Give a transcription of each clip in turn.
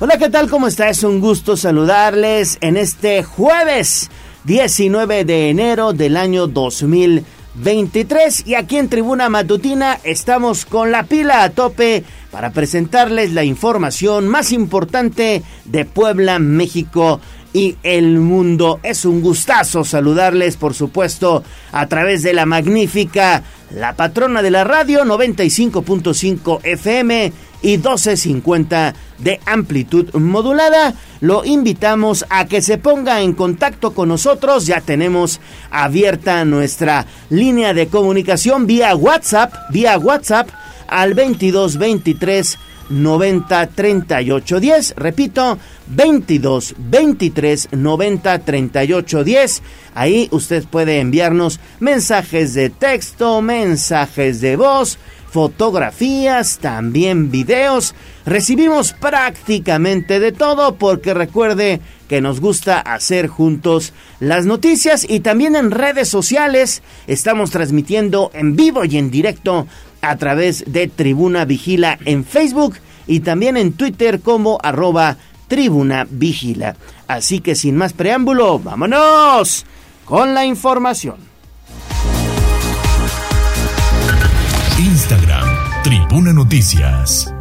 Hola, ¿qué tal? ¿Cómo está? Es un gusto saludarles en este jueves 19 de enero del año 2023 y aquí en Tribuna Matutina estamos con la pila a tope para presentarles la información más importante de Puebla, México y el mundo. Es un gustazo saludarles, por supuesto, a través de la magnífica, la patrona de la radio 95.5 FM y 1250 de amplitud modulada. Lo invitamos a que se ponga en contacto con nosotros. Ya tenemos abierta nuestra línea de comunicación vía WhatsApp, vía WhatsApp al 2223 90 38 10. Repito, 22 23 90 38 10. Ahí usted puede enviarnos mensajes de texto, mensajes de voz fotografías, también videos. Recibimos prácticamente de todo porque recuerde que nos gusta hacer juntos las noticias y también en redes sociales estamos transmitiendo en vivo y en directo a través de Tribuna Vigila en Facebook y también en Twitter como arroba Tribuna Vigila. Así que sin más preámbulo, vámonos con la información. Instagram, Tribuna Noticias.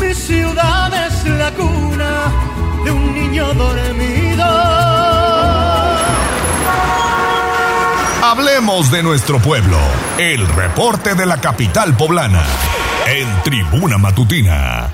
Mi ciudad es la cuna de un niño dormido. Hablemos de nuestro pueblo. El reporte de la capital poblana. En Tribuna Matutina.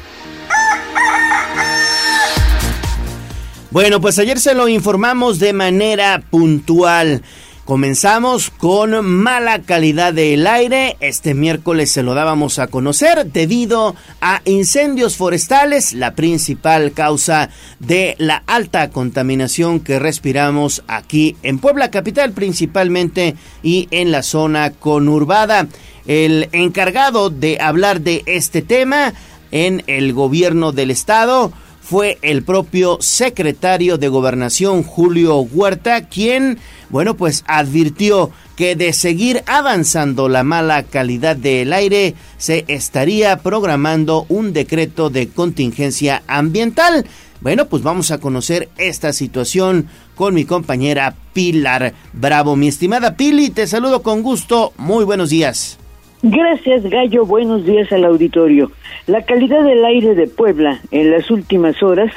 Bueno, pues ayer se lo informamos de manera puntual. Comenzamos con mala calidad del aire. Este miércoles se lo dábamos a conocer debido a incendios forestales, la principal causa de la alta contaminación que respiramos aquí en Puebla Capital principalmente y en la zona conurbada. El encargado de hablar de este tema en el gobierno del estado fue el propio secretario de Gobernación Julio Huerta quien bueno, pues advirtió que de seguir avanzando la mala calidad del aire, se estaría programando un decreto de contingencia ambiental. Bueno, pues vamos a conocer esta situación con mi compañera Pilar Bravo. Mi estimada Pili, te saludo con gusto. Muy buenos días. Gracias, Gallo. Buenos días al auditorio. La calidad del aire de Puebla en las últimas horas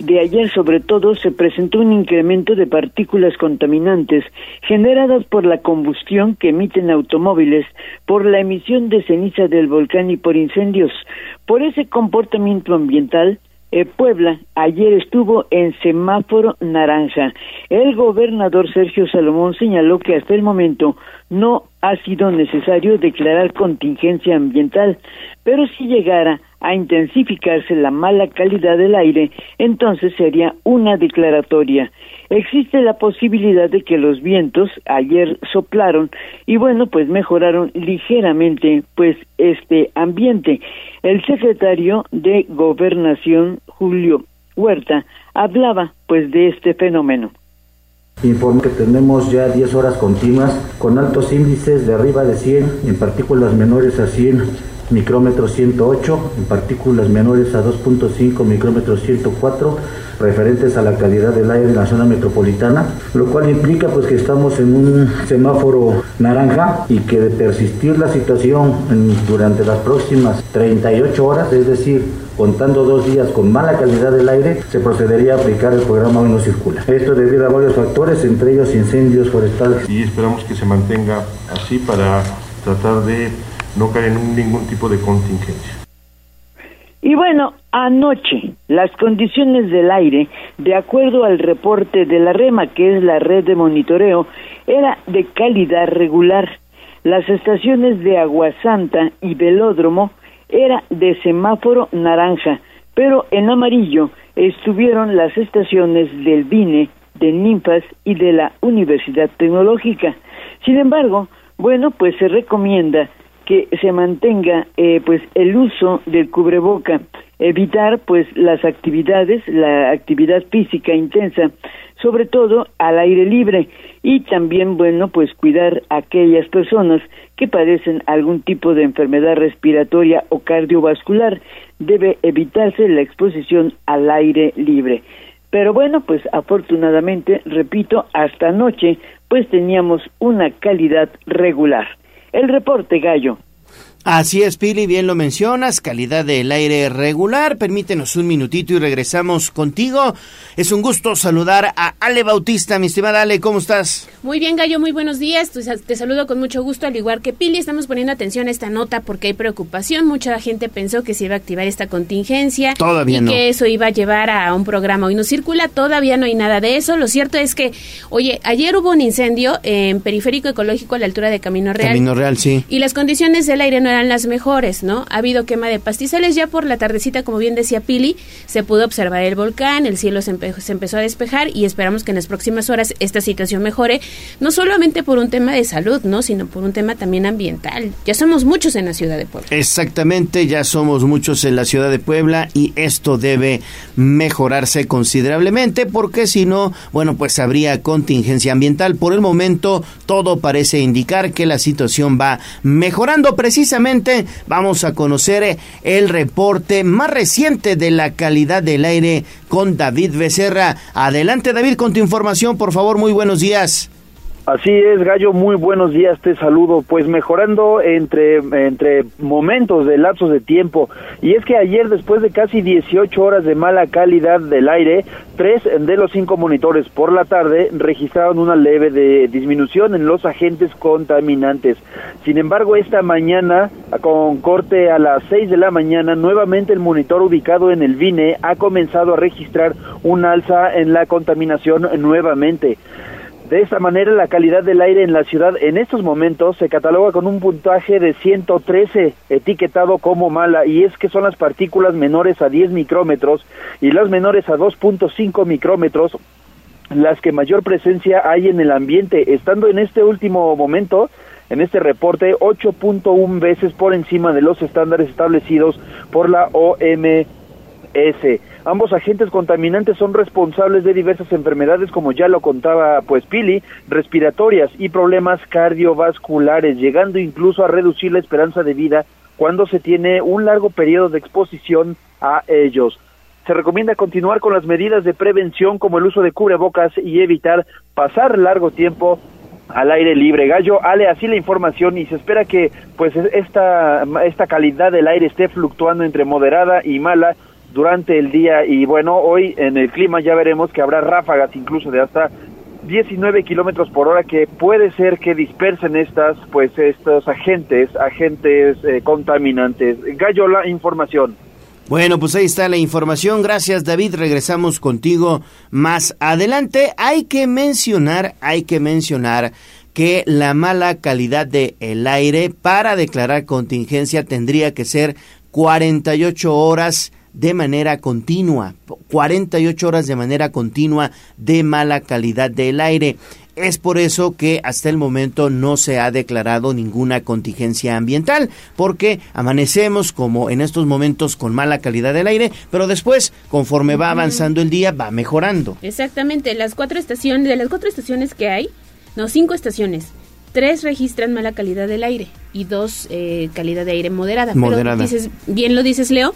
de ayer sobre todo se presentó un incremento de partículas contaminantes generadas por la combustión que emiten automóviles, por la emisión de ceniza del volcán y por incendios. Por ese comportamiento ambiental, eh, Puebla ayer estuvo en semáforo naranja. El gobernador Sergio Salomón señaló que hasta el momento no ha sido necesario declarar contingencia ambiental, pero si llegara a intensificarse la mala calidad del aire, entonces sería una declaratoria. Existe la posibilidad de que los vientos ayer soplaron y bueno, pues mejoraron ligeramente pues este ambiente. El secretario de Gobernación Julio Huerta hablaba pues de este fenómeno. Informo que tenemos ya 10 horas continuas con altos índices de arriba de 100, en partículas menores a 100 micrómetros 108, en partículas menores a 2.5 micrómetros 104, referentes a la calidad del aire en la zona metropolitana, lo cual implica pues que estamos en un semáforo naranja y que de persistir la situación durante las próximas 38 horas, es decir, contando dos días con mala calidad del aire, se procedería a aplicar el programa Hoy no circula. Esto debido a varios factores, entre ellos incendios forestales. Y esperamos que se mantenga así para tratar de no cae en ningún tipo de contingencia. Y bueno, anoche las condiciones del aire, de acuerdo al reporte de la REMA, que es la red de monitoreo, era de calidad regular. Las estaciones de Aguasanta y Velódromo era de semáforo naranja, pero en amarillo estuvieron las estaciones del BINE, de Ninfas y de la Universidad Tecnológica. Sin embargo, bueno, pues se recomienda que se mantenga eh, pues el uso del cubreboca evitar pues las actividades, la actividad física intensa, sobre todo al aire libre y también bueno pues cuidar a aquellas personas que padecen algún tipo de enfermedad respiratoria o cardiovascular. Debe evitarse la exposición al aire libre. Pero bueno, pues afortunadamente, repito, hasta anoche pues teníamos una calidad regular. El reporte gallo. Así es, Pili, bien lo mencionas, calidad del aire regular. Permítenos un minutito y regresamos contigo. Es un gusto saludar a Ale Bautista, mi estimada Ale, ¿cómo estás? Muy bien, Gallo, muy buenos días. Te saludo con mucho gusto, al igual que Pili. Estamos poniendo atención a esta nota porque hay preocupación. Mucha gente pensó que se iba a activar esta contingencia. Todavía y que eso iba a llevar a un programa. Hoy no circula, todavía no hay nada de eso. Lo cierto es que, oye, ayer hubo un incendio en Periférico Ecológico a la altura de Camino Real. Camino Real, sí. Y las condiciones del aire no eran las mejores, ¿no? Ha habido quema de pastizales, ya por la tardecita, como bien decía Pili, se pudo observar el volcán, el cielo se, empezó a despejar y esperamos que en las próximas horas esta situación mejore, no solamente por un tema de salud, ¿no? Sino por un tema también ambiental. Ya somos muchos en la ciudad de Puebla. Exactamente, ya somos muchos en la ciudad de Puebla y esto debe mejorarse considerablemente porque si no, bueno, pues habría contingencia ambiental. Por el momento, todo parece indicar que la situación va mejorando precisamente vamos a conocer eh, el reporte más reciente de la calidad del aire con David Becerra. Adelante David con tu información, por favor, muy buenos días. Así es, Gallo, muy buenos días, te saludo. Pues mejorando entre, entre momentos de lapsos de tiempo. Y es que ayer, después de casi 18 horas de mala calidad del aire, tres de los cinco monitores por la tarde registraron una leve de disminución en los agentes contaminantes. Sin embargo, esta mañana, con corte a las 6 de la mañana, nuevamente el monitor ubicado en el VINE ha comenzado a registrar un alza en la contaminación nuevamente. De esta manera, la calidad del aire en la ciudad en estos momentos se cataloga con un puntaje de 113, etiquetado como mala, y es que son las partículas menores a 10 micrómetros y las menores a 2.5 micrómetros las que mayor presencia hay en el ambiente, estando en este último momento en este reporte 8.1 veces por encima de los estándares establecidos por la OMS. Ambos agentes contaminantes son responsables de diversas enfermedades, como ya lo contaba pues Pili, respiratorias y problemas cardiovasculares, llegando incluso a reducir la esperanza de vida cuando se tiene un largo periodo de exposición a ellos. Se recomienda continuar con las medidas de prevención como el uso de cubrebocas y evitar pasar largo tiempo al aire libre. Gallo, Ale, así la información y se espera que pues esta, esta calidad del aire esté fluctuando entre moderada y mala durante el día y bueno, hoy en el clima ya veremos que habrá ráfagas incluso de hasta 19 kilómetros por hora que puede ser que dispersen estas, pues estos agentes, agentes eh, contaminantes. Gallo, la información. Bueno, pues ahí está la información. Gracias, David. Regresamos contigo más adelante. Hay que mencionar, hay que mencionar que la mala calidad del el aire para declarar contingencia tendría que ser 48 horas de manera continua, 48 horas de manera continua de mala calidad del aire. Es por eso que hasta el momento no se ha declarado ninguna contingencia ambiental, porque amanecemos como en estos momentos con mala calidad del aire, pero después, conforme va avanzando el día, va mejorando. Exactamente, las cuatro estaciones, de las cuatro estaciones que hay, no, cinco estaciones, tres registran mala calidad del aire y dos eh, calidad de aire moderada. Moderada. Pero dices, bien lo dices, Leo,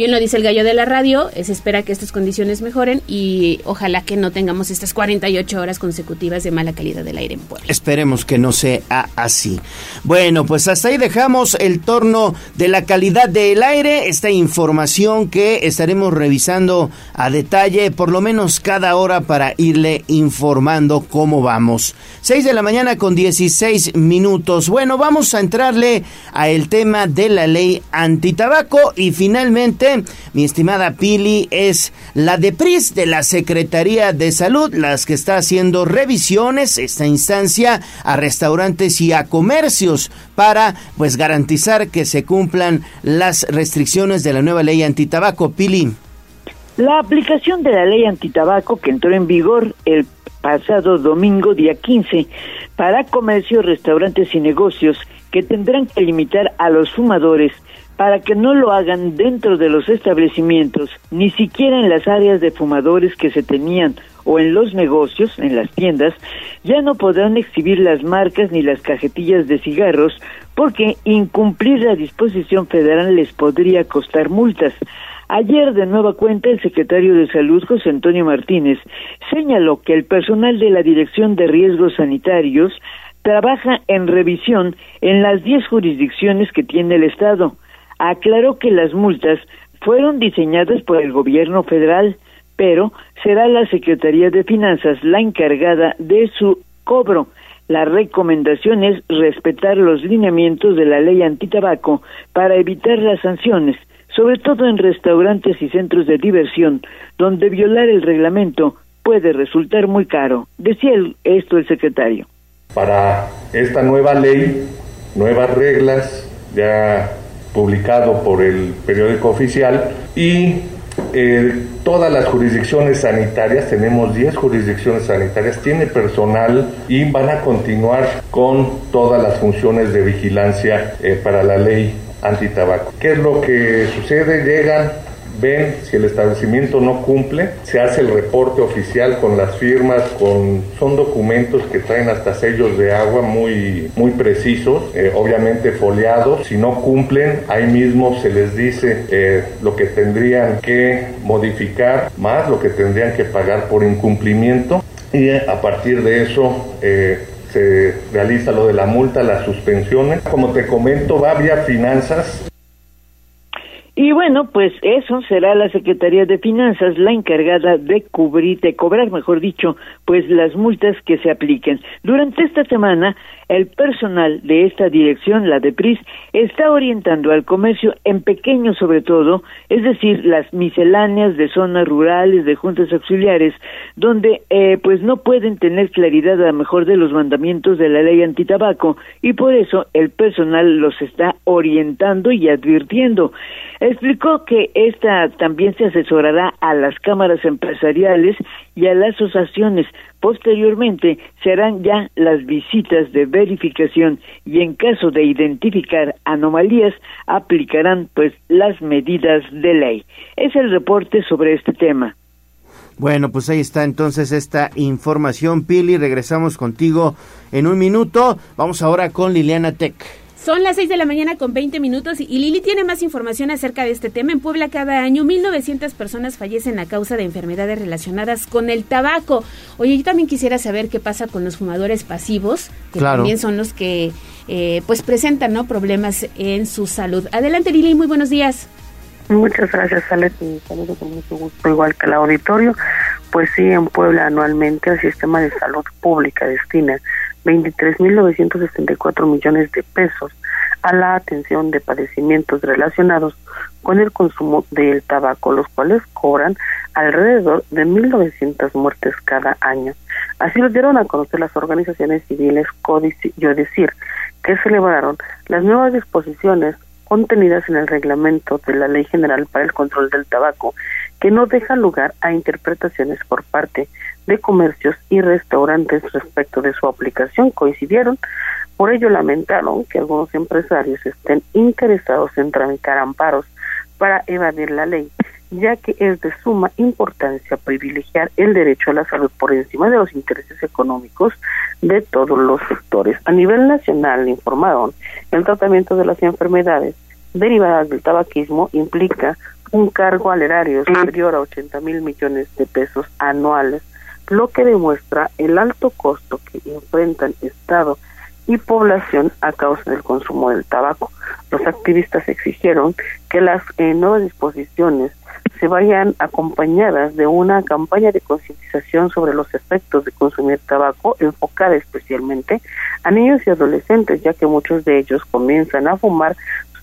Bien lo dice el gallo de la radio, se espera que estas condiciones mejoren y ojalá que no tengamos estas 48 horas consecutivas de mala calidad del aire en Puebla. Esperemos que no sea así. Bueno, pues hasta ahí dejamos el torno de la calidad del aire, esta información que estaremos revisando a detalle por lo menos cada hora para irle informando cómo vamos. 6 de la mañana con 16 minutos. Bueno, vamos a entrarle a el tema de la ley antitabaco y finalmente mi estimada Pili, es la DEPRIS de la Secretaría de Salud, las que está haciendo revisiones, esta instancia, a restaurantes y a comercios para pues garantizar que se cumplan las restricciones de la nueva ley antitabaco. Pili. La aplicación de la ley antitabaco que entró en vigor el pasado domingo día 15 para comercios, restaurantes y negocios que tendrán que limitar a los fumadores para que no lo hagan dentro de los establecimientos, ni siquiera en las áreas de fumadores que se tenían o en los negocios, en las tiendas, ya no podrán exhibir las marcas ni las cajetillas de cigarros porque incumplir la disposición federal les podría costar multas. Ayer, de nueva cuenta, el secretario de Salud, José Antonio Martínez, señaló que el personal de la Dirección de Riesgos Sanitarios trabaja en revisión en las 10 jurisdicciones que tiene el Estado. Aclaró que las multas fueron diseñadas por el gobierno federal, pero será la Secretaría de Finanzas la encargada de su cobro. La recomendación es respetar los lineamientos de la ley antitabaco para evitar las sanciones sobre todo en restaurantes y centros de diversión, donde violar el reglamento puede resultar muy caro. Decía esto el secretario. Para esta nueva ley, nuevas reglas, ya publicado por el periódico oficial, y eh, todas las jurisdicciones sanitarias, tenemos 10 jurisdicciones sanitarias, tiene personal y van a continuar con todas las funciones de vigilancia eh, para la ley antitabaco. ¿Qué es lo que sucede? Llegan, ven si el establecimiento no cumple, se hace el reporte oficial con las firmas, con son documentos que traen hasta sellos de agua muy muy precisos, eh, obviamente foliados. Si no cumplen, ahí mismo se les dice eh, lo que tendrían que modificar, más lo que tendrían que pagar por incumplimiento y a partir de eso eh, se realiza lo de la multa, las suspensiones. Como te comento, va vía finanzas. Y bueno, pues eso será la Secretaría de Finanzas la encargada de cubrir, de cobrar, mejor dicho, pues las multas que se apliquen. Durante esta semana, el personal de esta dirección, la de PRIS, está orientando al comercio en pequeño sobre todo, es decir, las misceláneas de zonas rurales, de juntas auxiliares, donde eh, pues no pueden tener claridad a lo mejor de los mandamientos de la ley antitabaco y por eso el personal los está orientando y advirtiendo. Explicó que esta también se asesorará a las cámaras empresariales y a las asociaciones Posteriormente serán ya las visitas de verificación y en caso de identificar anomalías aplicarán pues las medidas de ley. Es el reporte sobre este tema. Bueno, pues ahí está entonces esta información, Pili. Regresamos contigo en un minuto. Vamos ahora con Liliana Tech. Son las 6 de la mañana con 20 minutos y Lili tiene más información acerca de este tema. En Puebla cada año 1.900 personas fallecen a causa de enfermedades relacionadas con el tabaco. Oye, yo también quisiera saber qué pasa con los fumadores pasivos, que también son los que eh, pues presentan ¿no? problemas en su salud. Adelante Lili, muy buenos días. Muchas gracias, Alex. Y saludo con mucho gusto, igual que el auditorio. Pues sí, en Puebla anualmente el sistema de salud pública destina 23.964 millones de pesos a la atención de padecimientos relacionados con el consumo del tabaco, los cuales cobran alrededor de 1.900 muertes cada año. Así lo dieron a conocer las organizaciones civiles Códice Yo Decir, que celebraron las nuevas disposiciones contenidas en el reglamento de la Ley General para el Control del Tabaco, que no deja lugar a interpretaciones por parte comercios y restaurantes respecto de su aplicación coincidieron. Por ello lamentaron que algunos empresarios estén interesados en tramitar amparos para evadir la ley, ya que es de suma importancia privilegiar el derecho a la salud por encima de los intereses económicos de todos los sectores. A nivel nacional, informaron, el tratamiento de las enfermedades derivadas del tabaquismo implica un cargo al erario superior a 80 mil millones de pesos anuales lo que demuestra el alto costo que enfrentan Estado y población a causa del consumo del tabaco. Los activistas exigieron que las eh, nuevas disposiciones se vayan acompañadas de una campaña de concientización sobre los efectos de consumir tabaco enfocada especialmente a niños y adolescentes, ya que muchos de ellos comienzan a fumar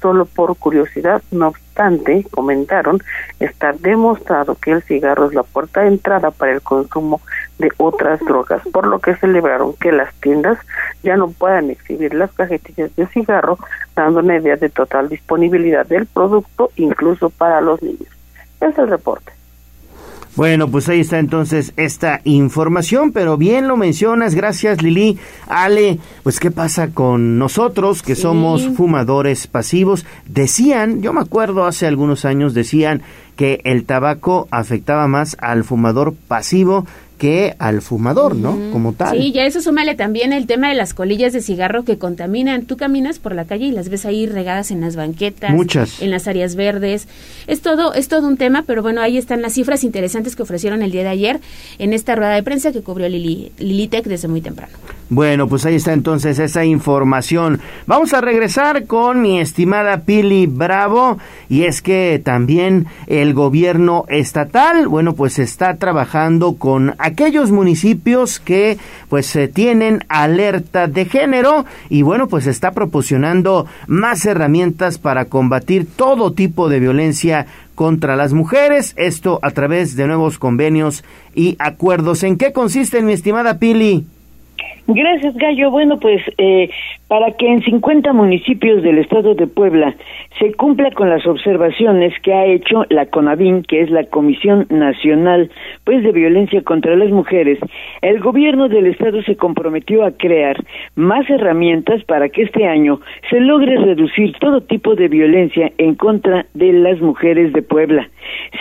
solo por curiosidad. No obstante, comentaron, está demostrado que el cigarro es la puerta de entrada para el consumo de otras drogas, por lo que celebraron que las tiendas ya no puedan exhibir las cajetillas de cigarro, dando una idea de total disponibilidad del producto, incluso para los niños. Este es el reporte. Bueno, pues ahí está entonces esta información, pero bien lo mencionas, gracias Lili. Ale, pues qué pasa con nosotros que somos fumadores pasivos. Decían, yo me acuerdo hace algunos años, decían que el tabaco afectaba más al fumador pasivo que al fumador, ¿no? Como tal. Sí, ya eso súmale también el tema de las colillas de cigarro que contaminan. Tú caminas por la calle y las ves ahí regadas en las banquetas, Muchas. en las áreas verdes. Es todo es todo un tema, pero bueno, ahí están las cifras interesantes que ofrecieron el día de ayer en esta rueda de prensa que cubrió Lili, Lilitec desde muy temprano. Bueno, pues ahí está entonces esa información. Vamos a regresar con mi estimada Pili Bravo y es que también el gobierno estatal, bueno, pues está trabajando con aquellos municipios que pues eh, tienen alerta de género y bueno, pues está proporcionando más herramientas para combatir todo tipo de violencia contra las mujeres, esto a través de nuevos convenios y acuerdos. ¿En qué consiste, mi estimada Pili? Gracias, Gallo. Bueno, pues eh, para que en 50 municipios del estado de Puebla se cumpla con las observaciones que ha hecho la CONAVIN, que es la Comisión Nacional pues de Violencia contra las Mujeres, el gobierno del estado se comprometió a crear más herramientas para que este año se logre reducir todo tipo de violencia en contra de las mujeres de Puebla.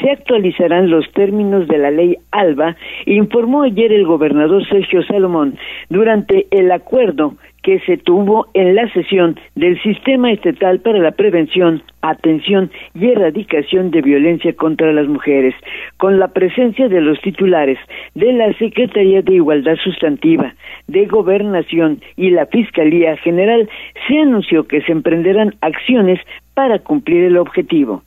Se actualizarán los términos de la ley ALBA, informó ayer el gobernador Sergio Salomón durante el acuerdo que se tuvo en la sesión del Sistema Estatal para la Prevención, Atención y Erradicación de Violencia contra las Mujeres, con la presencia de los titulares de la Secretaría de Igualdad Sustantiva, de Gobernación y la Fiscalía General, se anunció que se emprenderán acciones para cumplir el objetivo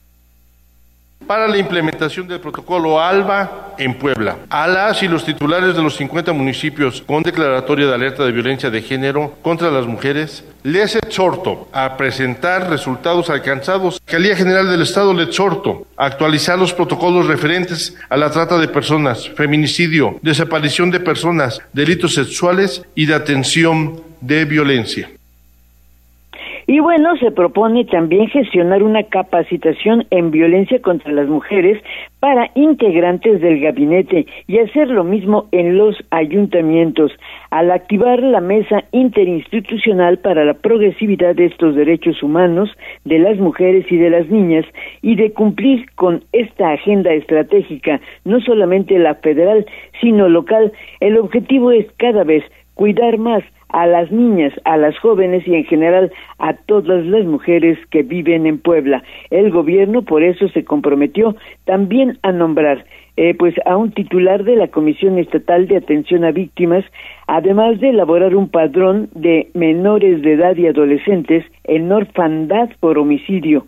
para la implementación del protocolo ALBA en Puebla. A las y los titulares de los 50 municipios con declaratoria de alerta de violencia de género contra las mujeres, les exhorto a presentar resultados alcanzados. Fiscalía General del Estado le exhorto a actualizar los protocolos referentes a la trata de personas, feminicidio, desaparición de personas, delitos sexuales y de atención de violencia. Y bueno, se propone también gestionar una capacitación en violencia contra las mujeres para integrantes del gabinete y hacer lo mismo en los ayuntamientos al activar la mesa interinstitucional para la progresividad de estos derechos humanos de las mujeres y de las niñas y de cumplir con esta agenda estratégica, no solamente la federal, sino local. El objetivo es cada vez cuidar más a las niñas, a las jóvenes y en general a todas las mujeres que viven en Puebla. El gobierno por eso se comprometió también a nombrar eh, pues a un titular de la Comisión Estatal de Atención a Víctimas, además de elaborar un padrón de menores de edad y adolescentes en orfandad por homicidio.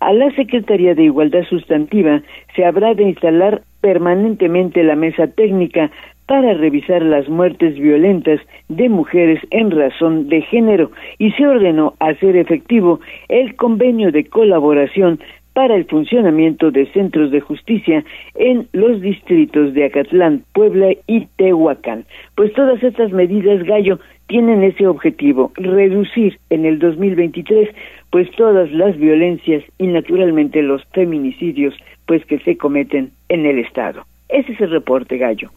A la Secretaría de Igualdad Sustantiva se habrá de instalar permanentemente la mesa técnica para revisar las muertes violentas de mujeres en razón de género y se ordenó hacer efectivo el convenio de colaboración para el funcionamiento de centros de justicia en los distritos de Acatlán, Puebla y Tehuacán. Pues todas estas medidas, Gallo, tienen ese objetivo, reducir en el 2023 pues todas las violencias y naturalmente los feminicidios pues que se cometen en el estado. Ese es el reporte, Gallo.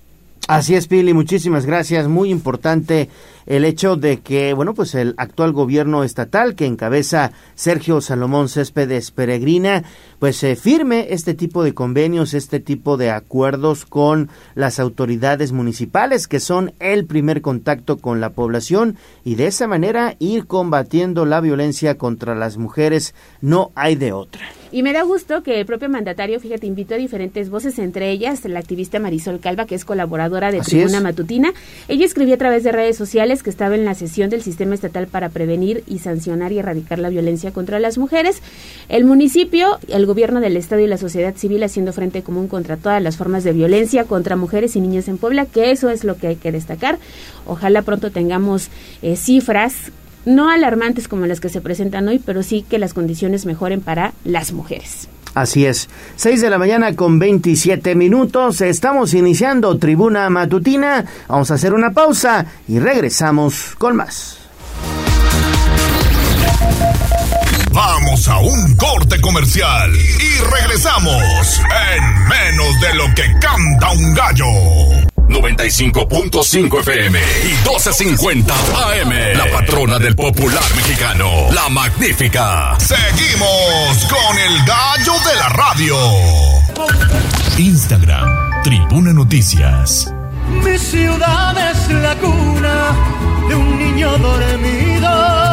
Así es, Pili, muchísimas gracias. Muy importante el hecho de que, bueno, pues el actual gobierno estatal que encabeza Sergio Salomón Céspedes Peregrina, pues se firme este tipo de convenios, este tipo de acuerdos con las autoridades municipales que son el primer contacto con la población y de esa manera ir combatiendo la violencia contra las mujeres. No hay de otra. Y me da gusto que el propio mandatario, fíjate, invitó a diferentes voces, entre ellas la activista Marisol Calva, que es colaboradora de Tribuna Matutina. Ella escribió a través de redes sociales que estaba en la sesión del Sistema Estatal para prevenir y sancionar y erradicar la violencia contra las mujeres. El municipio, el gobierno del Estado y la sociedad civil haciendo frente común contra todas las formas de violencia contra mujeres y niñas en Puebla, que eso es lo que hay que destacar. Ojalá pronto tengamos eh, cifras no alarmantes como las que se presentan hoy, pero sí que las condiciones mejoren para las mujeres. Así es. 6 de la mañana con 27 minutos. Estamos iniciando Tribuna Matutina. Vamos a hacer una pausa y regresamos con más. Vamos a un corte comercial y Regresamos en menos de lo que canta un gallo. 95.5 FM y 12.50 AM. La patrona del popular mexicano, la magnífica. Seguimos con el gallo de la radio. Instagram, Tribuna Noticias. Mi ciudad es la cuna de un niño dormido.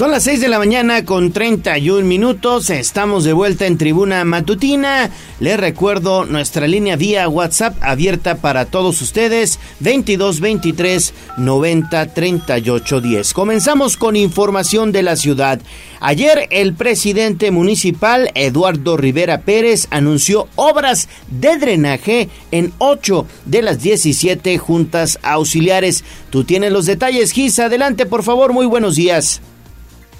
Son las 6 de la mañana con 31 minutos. Estamos de vuelta en Tribuna Matutina. Les recuerdo nuestra línea vía WhatsApp abierta para todos ustedes: 22 23 90 38 10. Comenzamos con información de la ciudad. Ayer el presidente municipal Eduardo Rivera Pérez anunció obras de drenaje en 8 de las 17 juntas auxiliares. Tú tienes los detalles, Gis. Adelante, por favor. Muy buenos días.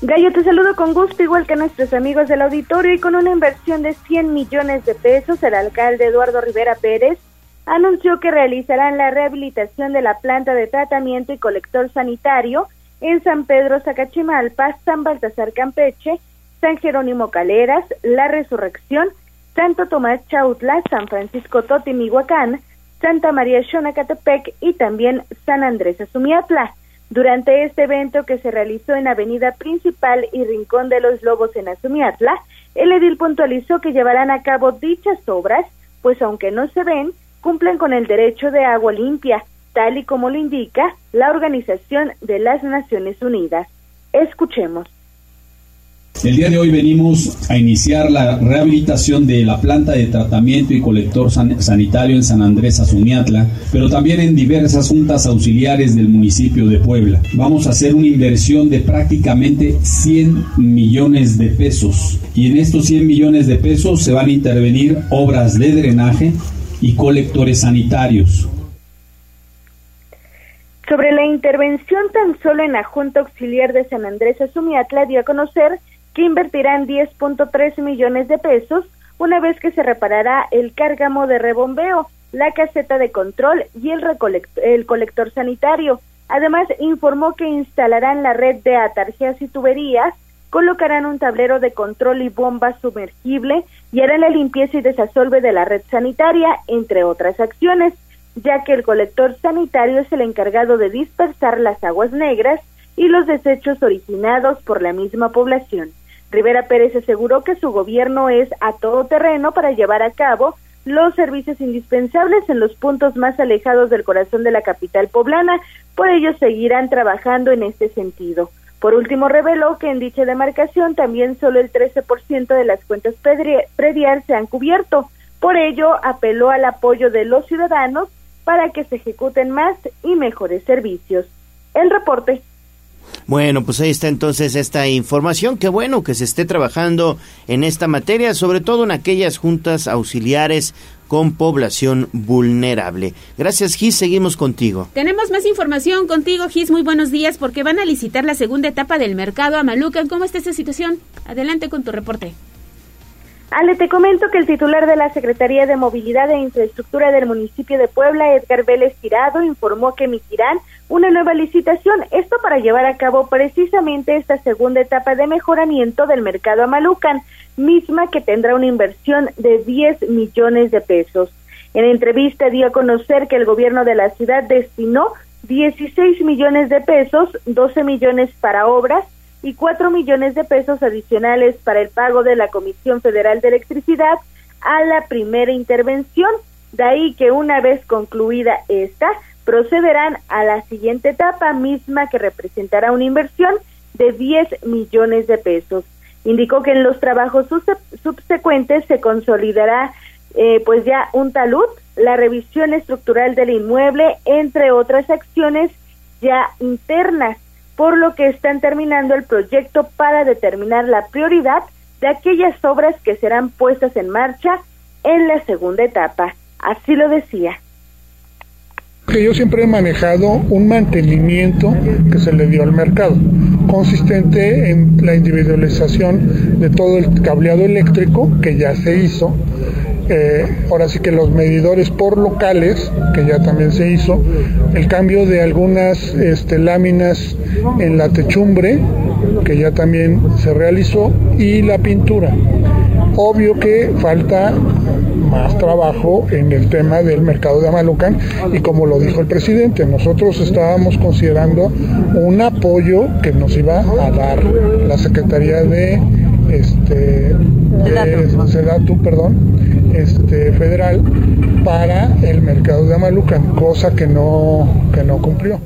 Gallo, te saludo con gusto, igual que nuestros amigos del auditorio, y con una inversión de 100 millones de pesos, el alcalde Eduardo Rivera Pérez anunció que realizarán la rehabilitación de la planta de tratamiento y colector sanitario en San Pedro Zacachimalpa, San Baltasar Campeche, San Jerónimo Caleras, La Resurrección, Santo Tomás Chautla, San Francisco Totimihuacán, Santa María Xonacatepec y también San Andrés Azumiatla. Durante este evento que se realizó en Avenida Principal y Rincón de los Lobos en Azumiatla, el edil puntualizó que llevarán a cabo dichas obras, pues aunque no se ven, cumplen con el derecho de agua limpia, tal y como lo indica la Organización de las Naciones Unidas. Escuchemos. El día de hoy venimos a iniciar la rehabilitación de la planta de tratamiento y colector sanitario en San Andrés Azumiatla, pero también en diversas juntas auxiliares del municipio de Puebla. Vamos a hacer una inversión de prácticamente 100 millones de pesos y en estos 100 millones de pesos se van a intervenir obras de drenaje y colectores sanitarios. Sobre la intervención tan solo en la Junta Auxiliar de San Andrés Azumiatla dio a conocer que invertirán 10.3 millones de pesos una vez que se reparará el cárgamo de rebombeo, la caseta de control y el, el colector sanitario. Además, informó que instalarán la red de atarjeas y tuberías, colocarán un tablero de control y bomba sumergible y harán la limpieza y desasolve de la red sanitaria, entre otras acciones, ya que el colector sanitario es el encargado de dispersar las aguas negras y los desechos originados por la misma población. Rivera Pérez aseguró que su gobierno es a todo terreno para llevar a cabo los servicios indispensables en los puntos más alejados del corazón de la capital poblana, por ello seguirán trabajando en este sentido. Por último, reveló que en dicha demarcación también solo el 13% de las cuentas predial se han cubierto. Por ello, apeló al apoyo de los ciudadanos para que se ejecuten más y mejores servicios. El reporte. Bueno, pues ahí está entonces esta información. Qué bueno que se esté trabajando en esta materia, sobre todo en aquellas juntas auxiliares con población vulnerable. Gracias, Gis. Seguimos contigo. Tenemos más información contigo, Gis. Muy buenos días, porque van a licitar la segunda etapa del mercado a Malucan. ¿Cómo está esta situación? Adelante con tu reporte. Ale, te comento que el titular de la Secretaría de Movilidad e Infraestructura del municipio de Puebla, Edgar Vélez Tirado, informó que emitirán una nueva licitación, esto para llevar a cabo precisamente esta segunda etapa de mejoramiento del mercado Amalucan, misma que tendrá una inversión de 10 millones de pesos. En entrevista dio a conocer que el gobierno de la ciudad destinó 16 millones de pesos, 12 millones para obras, y cuatro millones de pesos adicionales para el pago de la Comisión Federal de Electricidad a la primera intervención. De ahí que una vez concluida esta, procederán a la siguiente etapa misma que representará una inversión de 10 millones de pesos. Indicó que en los trabajos subsecuentes se consolidará eh, pues ya un talud, la revisión estructural del inmueble, entre otras acciones ya internas por lo que están terminando el proyecto para determinar la prioridad de aquellas obras que serán puestas en marcha en la segunda etapa. Así lo decía. Que yo siempre he manejado un mantenimiento que se le dio al mercado, consistente en la individualización de todo el cableado eléctrico que ya se hizo eh, ahora sí que los medidores por locales, que ya también se hizo, el cambio de algunas este, láminas en la techumbre, que ya también se realizó, y la pintura. Obvio que falta más trabajo en el tema del mercado de Amalucan y como lo dijo el presidente, nosotros estábamos considerando un apoyo que nos iba a dar la Secretaría de este de Sedatu, perdón, este federal para el mercado de Amalucan, cosa que no que no cumplió.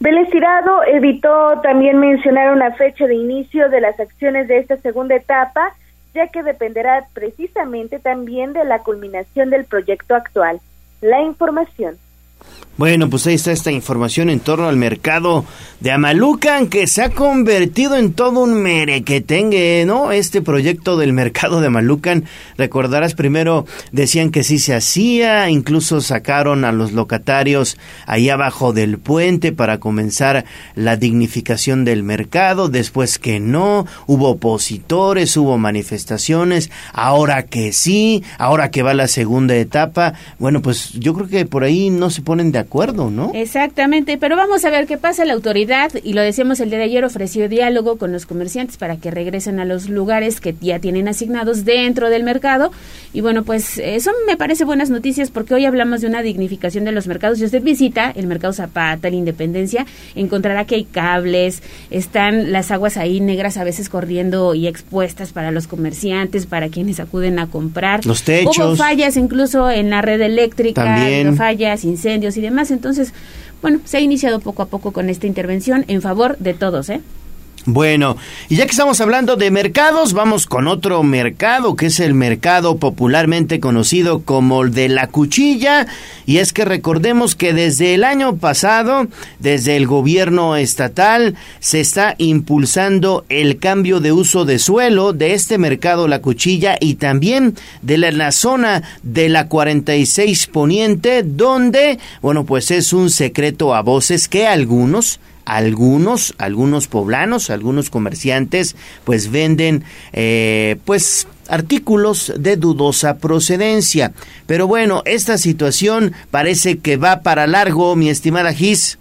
Vélez Tirado evitó también mencionar una fecha de inicio de las acciones de esta segunda etapa ya que dependerá precisamente también de la culminación del proyecto actual. La información. Bueno, pues ahí está esta información en torno al mercado de Amalucan que se ha convertido en todo un merequetengue, ¿no? Este proyecto del mercado de Amalucan, recordarás primero decían que sí se hacía, incluso sacaron a los locatarios ahí abajo del puente para comenzar la dignificación del mercado, después que no, hubo opositores, hubo manifestaciones, ahora que sí, ahora que va la segunda etapa, bueno, pues yo creo que por ahí no se ponen de acuerdo, ¿no? Exactamente, pero vamos a ver qué pasa. La autoridad, y lo decíamos el día de ayer, ofreció diálogo con los comerciantes para que regresen a los lugares que ya tienen asignados dentro del mercado. Y bueno, pues eso me parece buenas noticias porque hoy hablamos de una dignificación de los mercados. Si usted visita el mercado Zapata, la Independencia, encontrará que hay cables, están las aguas ahí negras a veces corriendo y expuestas para los comerciantes, para quienes acuden a comprar. Los techos. Hubo fallas incluso en la red eléctrica, También. fallas, incendios y demás. Entonces, bueno, se ha iniciado poco a poco con esta intervención en favor de todos, ¿eh? Bueno, y ya que estamos hablando de mercados, vamos con otro mercado, que es el mercado popularmente conocido como el de la cuchilla. Y es que recordemos que desde el año pasado, desde el gobierno estatal, se está impulsando el cambio de uso de suelo de este mercado La Cuchilla y también de la, la zona de la 46 Poniente, donde, bueno, pues es un secreto a voces que algunos algunos, algunos poblanos, algunos comerciantes, pues venden, eh, pues artículos de dudosa procedencia. Pero bueno, esta situación parece que va para largo, mi estimada Gis.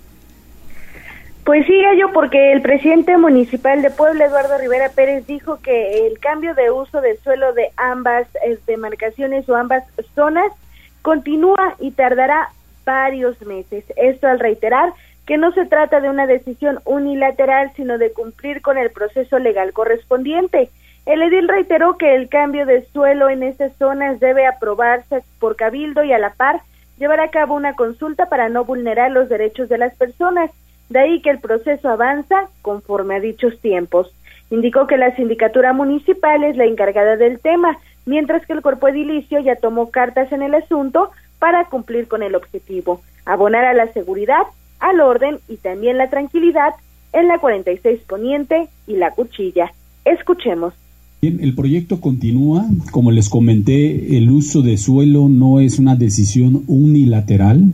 Pues sí, yo porque el presidente municipal de Puebla, Eduardo Rivera Pérez, dijo que el cambio de uso de suelo de ambas eh, demarcaciones o ambas zonas continúa y tardará varios meses. Esto al reiterar que no se trata de una decisión unilateral, sino de cumplir con el proceso legal correspondiente. El edil reiteró que el cambio de suelo en estas zonas debe aprobarse por cabildo y a la par llevar a cabo una consulta para no vulnerar los derechos de las personas. De ahí que el proceso avanza conforme a dichos tiempos. Indicó que la sindicatura municipal es la encargada del tema, mientras que el cuerpo edilicio ya tomó cartas en el asunto para cumplir con el objetivo, abonar a la seguridad al orden y también la tranquilidad en la 46 Poniente y la Cuchilla. Escuchemos. Bien, el proyecto continúa. Como les comenté, el uso de suelo no es una decisión unilateral.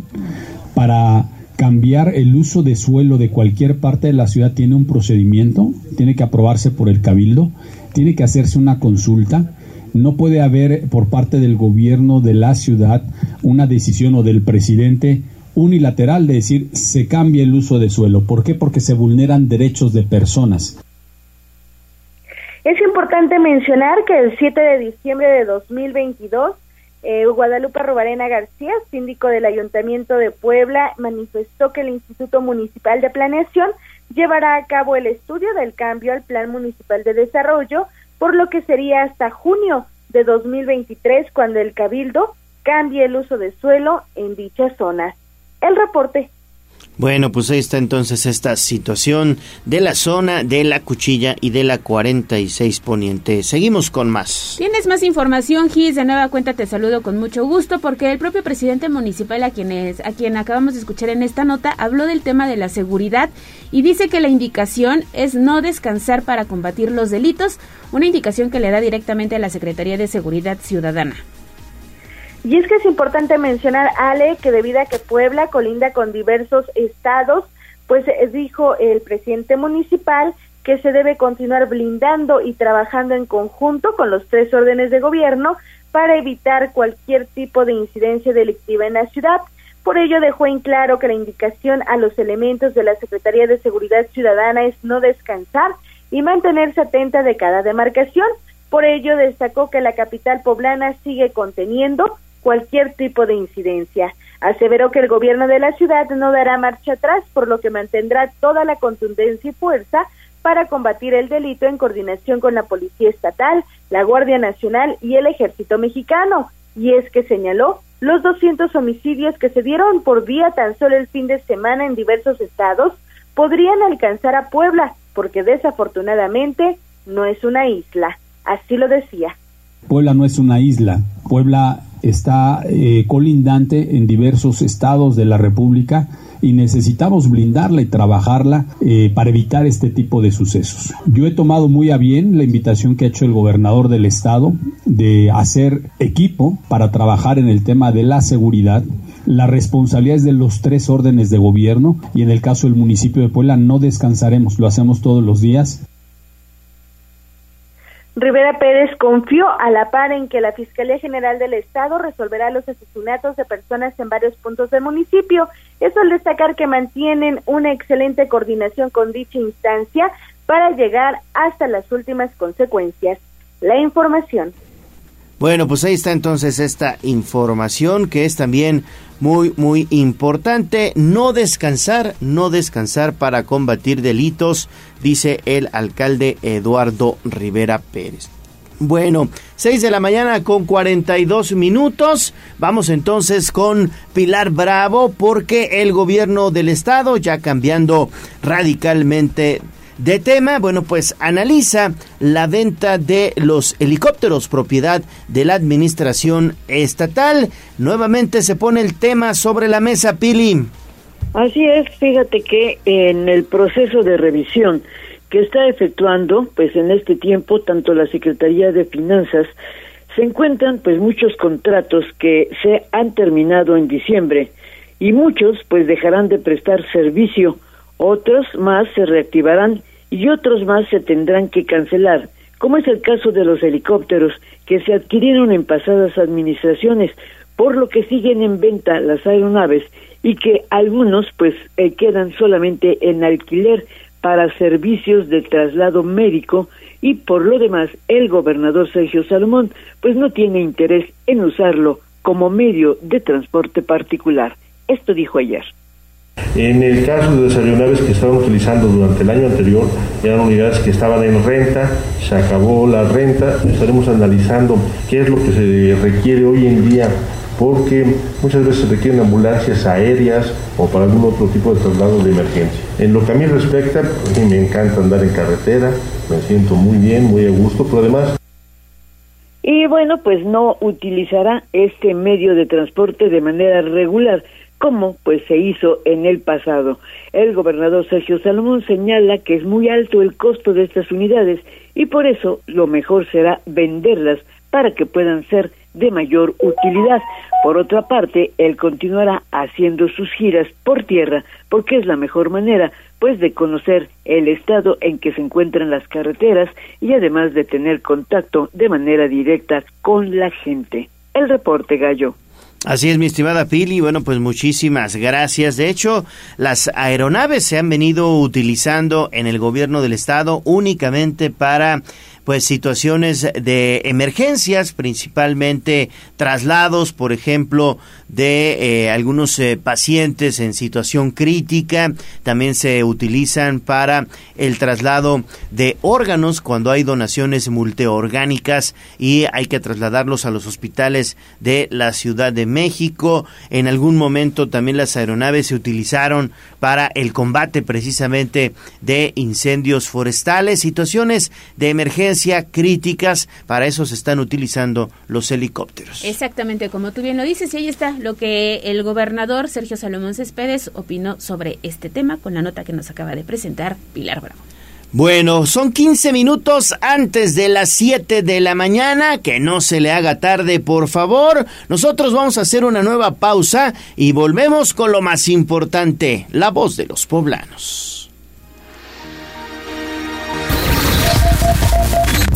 Para cambiar el uso de suelo de cualquier parte de la ciudad tiene un procedimiento, tiene que aprobarse por el cabildo, tiene que hacerse una consulta. No puede haber por parte del gobierno de la ciudad una decisión o del presidente unilateral de decir se cambia el uso de suelo. ¿Por qué? Porque se vulneran derechos de personas. Es importante mencionar que el 7 de diciembre de 2022, eh, Guadalupe Robarena García, síndico del Ayuntamiento de Puebla, manifestó que el Instituto Municipal de Planeación llevará a cabo el estudio del cambio al Plan Municipal de Desarrollo, por lo que sería hasta junio de 2023 cuando el Cabildo cambie el uso de suelo en dichas zonas. El reporte. Bueno, pues ahí está entonces esta situación de la zona de la cuchilla y de la 46 Poniente. Seguimos con más. Tienes más información, Gis. De nueva cuenta te saludo con mucho gusto porque el propio presidente municipal a quien, es, a quien acabamos de escuchar en esta nota habló del tema de la seguridad y dice que la indicación es no descansar para combatir los delitos, una indicación que le da directamente a la Secretaría de Seguridad Ciudadana. Y es que es importante mencionar, Ale, que debido a que Puebla colinda con diversos estados, pues eh, dijo el presidente municipal que se debe continuar blindando y trabajando en conjunto con los tres órdenes de gobierno para evitar cualquier tipo de incidencia delictiva en la ciudad. Por ello dejó en claro que la indicación a los elementos de la Secretaría de Seguridad Ciudadana es no descansar y mantenerse atenta de cada demarcación. Por ello destacó que la capital poblana sigue conteniendo cualquier tipo de incidencia. Aseveró que el gobierno de la ciudad no dará marcha atrás, por lo que mantendrá toda la contundencia y fuerza para combatir el delito en coordinación con la Policía Estatal, la Guardia Nacional y el Ejército Mexicano. Y es que señaló los 200 homicidios que se dieron por día tan solo el fin de semana en diversos estados podrían alcanzar a Puebla, porque desafortunadamente no es una isla. Así lo decía. Puebla no es una isla. Puebla está eh, colindante en diversos estados de la República y necesitamos blindarla y trabajarla eh, para evitar este tipo de sucesos. Yo he tomado muy a bien la invitación que ha hecho el gobernador del estado de hacer equipo para trabajar en el tema de la seguridad. La responsabilidad es de los tres órdenes de gobierno y en el caso del municipio de Puebla no descansaremos, lo hacemos todos los días Rivera Pérez confió a la par en que la Fiscalía General del Estado resolverá los asesinatos de personas en varios puntos del municipio. Eso al destacar que mantienen una excelente coordinación con dicha instancia para llegar hasta las últimas consecuencias. La información. Bueno, pues ahí está entonces esta información que es también muy, muy importante. No descansar, no descansar para combatir delitos, dice el alcalde Eduardo Rivera Pérez. Bueno, 6 de la mañana con 42 minutos. Vamos entonces con Pilar Bravo porque el gobierno del estado, ya cambiando radicalmente de tema, bueno, pues analiza la venta de los helicópteros propiedad de la administración estatal. Nuevamente se pone el tema sobre la mesa, Pili. Así es, fíjate que en el proceso de revisión que está efectuando, pues en este tiempo, tanto la Secretaría de Finanzas, se encuentran pues muchos contratos que se han terminado en diciembre y muchos pues dejarán de prestar servicio, otros más se reactivarán y otros más se tendrán que cancelar, como es el caso de los helicópteros que se adquirieron en pasadas administraciones, por lo que siguen en venta las aeronaves y que algunos pues eh, quedan solamente en alquiler para servicios de traslado médico y por lo demás el gobernador Sergio Salomón pues no tiene interés en usarlo como medio de transporte particular. Esto dijo ayer. En el caso de las aeronaves que estaban utilizando durante el año anterior, eran unidades que estaban en renta, se acabó la renta, estaremos analizando qué es lo que se requiere hoy en día, porque muchas veces se requieren ambulancias aéreas o para algún otro tipo de traslado de emergencia. En lo que a mí respecta, a mí me encanta andar en carretera, me siento muy bien, muy a gusto, pero además y bueno, pues no utilizará este medio de transporte de manera regular, como pues se hizo en el pasado. El gobernador Sergio Salomón señala que es muy alto el costo de estas unidades y por eso lo mejor será venderlas para que puedan ser de mayor utilidad. Por otra parte, él continuará haciendo sus giras por tierra porque es la mejor manera pues de conocer el estado en que se encuentran las carreteras y además de tener contacto de manera directa con la gente. El reporte Gallo. Así es, mi estimada Pili. Bueno, pues muchísimas gracias. De hecho, las aeronaves se han venido utilizando en el gobierno del estado únicamente para pues situaciones de emergencias, principalmente traslados, por ejemplo, de eh, algunos eh, pacientes en situación crítica. También se utilizan para el traslado de órganos cuando hay donaciones multiorgánicas y hay que trasladarlos a los hospitales de la Ciudad de México. En algún momento también las aeronaves se utilizaron para el combate precisamente de incendios forestales, situaciones de emergencia críticas, para eso se están utilizando los helicópteros. Exactamente, como tú bien lo dices, y ahí está lo que el gobernador Sergio Salomón Céspedes opinó sobre este tema con la nota que nos acaba de presentar Pilar Bravo. Bueno, son 15 minutos antes de las 7 de la mañana, que no se le haga tarde, por favor. Nosotros vamos a hacer una nueva pausa y volvemos con lo más importante, la voz de los poblanos.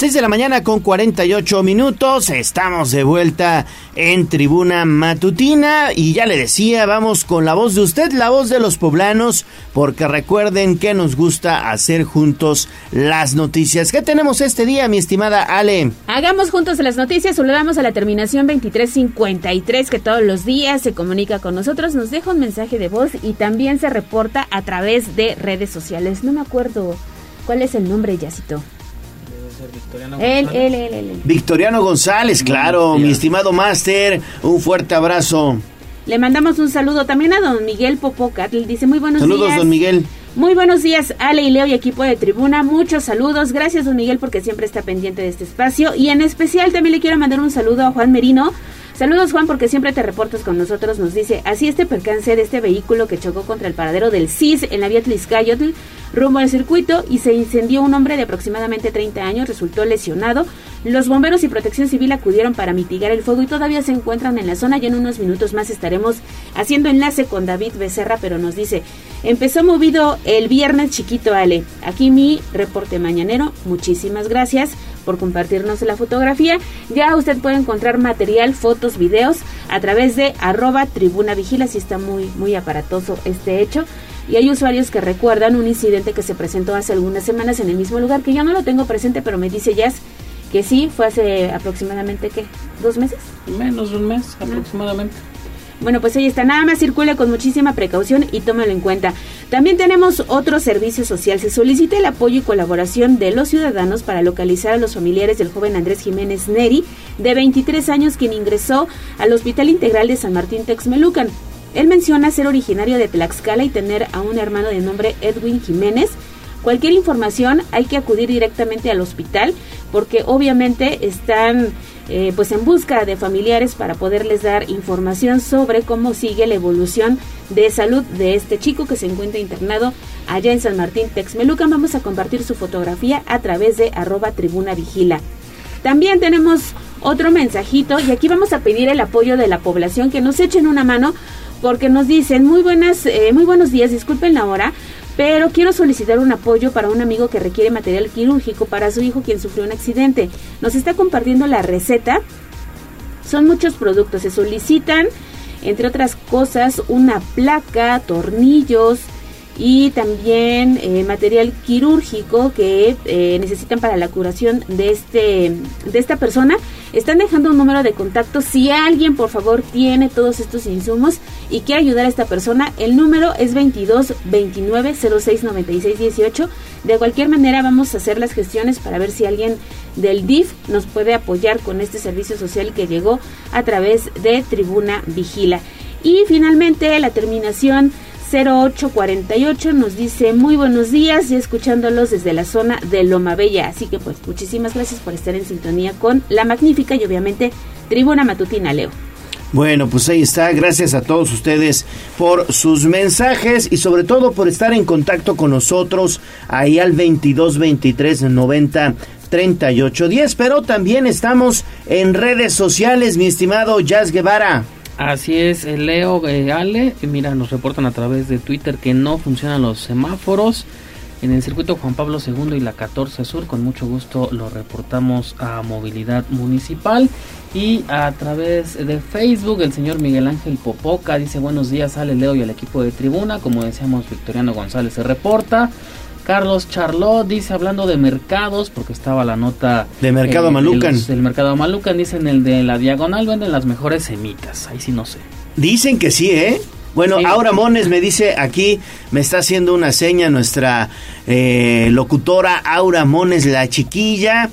6 de la mañana con 48 minutos. Estamos de vuelta en Tribuna Matutina. Y ya le decía, vamos con la voz de usted, la voz de los poblanos, porque recuerden que nos gusta hacer juntos las noticias. ¿Qué tenemos este día, mi estimada Ale? Hagamos juntos las noticias. Saludamos a la terminación 2353 que todos los días se comunica con nosotros, nos deja un mensaje de voz y también se reporta a través de redes sociales. No me acuerdo cuál es el nombre, Yacito. Victoriano él, él, él, él, Victoriano González, claro, mi estimado máster, un fuerte abrazo. Le mandamos un saludo también a don Miguel Popocat, le dice muy buenos días. Saludos, don Miguel. Muy buenos días, Ale y Leo y equipo de Tribuna. Muchos saludos. Gracias, don Miguel, porque siempre está pendiente de este espacio. Y en especial también le quiero mandar un saludo a Juan Merino. Saludos, Juan, porque siempre te reportas con nosotros. Nos dice, así este percance de este vehículo que chocó contra el paradero del CIS en la vía Tliscayotl rumbo al circuito y se incendió un hombre de aproximadamente 30 años, resultó lesionado. Los bomberos y protección civil acudieron para mitigar el fuego y todavía se encuentran en la zona y en unos minutos más estaremos haciendo enlace con David Becerra, pero nos dice, empezó movido el viernes chiquito Ale. Aquí mi reporte mañanero. Muchísimas gracias por compartirnos la fotografía. Ya usted puede encontrar material, fotos, videos a través de arroba tribuna vigila si está muy, muy aparatoso este hecho y hay usuarios que recuerdan un incidente que se presentó hace algunas semanas en el mismo lugar, que yo no lo tengo presente, pero me dice Jazz que sí, fue hace aproximadamente, ¿qué? ¿Dos meses? Menos de un mes aproximadamente. Bueno, pues ahí está. Nada más circule con muchísima precaución y tómelo en cuenta. También tenemos otro servicio social. Se solicita el apoyo y colaboración de los ciudadanos para localizar a los familiares del joven Andrés Jiménez Neri, de 23 años, quien ingresó al Hospital Integral de San Martín Texmelucan. Él menciona ser originario de Tlaxcala y tener a un hermano de nombre Edwin Jiménez. Cualquier información hay que acudir directamente al hospital porque obviamente están eh, pues en busca de familiares para poderles dar información sobre cómo sigue la evolución de salud de este chico que se encuentra internado allá en San Martín Texmelucan. Vamos a compartir su fotografía a través de arroba tribuna vigila. También tenemos otro mensajito y aquí vamos a pedir el apoyo de la población que nos echen una mano porque nos dicen muy buenas, eh, muy buenos días, disculpen la hora, pero quiero solicitar un apoyo para un amigo que requiere material quirúrgico para su hijo quien sufrió un accidente. Nos está compartiendo la receta. Son muchos productos, se solicitan, entre otras cosas, una placa, tornillos, y también eh, material quirúrgico que eh, necesitan para la curación de este de esta persona. Están dejando un número de contacto. Si alguien por favor tiene todos estos insumos y quiere ayudar a esta persona el número es 22 29 06 96 18 de cualquier manera vamos a hacer las gestiones para ver si alguien del DIF nos puede apoyar con este servicio social que llegó a través de Tribuna Vigila. Y finalmente la terminación 0848 nos dice muy buenos días y escuchándolos desde la zona de Loma Bella. Así que pues muchísimas gracias por estar en sintonía con la magnífica y obviamente Tribuna Matutina Leo. Bueno, pues ahí está. Gracias a todos ustedes por sus mensajes y sobre todo por estar en contacto con nosotros ahí al 22 23 90 38 10. Pero también estamos en redes sociales, mi estimado Jazz Guevara. Así es, eh, Leo eh, Ale, mira, nos reportan a través de Twitter que no funcionan los semáforos en el circuito Juan Pablo II y la 14 Sur. Con mucho gusto lo reportamos a Movilidad Municipal. Y a través de Facebook, el señor Miguel Ángel Popoca dice buenos días, Ale Leo y al equipo de tribuna. Como decíamos, Victoriano González se reporta. Carlos Charlot dice, hablando de mercados, porque estaba la nota... De Mercado eh, Malucan. Del Mercado Malucan, dicen el de la Diagonal, venden las mejores semitas, ahí sí no sé. Dicen que sí, ¿eh? Bueno, Aura Mones me dice aquí, me está haciendo una seña nuestra eh, locutora Aura Mones, la chiquilla.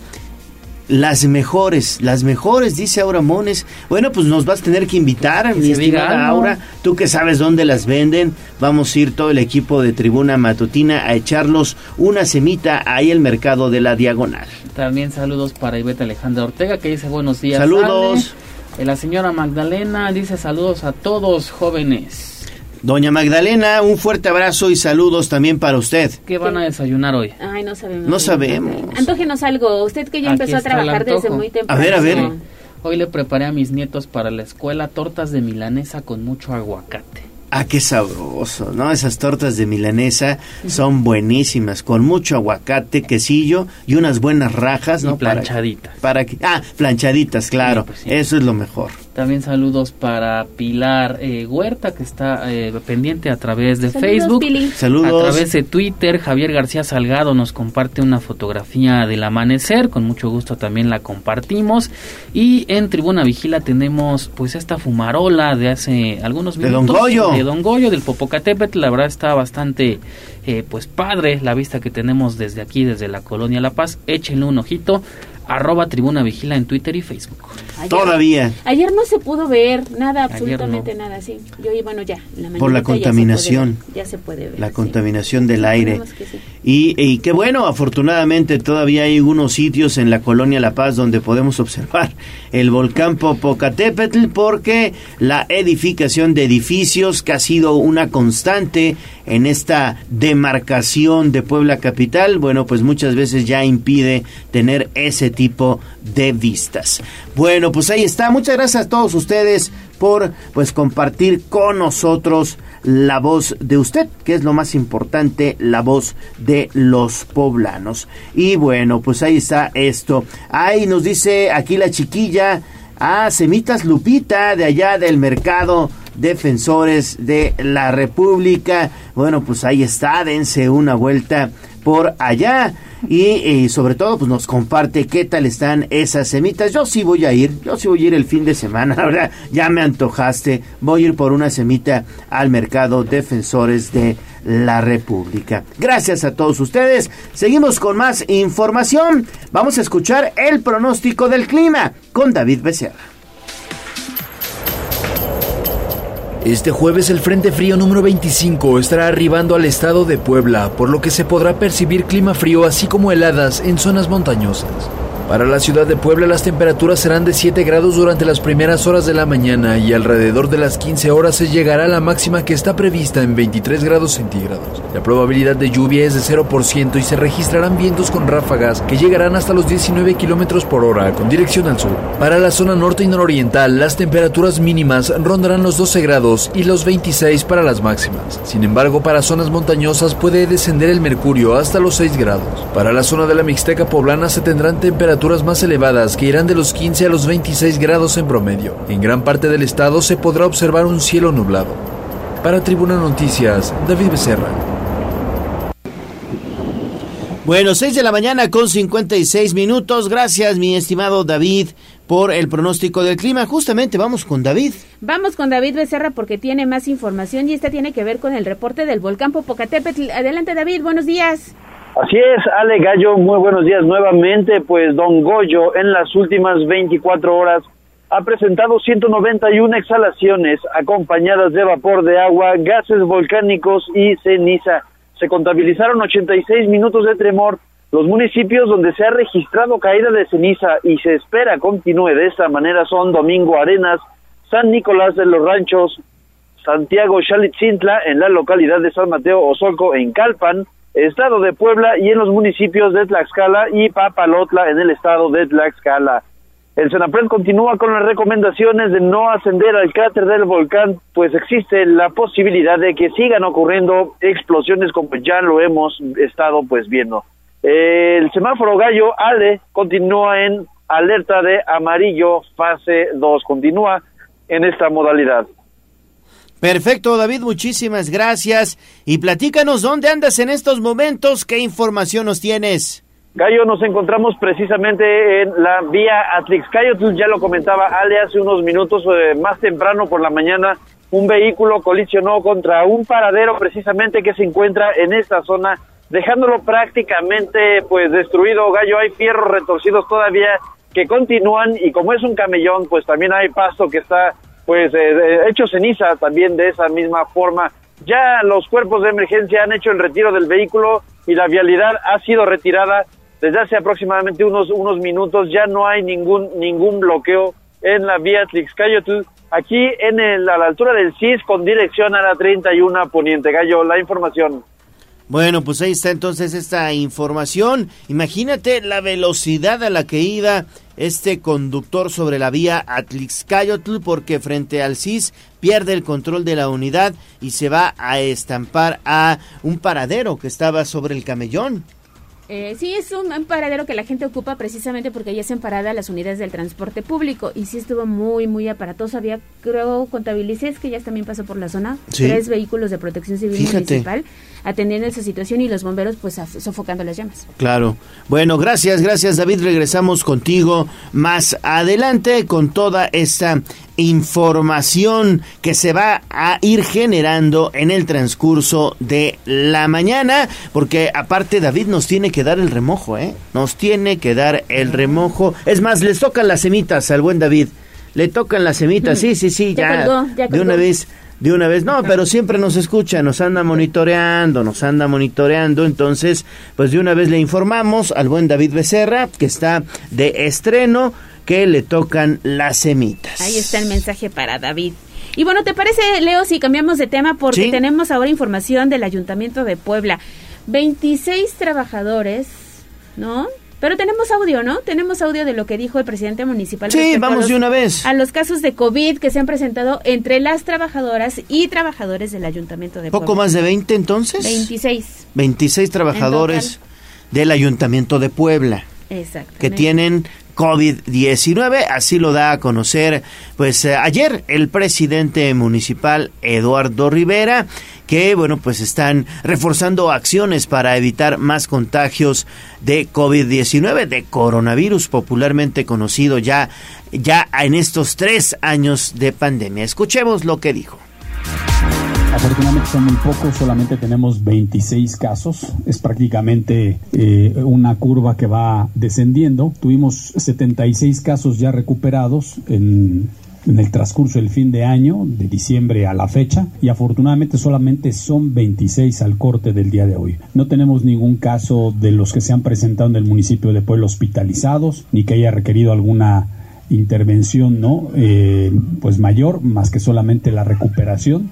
Las mejores, las mejores, dice Aura Mones. Bueno, pues nos vas a tener que invitar, mi estimada Aura. Tú que sabes dónde las venden. Vamos a ir todo el equipo de Tribuna Matutina a echarlos una semita ahí el mercado de la Diagonal. También saludos para Iveta Alejandra Ortega que dice buenos días. Saludos. La señora Magdalena dice saludos a todos jóvenes. Doña Magdalena, un fuerte abrazo y saludos también para usted. ¿Qué van a desayunar hoy? Ay, no sabemos. No sabemos. Antógenos algo. Usted que ya empezó a trabajar desde muy temprano. A ver, a ver. Hoy le preparé a mis nietos para la escuela tortas de milanesa con mucho aguacate. Ah, qué sabroso, ¿no? Esas tortas de milanesa son buenísimas, con mucho aguacate, quesillo y unas buenas rajas, ¿no? Y planchaditas. Para, que, ah, planchaditas, claro. pues Eso es lo mejor. También saludos para Pilar eh, Huerta, que está eh, pendiente a través de Facebook. Saludos. A través de Twitter, Javier García Salgado nos comparte una fotografía del amanecer. Con mucho gusto también la compartimos. Y en Tribuna Vigila tenemos pues esta fumarola de hace algunos minutos. De Don Goyo. De Don Goyo, del Popocatépetl. La verdad está bastante eh, pues padre la vista que tenemos desde aquí, desde la Colonia La Paz. Échenle un ojito arroba Tribuna Vigila en Twitter y Facebook. Todavía. Ayer no se pudo ver nada, absolutamente nada, sí. Yo, bueno, ya, Por la contaminación. Ya se puede ver. La contaminación del aire. Y, y qué bueno, afortunadamente todavía hay unos sitios en la colonia La Paz donde podemos observar el volcán Popocatépetl porque la edificación de edificios que ha sido una constante en esta demarcación de Puebla Capital, bueno, pues muchas veces ya impide tener ese tipo de vistas. Bueno, pues ahí está. Muchas gracias a todos ustedes por pues compartir con nosotros la voz de usted, que es lo más importante, la voz de los poblanos. Y bueno, pues ahí está esto. Ahí nos dice aquí la chiquilla, ah, Semitas Lupita, de allá del mercado defensores de la República. Bueno, pues ahí está, dense una vuelta por allá y, sobre todo pues nos comparte qué tal están esas semitas. Yo sí voy a ir, yo sí voy a ir el fin de semana, la verdad, ya me antojaste. Voy a ir por una semita al mercado Defensores de la República. Gracias a todos ustedes. Seguimos con más información. Vamos a escuchar el pronóstico del clima con David Becerra. Este jueves el Frente Frío número 25 estará arribando al estado de Puebla, por lo que se podrá percibir clima frío así como heladas en zonas montañosas. Para la ciudad de Puebla las temperaturas serán de 7 grados durante las primeras horas de la mañana y alrededor de las 15 horas se llegará a la máxima que está prevista en 23 grados centígrados. La probabilidad de lluvia es de 0% y se registrarán vientos con ráfagas que llegarán hasta los 19 kilómetros por hora con dirección al sur. Para la zona norte y nororiental las temperaturas mínimas rondarán los 12 grados y los 26 para las máximas. Sin embargo, para zonas montañosas puede descender el mercurio hasta los 6 grados. Para la zona de la Mixteca poblana se tendrán temperaturas más elevadas que irán de los 15 a los 26 grados en promedio. En gran parte del estado se podrá observar un cielo nublado. Para Tribuna Noticias, David Becerra. Bueno, 6 de la mañana con 56 minutos. Gracias, mi estimado David, por el pronóstico del clima. Justamente vamos con David. Vamos con David Becerra porque tiene más información y esta tiene que ver con el reporte del volcán Popocatépetl. Adelante, David, buenos días. Así es, Ale Gallo, muy buenos días nuevamente. Pues Don Goyo en las últimas 24 horas ha presentado 191 exhalaciones acompañadas de vapor de agua, gases volcánicos y ceniza. Se contabilizaron 86 minutos de tremor. Los municipios donde se ha registrado caída de ceniza y se espera continúe de esta manera son Domingo Arenas, San Nicolás de los Ranchos, Santiago Xalitzintla en la localidad de San Mateo Osolco en Calpan, estado de Puebla y en los municipios de Tlaxcala y Papalotla en el estado de Tlaxcala. El Senapred continúa con las recomendaciones de no ascender al cráter del volcán, pues existe la posibilidad de que sigan ocurriendo explosiones como ya lo hemos estado pues viendo. El semáforo gallo ALE continúa en alerta de amarillo fase 2, continúa en esta modalidad. Perfecto, David, muchísimas gracias. Y platícanos dónde andas en estos momentos, qué información nos tienes. Gallo, nos encontramos precisamente en la vía Atlixcayotl, ya lo comentaba Ale hace unos minutos, eh, más temprano por la mañana, un vehículo colisionó contra un paradero precisamente que se encuentra en esta zona, dejándolo prácticamente pues destruido. Gallo, hay fierros retorcidos todavía que continúan y como es un camellón, pues también hay pasto que está pues eh, hecho ceniza también de esa misma forma. Ya los cuerpos de emergencia han hecho el retiro del vehículo y la vialidad ha sido retirada desde hace aproximadamente unos unos minutos. Ya no hay ningún ningún bloqueo en la vía Tlixcayotl, aquí en el, a la altura del CIS con dirección a la 31 Poniente Gallo. La información. Bueno, pues ahí está entonces esta información. Imagínate la velocidad a la que iba este conductor sobre la vía Atlixcayotl porque frente al CIS pierde el control de la unidad y se va a estampar a un paradero que estaba sobre el camellón. Eh, sí, es un, paradero que la gente ocupa precisamente porque ya hacen parada las unidades del transporte público y sí estuvo muy, muy aparatoso. Había, creo, contabilicé, que ya también pasó por la zona, tres vehículos de protección civil municipal atendiendo esa situación y los bomberos pues sofocando las llamas. Claro. Bueno, gracias, gracias David. Regresamos contigo más adelante con toda esta información que se va a ir generando en el transcurso de la mañana, porque aparte David nos tiene que dar el remojo, ¿eh? Nos tiene que dar el remojo. Es más, les tocan las semitas al buen David. Le tocan las semitas, sí, sí, sí, ya, de una vez de una vez. No, pero siempre nos escucha, nos anda monitoreando, nos anda monitoreando. Entonces, pues de una vez le informamos al buen David Becerra, que está de estreno, que le tocan las semitas. Ahí está el mensaje para David. Y bueno, ¿te parece, Leo, si cambiamos de tema? Porque tenemos ahora información del Ayuntamiento de Puebla. 26 trabajadores, ¿no? Pero tenemos audio, ¿no? Tenemos audio de lo que dijo el presidente municipal. Sí, vamos de una vez. A los casos de COVID que se han presentado entre las trabajadoras y trabajadores del Ayuntamiento de ¿Poco más de 20 entonces? 26. 26 trabajadores del Ayuntamiento de Puebla. Exacto. Que tienen COVID-19. Así lo da a conocer, pues eh, ayer el presidente municipal Eduardo Rivera, que bueno, pues están reforzando acciones para evitar más contagios de COVID-19, de coronavirus, popularmente conocido ya, ya en estos tres años de pandemia. Escuchemos lo que dijo. Afortunadamente son muy pocos, solamente tenemos 26 casos. Es prácticamente eh, una curva que va descendiendo. Tuvimos 76 casos ya recuperados en, el transcurso del fin de año, de diciembre a la fecha, y afortunadamente solamente son 26 al corte del día de hoy. No tenemos ningún caso de los que se han presentado en el municipio de Pueblo hospitalizados, ni que haya requerido alguna intervención no eh, pues mayor más que solamente la recuperación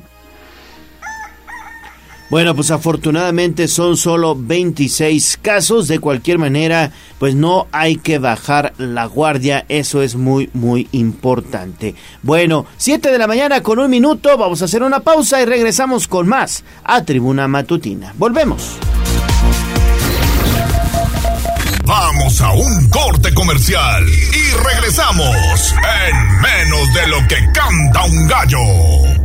bueno, pues afortunadamente son solo 26 casos. De cualquier manera, pues no hay que bajar la guardia. Eso es muy, muy importante. Bueno, 7 de la mañana con un minuto. Vamos a hacer una pausa y regresamos con más a Tribuna Matutina. Volvemos. Vamos a un corte comercial y regresamos en menos de lo que canta un gallo.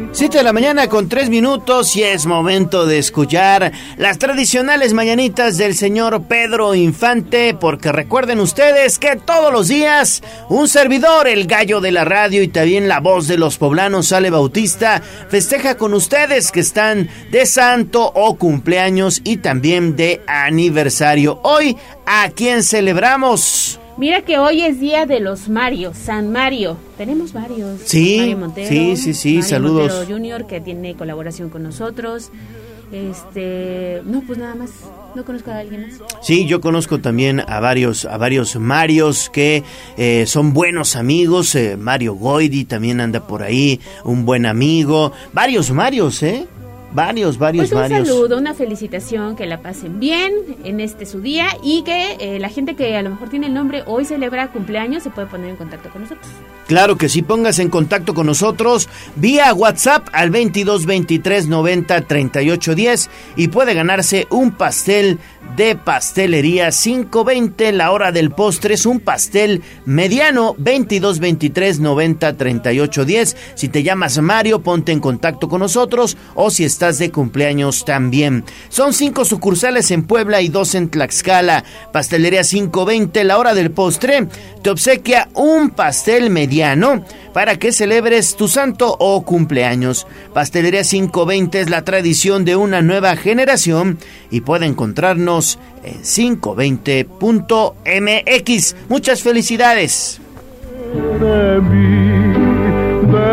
7 de la mañana con 3 minutos y es momento de escuchar las tradicionales mañanitas del señor Pedro Infante, porque recuerden ustedes que todos los días un servidor, el gallo de la radio y también la voz de los poblanos, Ale Bautista, festeja con ustedes que están de santo o cumpleaños y también de aniversario. Hoy, ¿a quién celebramos? Mira que hoy es día de los Mario, San Mario. Tenemos varios. Sí, Mario Montero, sí, sí, sí, Mario saludos. Montero Junior que tiene colaboración con nosotros. Este, no, pues nada más. No conozco a alguien más. Sí, yo conozco también a varios, a varios Marios que eh, son buenos amigos. eh, Mario Goidi también anda por ahí, un buen amigo. Varios Marios, ¿eh? Varios, varios Pues un Marios. saludo, una felicitación, que la pasen bien en este su día y que eh, la gente que a lo mejor tiene el nombre hoy celebra cumpleaños se puede poner en contacto con nosotros. Claro que sí, póngase en contacto con nosotros vía WhatsApp al 22 23 90 38 10 y puede ganarse un pastel de pastelería 520 la hora del postre es un pastel mediano 22 23 90 38 10 si te llamas Mario ponte en contacto con nosotros o si de cumpleaños también son cinco sucursales en Puebla y dos en Tlaxcala pastelería 520 la hora del postre te obsequia un pastel mediano para que celebres tu santo o cumpleaños. Pastelería 520 es la tradición de una nueva generación y puede encontrarnos en 520.mx. Muchas felicidades.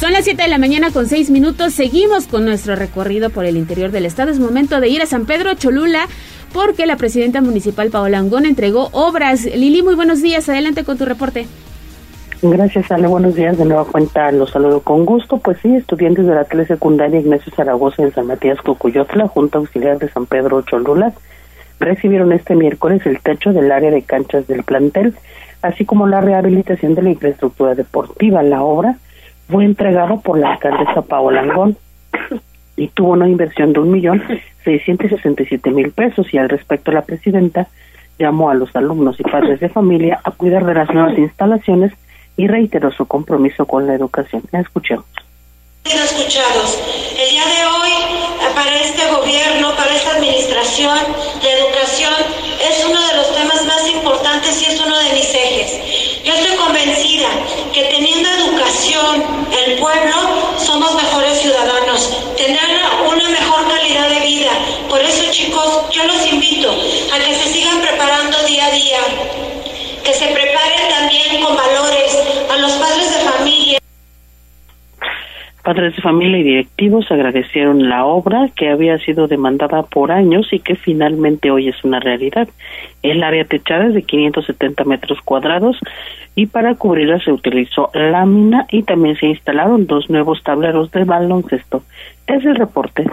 Son las 7 de la mañana con 6 minutos. Seguimos con nuestro recorrido por el interior del estado. Es momento de ir a San Pedro Cholula porque la presidenta municipal Paola Angón entregó obras. Lili, muy buenos días. Adelante con tu reporte. Gracias, Ale. Buenos días. De nueva cuenta los saludo con gusto. Pues sí, estudiantes de la telesecundaria Ignacio Zaragoza en San Matías Cocuyotla, Junta Auxiliar de San Pedro Cholula, recibieron este miércoles el techo del área de canchas del plantel, así como la rehabilitación de la infraestructura deportiva. La obra fue entregado por la alcaldesa Paola Angón y tuvo una inversión de un millón seiscientos sesenta y siete mil pesos y al respecto la presidenta llamó a los alumnos y padres de familia a cuidar de las nuevas instalaciones y reiteró su compromiso con la educación. Escuchemos. Escuchados. El día de hoy, eh, para este gobierno, para esta administración, la educación es uno de los temas más importantes y es uno de mis ejes. Yo estoy convencida que teniendo educación, el pueblo, somos mejores ciudadanos, tener una mejor calidad de vida. Por eso, chicos, yo los invito a que se sigan preparando día a día, que se preparen también con valores a los padres de familia. Padres de familia y directivos agradecieron la obra que había sido demandada por años y que finalmente hoy es una realidad. El área techada es de 570 metros cuadrados y para cubrirla se utilizó lámina y también se instalaron dos nuevos tableros de baloncesto. Es el reporte.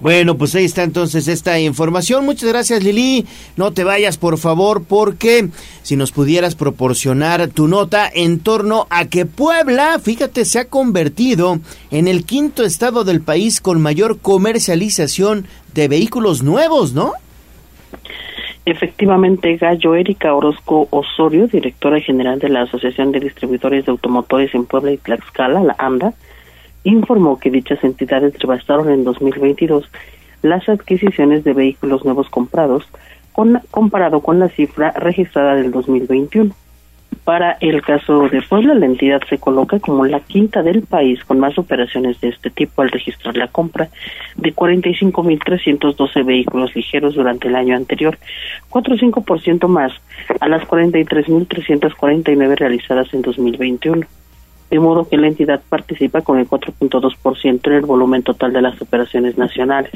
Bueno, pues ahí está entonces esta información. Muchas gracias Lili. No te vayas por favor porque si nos pudieras proporcionar tu nota en torno a que Puebla, fíjate, se ha convertido en el quinto estado del país con mayor comercialización de vehículos nuevos, ¿no? Efectivamente, Gallo Erika Orozco Osorio, directora general de la Asociación de Distribuidores de Automotores en Puebla y Tlaxcala, la ANDA, informó que dichas entidades rebasaron en 2022 las adquisiciones de vehículos nuevos comprados con, comparado con la cifra registrada del 2021. Para el caso de Puebla, la entidad se coloca como la quinta del país con más operaciones de este tipo al registrar la compra de 45.312 vehículos ligeros durante el año anterior, 4,5% más a las 43.349 realizadas en 2021 de modo que la entidad participa con el 4.2% en el volumen total de las operaciones nacionales.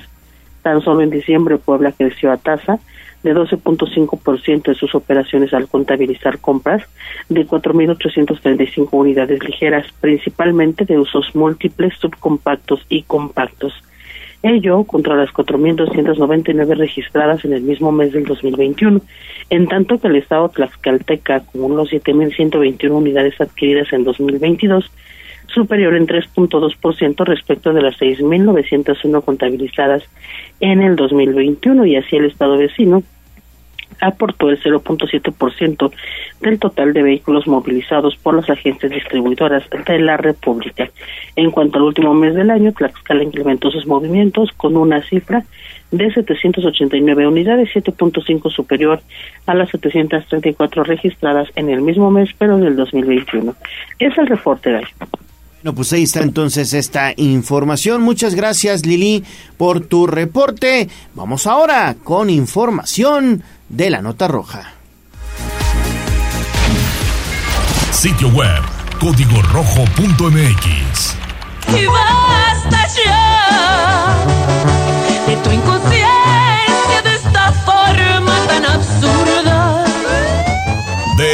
Tan solo en diciembre Puebla creció a tasa de 12.5% de sus operaciones al contabilizar compras de 4.835 unidades ligeras, principalmente de usos múltiples, subcompactos y compactos. Ello contra las 4.299 registradas en el mismo mes del 2021, en tanto que el Estado Tlaxcalteca acumuló 7.121 unidades adquiridas en 2022, superior en 3.2% respecto de las 6.901 contabilizadas en el 2021 y así el Estado vecino aportó el 0.7% del total de vehículos movilizados por las agencias distribuidoras de la República. En cuanto al último mes del año, Tlaxcala incrementó sus movimientos con una cifra de 789 unidades, 7.5 superior a las 734 registradas en el mismo mes, pero del 2021. Es el reporte hoy. Bueno, pues ahí está entonces esta información. Muchas gracias Lili por tu reporte. Vamos ahora con información de la nota roja. Sitio web código rojo.mx. Y basta ya de tu inconsciencia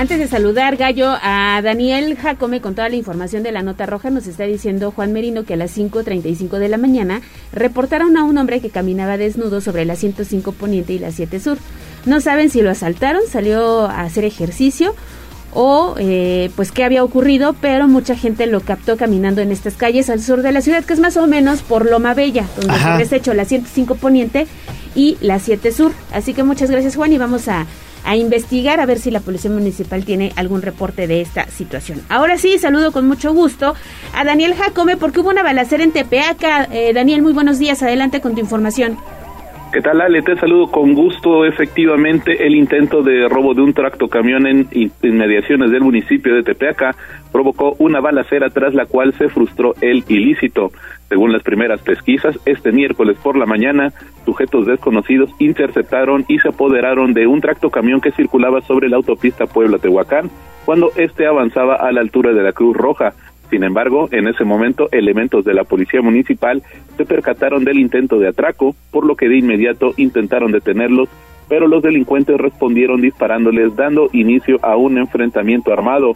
Antes de saludar, Gallo, a Daniel Jacome con toda la información de la nota roja, nos está diciendo Juan Merino que a las 5.35 de la mañana reportaron a un hombre que caminaba desnudo sobre la 105 Poniente y la 7 Sur. No saben si lo asaltaron, salió a hacer ejercicio o eh, pues qué había ocurrido, pero mucha gente lo captó caminando en estas calles al sur de la ciudad, que es más o menos por Loma Bella, donde Ajá. se hecho la 105 Poniente y la 7 Sur. Así que muchas gracias Juan y vamos a, a investigar a ver si la Policía Municipal tiene algún reporte de esta situación. Ahora sí, saludo con mucho gusto a Daniel Jacome porque hubo una balacera en Tepeaca. Eh, Daniel, muy buenos días, adelante con tu información. ¿Qué tal, Ale? Te saludo con gusto. Efectivamente, el intento de robo de un tractocamión en in- inmediaciones del municipio de Tepeaca provocó una balacera tras la cual se frustró el ilícito. Según las primeras pesquisas, este miércoles por la mañana, sujetos desconocidos interceptaron y se apoderaron de un tractocamión que circulaba sobre la autopista Puebla-Tehuacán cuando este avanzaba a la altura de la Cruz Roja. Sin embargo, en ese momento, elementos de la policía municipal se percataron del intento de atraco, por lo que de inmediato intentaron detenerlos, pero los delincuentes respondieron disparándoles, dando inicio a un enfrentamiento armado.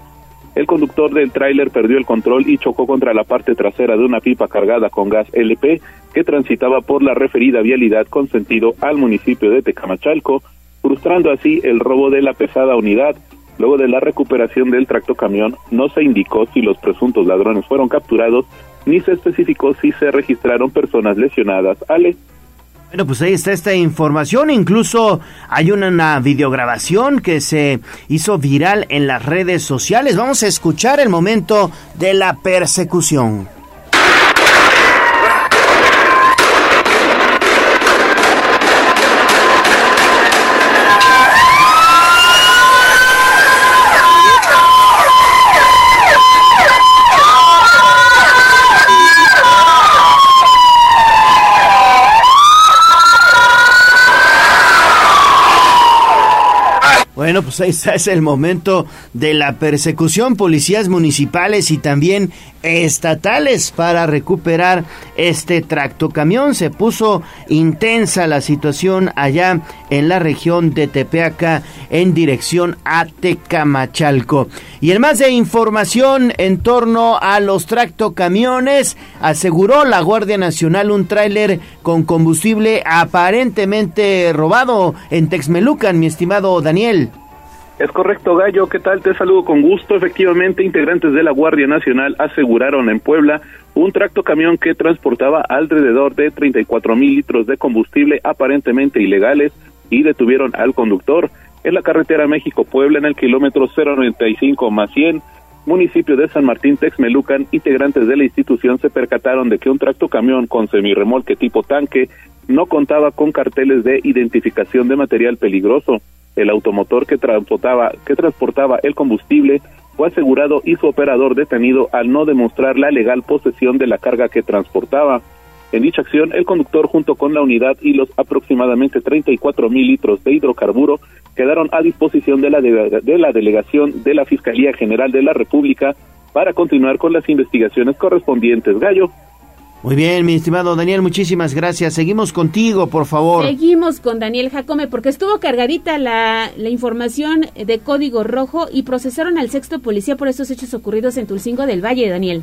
El conductor del tráiler perdió el control y chocó contra la parte trasera de una pipa cargada con gas LP que transitaba por la referida vialidad con sentido al municipio de Tecamachalco, frustrando así el robo de la pesada unidad. Luego de la recuperación del tractocamión, no se indicó si los presuntos ladrones fueron capturados, ni se especificó si se registraron personas lesionadas. Ale. Bueno, pues ahí está esta información. Incluso hay una, una videograbación que se hizo viral en las redes sociales. Vamos a escuchar el momento de la persecución. Bueno, pues ahí está, es el momento de la persecución, policías municipales y también estatales para recuperar este tractocamión. Se puso intensa la situación allá en la región de Tepeaca en dirección a Tecamachalco. Y en más de información en torno a los tractocamiones, aseguró la Guardia Nacional un tráiler con combustible aparentemente robado en Texmelucan, mi estimado Daniel. Es correcto, Gallo. ¿Qué tal? Te saludo con gusto. Efectivamente, integrantes de la Guardia Nacional aseguraron en Puebla un tractocamión que transportaba alrededor de 34 mil litros de combustible aparentemente ilegales y detuvieron al conductor en la carretera México-Puebla en el kilómetro 095 más 100, municipio de San Martín Texmelucan. Integrantes de la institución se percataron de que un tractocamión con semirremolque tipo tanque no contaba con carteles de identificación de material peligroso. El automotor que transportaba, que transportaba el combustible fue asegurado y su operador detenido al no demostrar la legal posesión de la carga que transportaba. En dicha acción, el conductor junto con la unidad y los aproximadamente 34 mil litros de hidrocarburo quedaron a disposición de la, de la delegación de la Fiscalía General de la República para continuar con las investigaciones correspondientes. Gallo. Muy bien, mi estimado Daniel, muchísimas gracias. Seguimos contigo, por favor. Seguimos con Daniel Jacome porque estuvo cargadita la, la información de Código Rojo y procesaron al sexto policía por estos hechos ocurridos en Tulcingo del Valle, Daniel.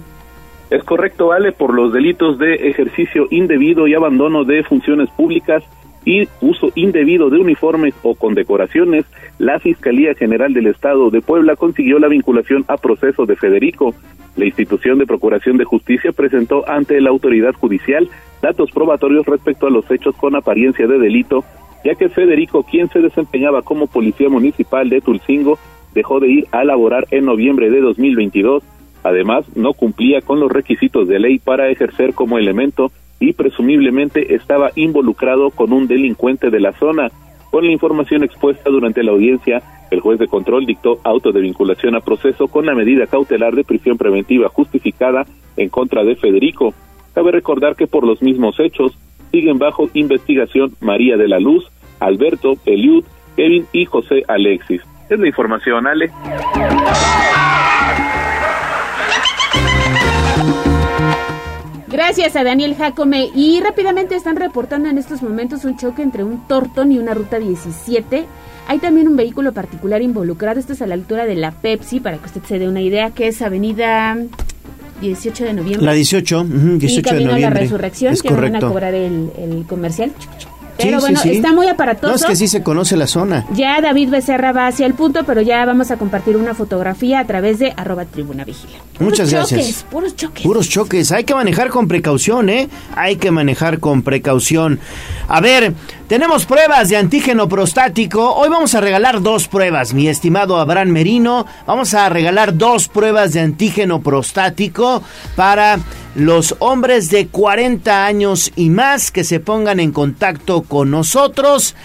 Es correcto, vale, por los delitos de ejercicio indebido y abandono de funciones públicas y uso indebido de uniformes o condecoraciones, la Fiscalía General del Estado de Puebla consiguió la vinculación a proceso de Federico. La institución de Procuración de Justicia presentó ante la autoridad judicial datos probatorios respecto a los hechos con apariencia de delito, ya que Federico, quien se desempeñaba como policía municipal de Tulcingo, dejó de ir a laborar en noviembre de 2022 Además, no cumplía con los requisitos de ley para ejercer como elemento y presumiblemente estaba involucrado con un delincuente de la zona. Con la información expuesta durante la audiencia, el juez de control dictó auto de vinculación a proceso con la medida cautelar de prisión preventiva justificada en contra de Federico. Cabe recordar que por los mismos hechos siguen bajo investigación María de la Luz, Alberto, Eliud, Kevin y José Alexis. Es la información, Ale. Gracias a Daniel Jacome. Y rápidamente están reportando en estos momentos un choque entre un Torton y una ruta 17. Hay también un vehículo particular involucrado. Esto es a la altura de la Pepsi, para que usted se dé una idea, que es Avenida 18 de noviembre. La 18, 18 de noviembre. A la resurrección, que van a cobrar el, el comercial. Pero bueno, está muy aparatoso. No, es que sí se conoce la zona. Ya David Becerra va hacia el punto, pero ya vamos a compartir una fotografía a través de arroba tribuna vigila. Muchas gracias. Puros choques. Puros choques. Hay que manejar con precaución, ¿eh? Hay que manejar con precaución. A ver, tenemos pruebas de antígeno prostático. Hoy vamos a regalar dos pruebas, mi estimado Abraham Merino. Vamos a regalar dos pruebas de antígeno prostático para los hombres de 40 años y más que se pongan en contacto con nosotros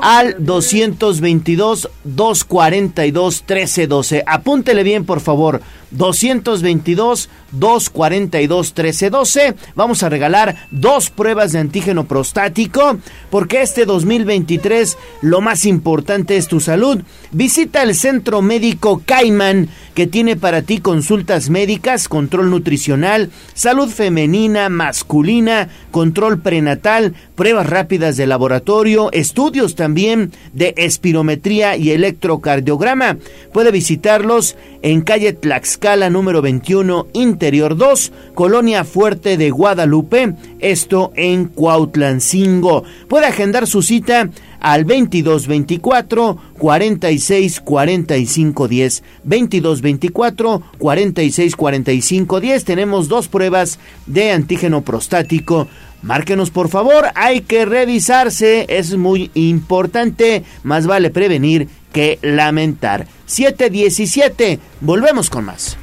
al 222 242 1312. Apúntele bien, por favor. 222 242 1312. Vamos a regalar dos pruebas de antígeno prostático porque este 2023 lo más importante es tu salud. Visita el Centro Médico Cayman que tiene para ti consultas médicas, control nutricional, salud femenina, masculina, control prenatal, pruebas rápidas de laboratorio, estudios también de espirometría y electrocardiograma. Puede visitarlos en calle Tlaxcala número 21, Interior 2, Colonia Fuerte de Guadalupe, esto en Cuautlancingo. Puede agendar su cita al 2224 46 45 10. 2224 46 45 10. Tenemos dos pruebas de antígeno prostático. Márquenos por favor, hay que revisarse, es muy importante, más vale prevenir que lamentar. 717, volvemos con más.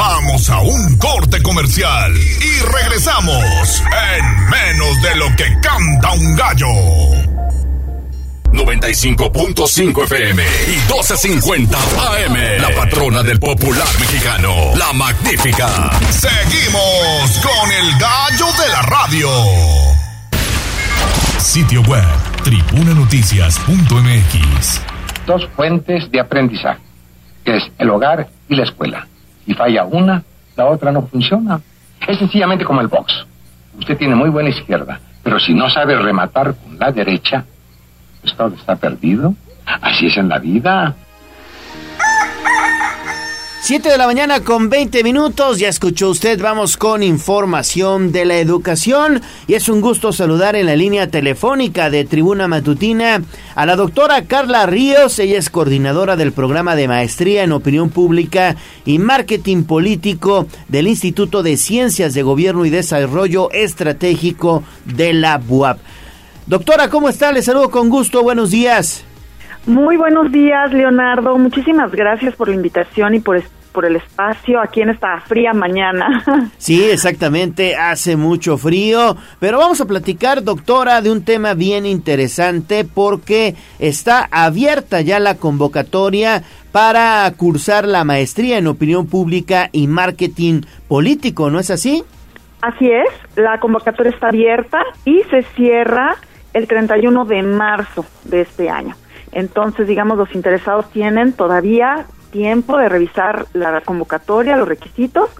Vamos a un corte comercial y regresamos en menos de lo que canta un gallo. 95.5 FM y 12.50 AM. La patrona del popular mexicano, la magnífica. Seguimos con el gallo de la radio. Sitio web, tribunanoticias.mx. Dos fuentes de aprendizaje, que es el hogar y la escuela. Si falla una, la otra no funciona. Es sencillamente como el box. Usted tiene muy buena izquierda, pero si no sabe rematar con la derecha, pues todo está perdido. Así es en la vida. 7 de la mañana con 20 minutos, ya escuchó usted, vamos con información de la educación y es un gusto saludar en la línea telefónica de Tribuna Matutina a la doctora Carla Ríos, ella es coordinadora del programa de maestría en opinión pública y marketing político del Instituto de Ciencias de Gobierno y Desarrollo Estratégico de la BUAP. Doctora, ¿cómo está? Le saludo con gusto, buenos días. Muy buenos días, Leonardo. Muchísimas gracias por la invitación y por por el espacio aquí en esta fría mañana. Sí, exactamente, hace mucho frío, pero vamos a platicar, doctora, de un tema bien interesante porque está abierta ya la convocatoria para cursar la maestría en opinión pública y marketing político, ¿no es así? Así es, la convocatoria está abierta y se cierra el 31 de marzo de este año. Entonces, digamos, los interesados tienen todavía tiempo de revisar la convocatoria, los requisitos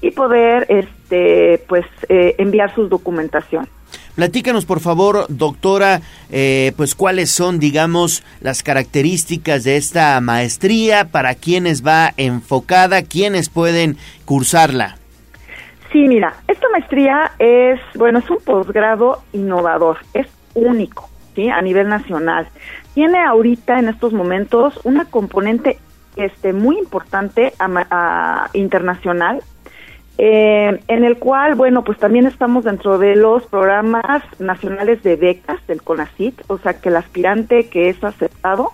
y poder, este, pues, eh, enviar sus documentación. Platícanos, por favor, doctora, eh, pues cuáles son, digamos, las características de esta maestría, para quiénes va enfocada, quiénes pueden cursarla. Sí, mira, esta maestría es, bueno, es un posgrado innovador, es único, ¿sí? A nivel nacional. Tiene ahorita, en estos momentos, una componente este, muy importante internacional, eh, en el cual, bueno, pues también estamos dentro de los programas nacionales de becas del CONACIT, o sea que el aspirante que es aceptado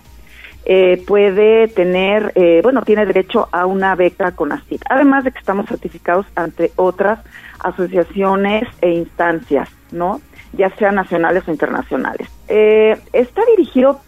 eh, puede tener, eh, bueno, tiene derecho a una beca CONACIT, además de que estamos certificados ante otras asociaciones e instancias, ¿no? Ya sean nacionales o internacionales. está dirigido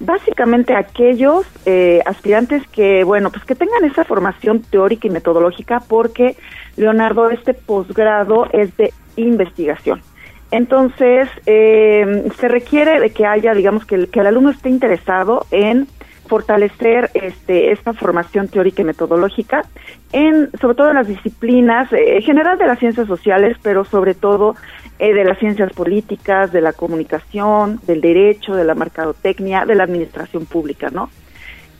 básicamente aquellos eh, aspirantes que, bueno, pues que tengan esa formación teórica y metodológica, porque, Leonardo, este posgrado es de investigación. Entonces, eh, se requiere de que haya, digamos, que el, que el alumno esté interesado en fortalecer este, esta formación teórica y metodológica en sobre todo en las disciplinas eh, general de las ciencias sociales pero sobre todo eh, de las ciencias políticas de la comunicación del derecho de la mercadotecnia de la administración pública no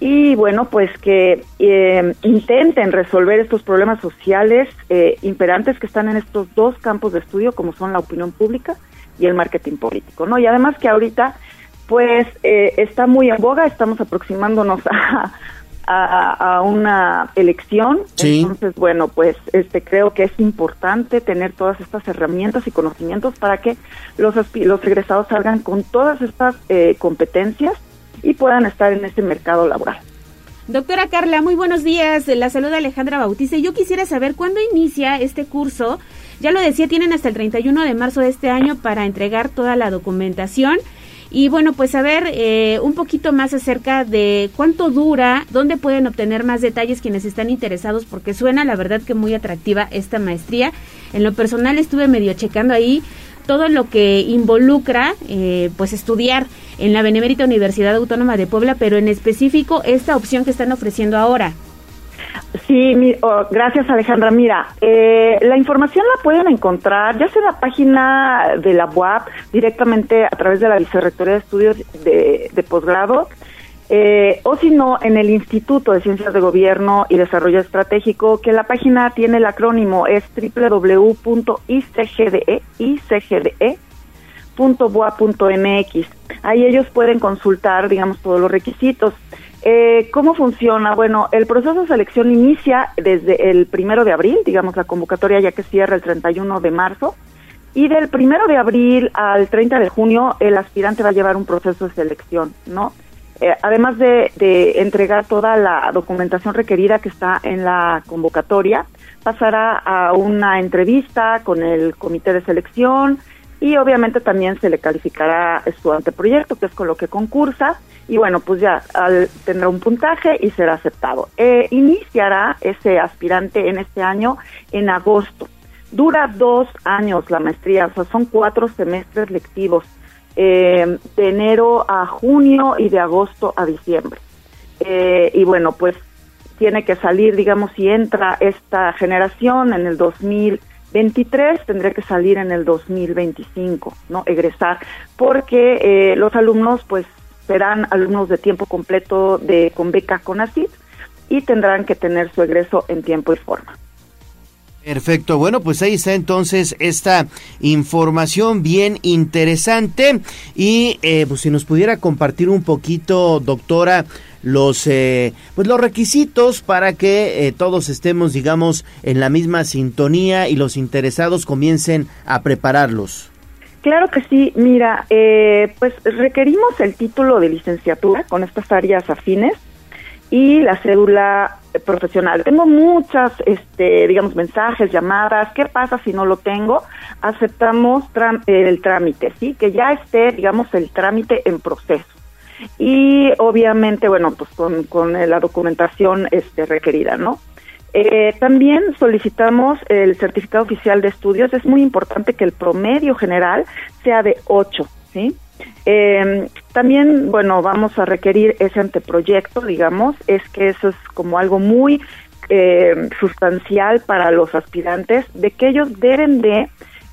y bueno pues que eh, intenten resolver estos problemas sociales eh, imperantes que están en estos dos campos de estudio como son la opinión pública y el marketing político no y además que ahorita pues eh, está muy en boga, estamos aproximándonos a, a, una elección, entonces bueno, pues este creo que es importante tener todas estas herramientas y conocimientos para que los los egresados salgan con todas estas eh, competencias y puedan estar en este mercado laboral. Doctora Carla, muy buenos días. La saluda Alejandra Bautista. Yo quisiera saber cuándo inicia este curso. Ya lo decía, tienen hasta el 31 de marzo de este año para entregar toda la documentación. Y bueno, pues a ver eh, un poquito más acerca de cuánto dura, dónde pueden obtener más detalles quienes están interesados, porque suena la verdad que muy atractiva esta maestría. En lo personal estuve medio checando ahí todo lo que involucra eh, pues estudiar en la Benemérita Universidad Autónoma de Puebla, pero en específico esta opción que están ofreciendo ahora. Sí, oh, gracias Alejandra. Mira, eh, la información la pueden encontrar ya sea en la página de la UAP, directamente a través de la Vicerrectoría de Estudios de, Posgrado, eh, o si no, en el Instituto de Ciencias de Gobierno y Desarrollo Estratégico, que la página tiene el acrónimo, es www.icgde.boa.mx. Ahí ellos pueden consultar, digamos, todos los requisitos. Eh, ¿Cómo funciona? Bueno, el proceso de selección inicia desde el primero de abril, digamos la convocatoria ya que cierra el 31 de marzo, y del primero de abril al 30 de junio el aspirante va a llevar un proceso de selección, ¿no? Eh, además de, de, entregar toda la documentación requerida que está en la convocatoria, pasará a una entrevista con el comité de selección y obviamente también se le calificará su anteproyecto, que es con lo que concursa, y bueno, pues ya al, tendrá un puntaje y será aceptado. Eh, iniciará ese aspirante en este año en agosto. Dura dos años la maestría, o sea, son cuatro semestres lectivos, eh, de enero a junio y de agosto a diciembre. Eh, y bueno, pues tiene que salir, digamos, si entra esta generación en el 2023, tendría que salir en el 2025, ¿no? Egresar, porque los alumnos, pues, serán alumnos de tiempo completo de con beca CONACYT y tendrán que tener su egreso en tiempo y forma. Perfecto, bueno, pues ahí está entonces esta información bien interesante y eh, pues si nos pudiera compartir un poquito, doctora, los eh, pues los requisitos para que eh, todos estemos, digamos, en la misma sintonía y los interesados comiencen a prepararlos. Claro que sí, mira, eh, pues requerimos el título de licenciatura con estas áreas afines y la cédula profesional. Tengo muchas, este, digamos, mensajes, llamadas. ¿Qué pasa si no lo tengo? Aceptamos el trámite, ¿sí? Que ya esté, digamos, el trámite en proceso. Y obviamente, bueno, pues con, con la documentación este, requerida, ¿no? Eh, también solicitamos el certificado oficial de estudios. Es muy importante que el promedio general sea de 8, ¿sí? Eh, también, bueno, vamos a requerir ese anteproyecto, digamos, es que eso es como algo muy eh, sustancial para los aspirantes, de que ellos deben de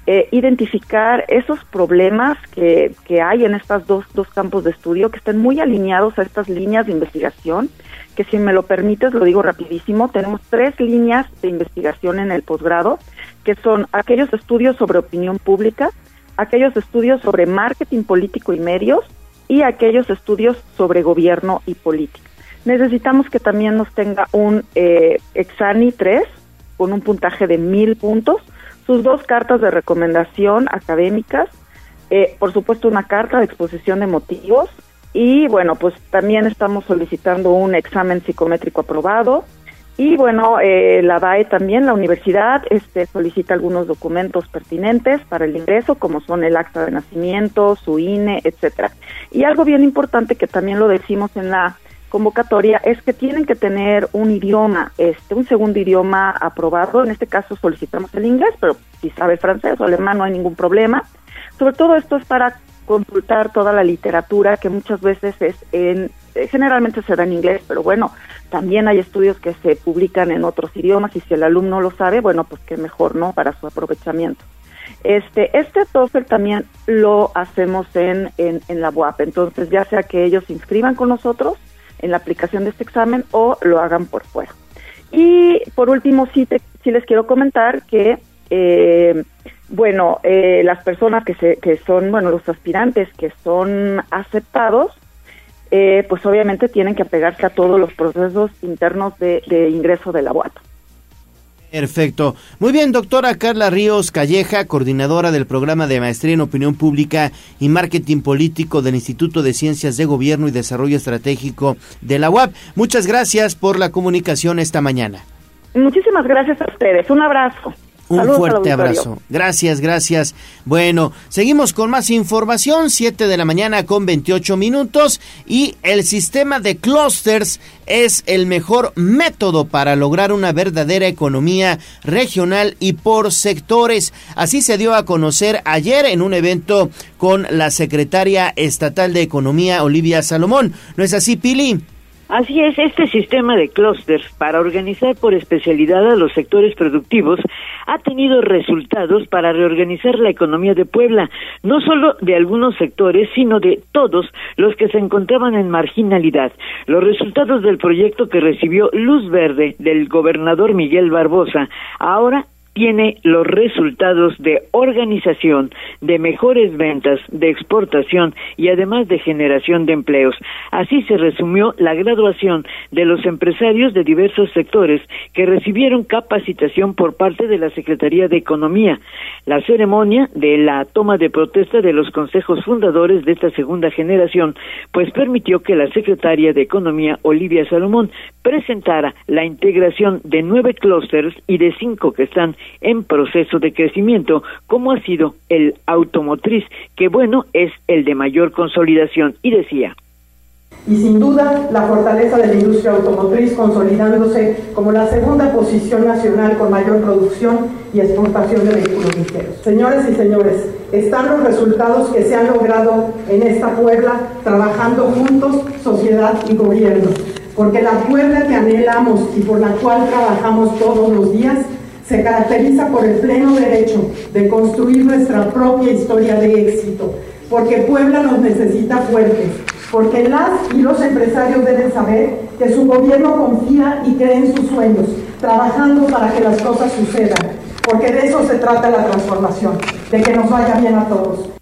eh, identificar esos problemas que, que hay en estos dos, dos campos de estudio, que estén muy alineados a estas líneas de investigación, que si me lo permites, lo digo rapidísimo, tenemos tres líneas de investigación en el posgrado, que son aquellos estudios sobre opinión pública, aquellos estudios sobre marketing político y medios y aquellos estudios sobre gobierno y política. Necesitamos que también nos tenga un eh, Exani 3 con un puntaje de mil puntos, sus dos cartas de recomendación académicas, eh, por supuesto una carta de exposición de motivos y bueno, pues también estamos solicitando un examen psicométrico aprobado, y bueno, eh, la DAE también, la universidad, este, solicita algunos documentos pertinentes para el ingreso, como son el acta de nacimiento, su INE, etcétera. Y algo bien importante que también lo decimos en la convocatoria es que tienen que tener un idioma, este, un segundo idioma aprobado. En este caso solicitamos el inglés, pero si sabe francés o alemán no hay ningún problema. Sobre todo esto es para consultar toda la literatura que muchas veces es en generalmente se da en inglés, pero bueno, también hay estudios que se publican en otros idiomas y si el alumno lo sabe, bueno, pues qué mejor, ¿no? Para su aprovechamiento. Este, este TOEFL también lo hacemos en, en, la UAP, entonces ya sea que ellos se inscriban con nosotros en la aplicación de este examen o lo hagan por fuera. Y por último, sí, te, sí les quiero comentar que, eh, bueno, eh, las personas que, se, que son, bueno, los aspirantes que son aceptados, eh, pues obviamente tienen que apegarse a todos los procesos internos de, ingreso de la UAT. Perfecto. Muy bien, doctora Carla Ríos Calleja, coordinadora del programa de Maestría en Opinión Pública y Marketing Político del Instituto de Ciencias de Gobierno y Desarrollo Estratégico de la UAP. Muchas gracias por la comunicación esta mañana. Muchísimas gracias a ustedes. Un abrazo. Un fuerte abrazo. Gracias, gracias. Bueno, seguimos con más información, 7 de la mañana con 28 minutos y el sistema de clusters es el mejor método para lograr una verdadera economía regional y por sectores. Así se dio a conocer ayer en un evento con la secretaria estatal de Economía, Olivia Salomón. ¿No es así, Pili? Así es, este sistema de clústeres para organizar por especialidad a los sectores productivos ha tenido resultados para reorganizar la economía de Puebla, no solo de algunos sectores, sino de todos los que se encontraban en marginalidad. Los resultados del proyecto que recibió luz verde del gobernador Miguel Barbosa ahora tiene los resultados de organización, de mejores ventas, de exportación y además de generación de empleos. Así se resumió la graduación de los empresarios de diversos sectores que recibieron capacitación por parte de la Secretaría de Economía. La ceremonia de la toma de protesta de los consejos fundadores de esta segunda generación, pues permitió que la secretaria de Economía, Olivia Salomón, presentara la integración de nueve clústeres y de cinco que están en proceso de crecimiento, como ha sido el automotriz, que bueno, es el de mayor consolidación. Y decía, y sin duda la fortaleza de la industria automotriz consolidándose como la segunda posición nacional con mayor producción y exportación de vehículos ligeros. Señores y señores, están los resultados que se han logrado en esta Puebla trabajando juntos, sociedad y gobierno, porque la Puebla que anhelamos y por la cual trabajamos todos los días se caracteriza por el pleno derecho de construir nuestra propia historia de éxito, porque Puebla nos necesita fuertes, porque las y los empresarios deben saber que su gobierno confía y cree en sus sueños, trabajando para que las cosas sucedan, porque de eso se trata la transformación, de que nos vaya bien a todos.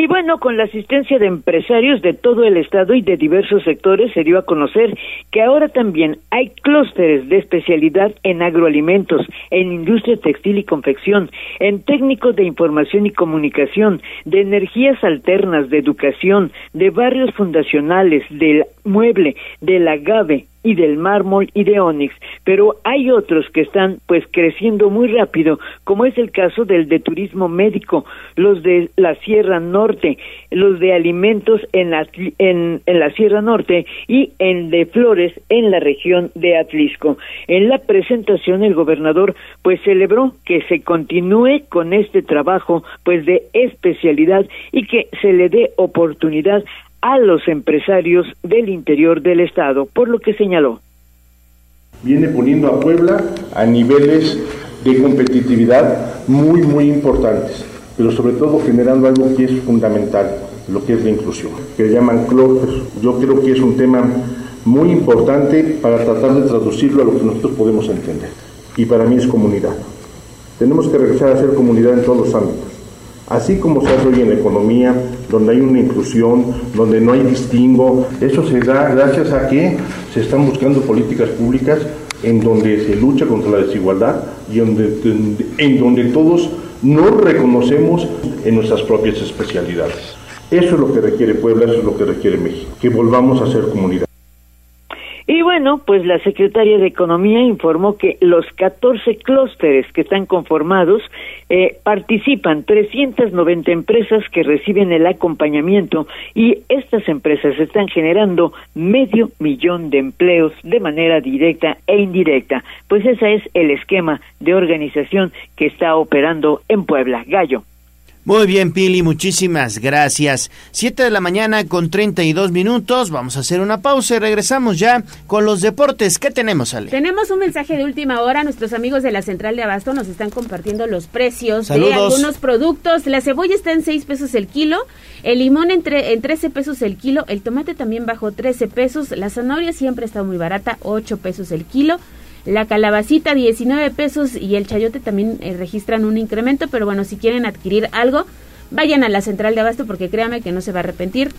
Y bueno, con la asistencia de empresarios de todo el estado y de diversos sectores se dio a conocer que ahora también hay clústeres de especialidad en agroalimentos, en industria textil y confección, en técnicos de información y comunicación, de energías alternas, de educación, de barrios fundacionales, del mueble, del agave, y del mármol y de ónix, pero hay otros que están pues creciendo muy rápido, como es el caso del de turismo médico, los de la Sierra Norte, los de alimentos en la, en, la Sierra Norte y el de flores en la región de Atlisco. En la presentación el gobernador pues celebró que se continúe con este trabajo pues de especialidad y que se le dé oportunidad a los empresarios del interior del estado, por lo que señaló. Viene poniendo a Puebla a niveles de competitividad muy, muy importantes, pero sobre todo generando algo que es fundamental, lo que es la inclusión, que le llaman clusters. Yo creo que es un tema muy importante para tratar de traducirlo a lo que nosotros podemos entender. Y para mí es comunidad. Tenemos que regresar a ser comunidad en todos los ámbitos así como se hace hoy en la economía, donde hay una inclusión, donde no hay distingo. Eso se da gracias a que se están buscando políticas públicas en donde se lucha contra la desigualdad y en donde todos nos reconocemos en nuestras propias especialidades. Eso es lo que requiere Puebla, eso es lo que requiere México, que volvamos a ser comunidad. Y bueno, pues la secretaria de Economía informó que los 14 clústeres que están conformados eh, participan 390 empresas que reciben el acompañamiento y estas empresas están generando medio millón de empleos de manera directa e indirecta. Pues ese es el esquema de organización que está operando en Puebla. Gallo. Muy bien, Pili, muchísimas gracias. Siete de la mañana con 32 minutos. Vamos a hacer una pausa y regresamos ya con los deportes. ¿Qué tenemos, Ale? Tenemos un mensaje de última hora. Nuestros amigos de la Central de Abasto nos están compartiendo los precios de algunos productos. La cebolla está en 6 pesos el kilo, el limón entre, en 13 pesos el kilo, el tomate también bajó 13 pesos, la zanahoria siempre está muy barata, 8 pesos el kilo la calabacita 19 pesos y el chayote también eh, registran un incremento, pero bueno, si quieren adquirir algo, vayan a la central de abasto porque créame que no se va a arrepentir.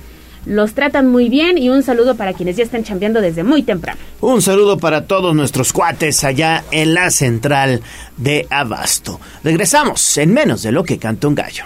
Los tratan muy bien y un saludo para quienes ya están chambeando desde muy temprano. Un saludo para todos nuestros cuates allá en la central de abasto. Regresamos en menos de lo que canta un gallo.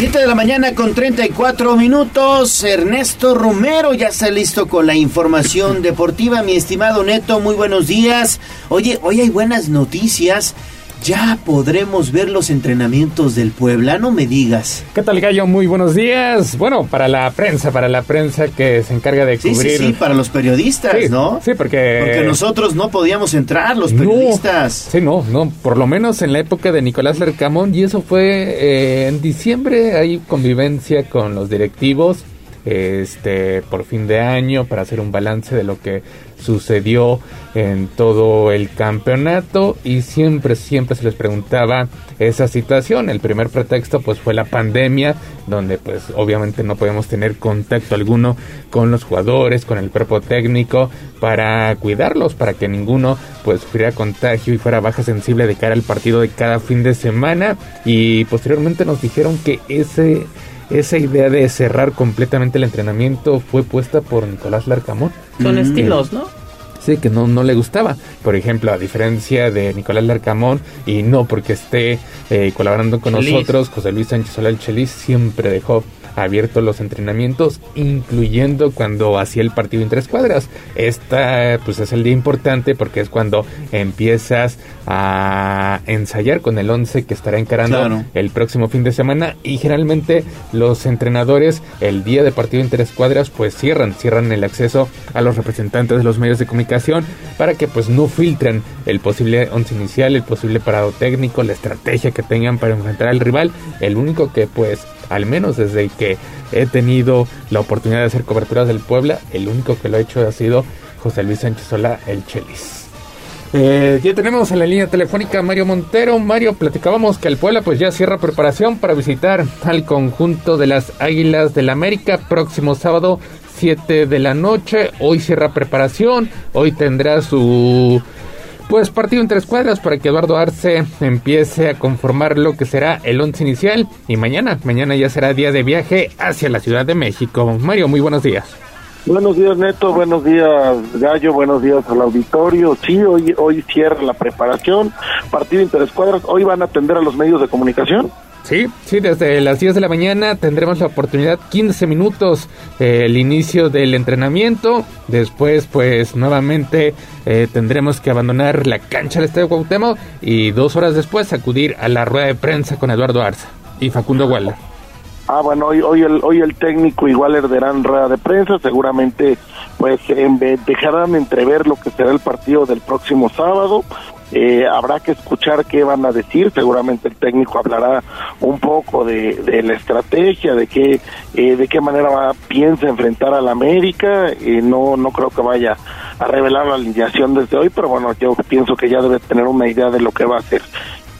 7 de la mañana con 34 minutos. Ernesto Romero ya está listo con la información deportiva. Mi estimado Neto, muy buenos días. Oye, hoy hay buenas noticias. Ya podremos ver los entrenamientos del Puebla, no me digas. ¿Qué tal, Gallo? Muy buenos días. Bueno, para la prensa, para la prensa que se encarga de cubrir. Sí, sí, sí para los periodistas, ¿no? Sí, porque. Porque nosotros no podíamos entrar, los periodistas. sí, no, no. Por lo menos en la época de Nicolás Lercamón, y eso fue eh, en diciembre, hay convivencia con los directivos este por fin de año para hacer un balance de lo que sucedió en todo el campeonato y siempre siempre se les preguntaba esa situación. El primer pretexto pues fue la pandemia donde pues obviamente no podemos tener contacto alguno con los jugadores con el cuerpo técnico para cuidarlos para que ninguno pues sufriera contagio y fuera baja sensible de cara al partido de cada fin de semana. Y posteriormente nos dijeron que ese esa idea de cerrar completamente el entrenamiento fue puesta por Nicolás Larcamón. Son estilos, ¿no? Sí, que no, no le gustaba. Por ejemplo, a diferencia de Nicolás Larcamón, y no porque esté eh, colaborando con nosotros, José Luis Sánchez Solá el Chelis siempre dejó abierto los entrenamientos, incluyendo cuando hacía el partido en tres cuadras. Esta pues es el día importante porque es cuando empiezas a ensayar con el 11 que estará encarando el próximo fin de semana y generalmente los entrenadores el día de partido en tres cuadras pues cierran, cierran el acceso a los representantes de los medios de comunicación para que pues no filtren el posible once inicial, el posible parado técnico, la estrategia que tengan para enfrentar al rival. El único que pues al menos desde que he tenido la oportunidad de hacer coberturas del Puebla, el único que lo ha hecho ha sido José Luis Sánchez Sola, el Chelis. Eh, ya tenemos en la línea telefónica a Mario Montero. Mario, platicábamos que el Puebla pues ya cierra preparación para visitar al conjunto de las Águilas del la América próximo sábado 7 de la noche. Hoy cierra preparación, hoy tendrá su pues partido en tres cuadras para que Eduardo Arce empiece a conformar lo que será el once inicial y mañana, mañana ya será día de viaje hacia la Ciudad de México. Mario, muy buenos días. Buenos días Neto, buenos días Gallo, buenos días al auditorio. Sí, hoy hoy cierra la preparación, partido interescuadras. Hoy van a atender a los medios de comunicación. Sí, sí, desde las 10 de la mañana tendremos la oportunidad, 15 minutos, eh, el inicio del entrenamiento. Después, pues nuevamente eh, tendremos que abandonar la cancha del Estadio Cuauhtémoc y dos horas después acudir a la rueda de prensa con Eduardo Arza y Facundo Waller. Ah, bueno, hoy, hoy, el, hoy el técnico igual herederán rueda de prensa, seguramente pues dejarán entrever lo que será el partido del próximo sábado. Eh, habrá que escuchar qué van a decir, seguramente el técnico hablará un poco de, de la estrategia, de qué, eh, de qué manera va, piensa enfrentar a la América, eh, no, no creo que vaya a revelar la alineación desde hoy, pero bueno, yo pienso que ya debe tener una idea de lo que va a hacer.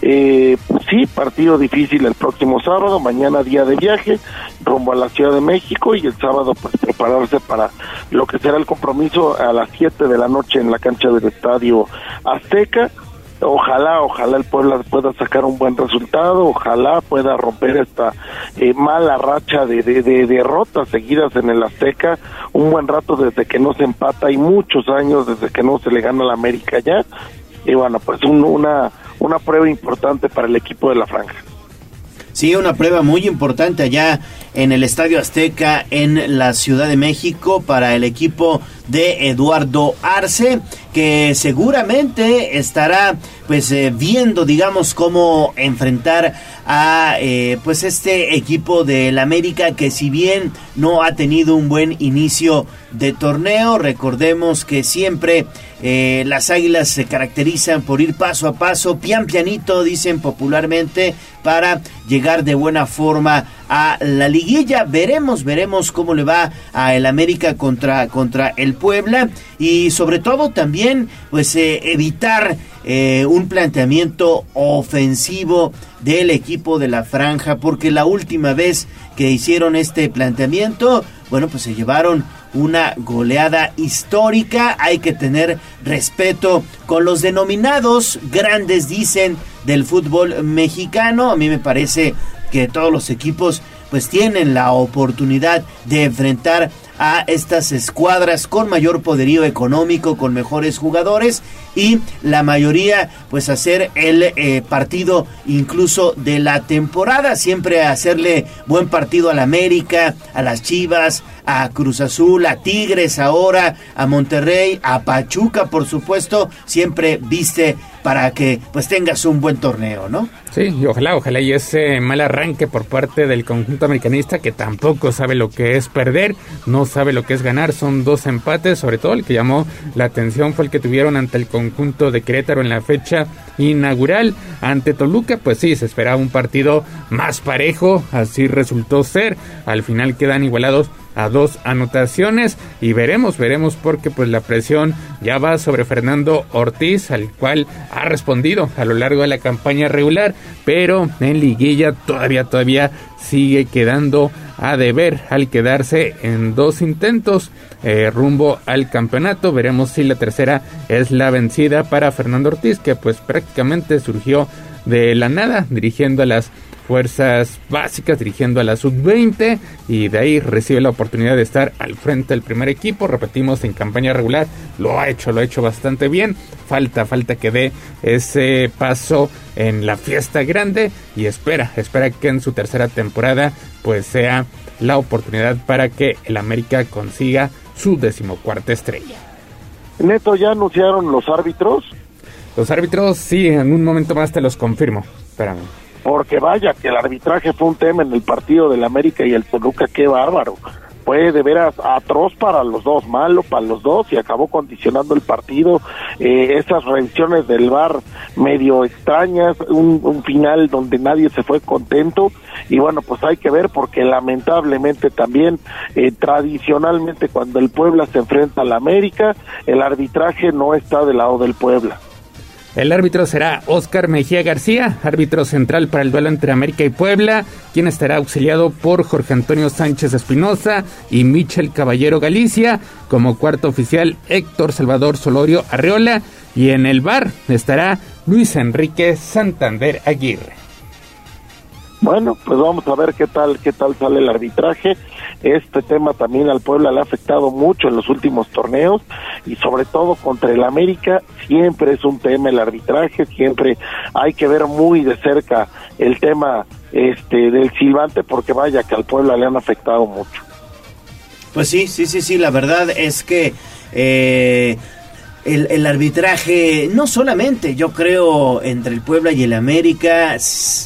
Eh, sí, partido difícil el próximo sábado, mañana día de viaje, rumbo a la Ciudad de México y el sábado pues prepararse para lo que será el compromiso a las 7 de la noche en la cancha del Estadio Azteca. Ojalá, ojalá el Puebla pueda sacar un buen resultado, ojalá pueda romper esta eh, mala racha de, de, de, derrotas seguidas en el Azteca, un buen rato desde que no se empata y muchos años desde que no se le gana a la América ya. Y bueno, pues un, una una prueba importante para el equipo de la franja. Sí, una prueba muy importante allá en el Estadio Azteca en la Ciudad de México para el equipo de Eduardo Arce, que seguramente estará pues eh, viendo, digamos, cómo enfrentar a eh, pues este equipo del América que si bien no ha tenido un buen inicio de torneo, recordemos que siempre eh, las Águilas se caracterizan por ir paso a paso, pian pianito, dicen popularmente, para llegar de buena forma a la liguilla. Veremos, veremos cómo le va a el América contra, contra el Puebla y sobre todo también pues eh, evitar eh, un planteamiento ofensivo del equipo de la franja porque la última vez que hicieron este planteamiento bueno pues se llevaron una goleada histórica. Hay que tener respeto con los denominados. Grandes dicen del fútbol mexicano. A mí me parece que todos los equipos pues tienen la oportunidad de enfrentar a estas escuadras con mayor poderío económico, con mejores jugadores y la mayoría pues hacer el eh, partido incluso de la temporada, siempre hacerle buen partido al América, a las Chivas, a Cruz Azul, a Tigres ahora, a Monterrey, a Pachuca por supuesto, siempre viste para que pues tengas un buen torneo, ¿no? Sí, y ojalá, ojalá y ese mal arranque por parte del conjunto americanista que tampoco sabe lo que es perder, no sabe lo que es ganar, son dos empates, sobre todo el que llamó la atención fue el que tuvieron ante el conjunto de Querétaro en la fecha inaugural ante Toluca, pues sí, se esperaba un partido más parejo, así resultó ser, al final quedan igualados a dos anotaciones y veremos, veremos porque pues la presión ya va sobre Fernando Ortiz, al cual ha respondido a lo largo de la campaña regular, pero en liguilla todavía, todavía sigue quedando a deber al quedarse en dos intentos eh, rumbo al campeonato. Veremos si la tercera es la vencida para Fernando Ortiz, que pues prácticamente surgió de la nada dirigiendo a las fuerzas básicas dirigiendo a la sub-20 y de ahí recibe la oportunidad de estar al frente del primer equipo. Repetimos, en campaña regular lo ha hecho, lo ha hecho bastante bien. Falta, falta que dé ese paso en la fiesta grande y espera, espera que en su tercera temporada pues sea la oportunidad para que el América consiga su decimocuarta estrella. Neto, ¿ya anunciaron los árbitros? Los árbitros, sí, en un momento más te los confirmo. Espérame. Porque vaya, que el arbitraje fue un tema en el partido del América y el Toluca, qué bárbaro fue de veras atroz para los dos, malo para los dos y acabó condicionando el partido. Eh, esas revisiones del VAR medio extrañas, un, final donde nadie se fue contento y bueno, pues hay que ver porque lamentablemente también eh, tradicionalmente cuando el Puebla se enfrenta al América, el arbitraje no está del lado del Puebla. El árbitro será Oscar Mejía García, árbitro central para el duelo entre América y Puebla, quien estará auxiliado por Jorge Antonio Sánchez Espinosa y Michel Caballero Galicia, como cuarto oficial Héctor Salvador Solorio Arreola, y en el bar estará Luis Enrique Santander Aguirre. Bueno, pues vamos a ver qué tal, qué tal sale el arbitraje. Este tema también al Puebla le ha afectado mucho en los últimos torneos y sobre todo contra el América siempre es un tema el arbitraje, siempre hay que ver muy de cerca el tema este del silbante porque vaya que al Puebla le han afectado mucho. Pues sí, sí, sí, sí, la verdad es que eh, el, arbitraje, no solamente, yo creo, entre el Puebla y el América,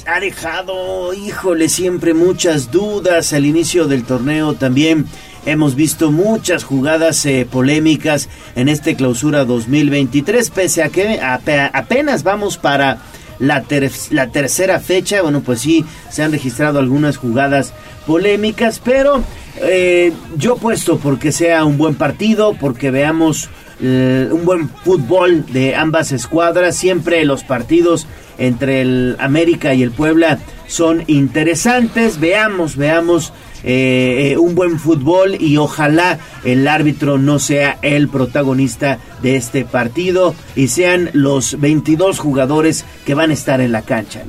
ha dejado, híjole, siempre muchas dudas al inicio del torneo también. Hemos visto muchas jugadas eh, polémicas en este clausura 2023, pese a que apenas vamos para la, la tercera fecha. Bueno, pues sí, se han registrado algunas jugadas polémicas, pero eh, yo puesto porque sea un buen partido, porque veamos un buen fútbol de ambas escuadras. Siempre los partidos entre el América y el Puebla son interesantes. Veamos, veamos eh, eh, un buen fútbol y ojalá el árbitro no sea el protagonista de este partido y sean los 22 jugadores que van a estar en la cancha.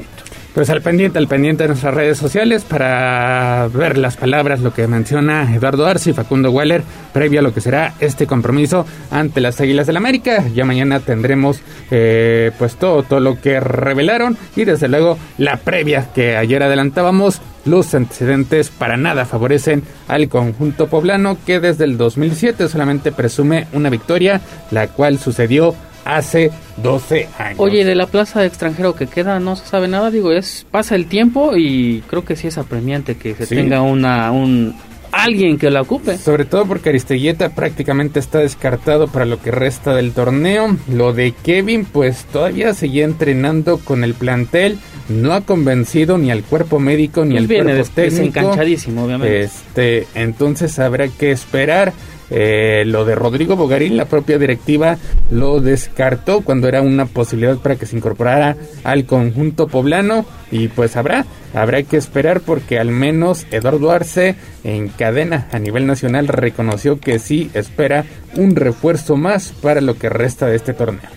Pues al pendiente, al pendiente de nuestras redes sociales para ver las palabras, lo que menciona Eduardo Arce y Facundo Waller, previo a lo que será este compromiso ante las Águilas del América. Ya mañana tendremos eh, pues todo, todo lo que revelaron y desde luego la previa que ayer adelantábamos. Los antecedentes para nada favorecen al conjunto poblano que desde el 2007 solamente presume una victoria, la cual sucedió hace 12 años. Oye, de la plaza de extranjero que queda no se sabe nada, digo, es pasa el tiempo y creo que sí es apremiante que se tenga una un alguien que la ocupe. Sobre todo porque Aristeguieta prácticamente está descartado para lo que resta del torneo. Lo de Kevin, pues todavía seguía entrenando con el plantel. No ha convencido ni al cuerpo médico ni al cuerpo técnico. obviamente. Este, entonces habrá que esperar. Eh, lo de Rodrigo Bogarín, la propia directiva lo descartó cuando era una posibilidad para que se incorporara al conjunto poblano y pues habrá, habrá que esperar porque al menos Eduardo Arce en cadena a nivel nacional reconoció que sí espera un refuerzo más para lo que resta de este torneo.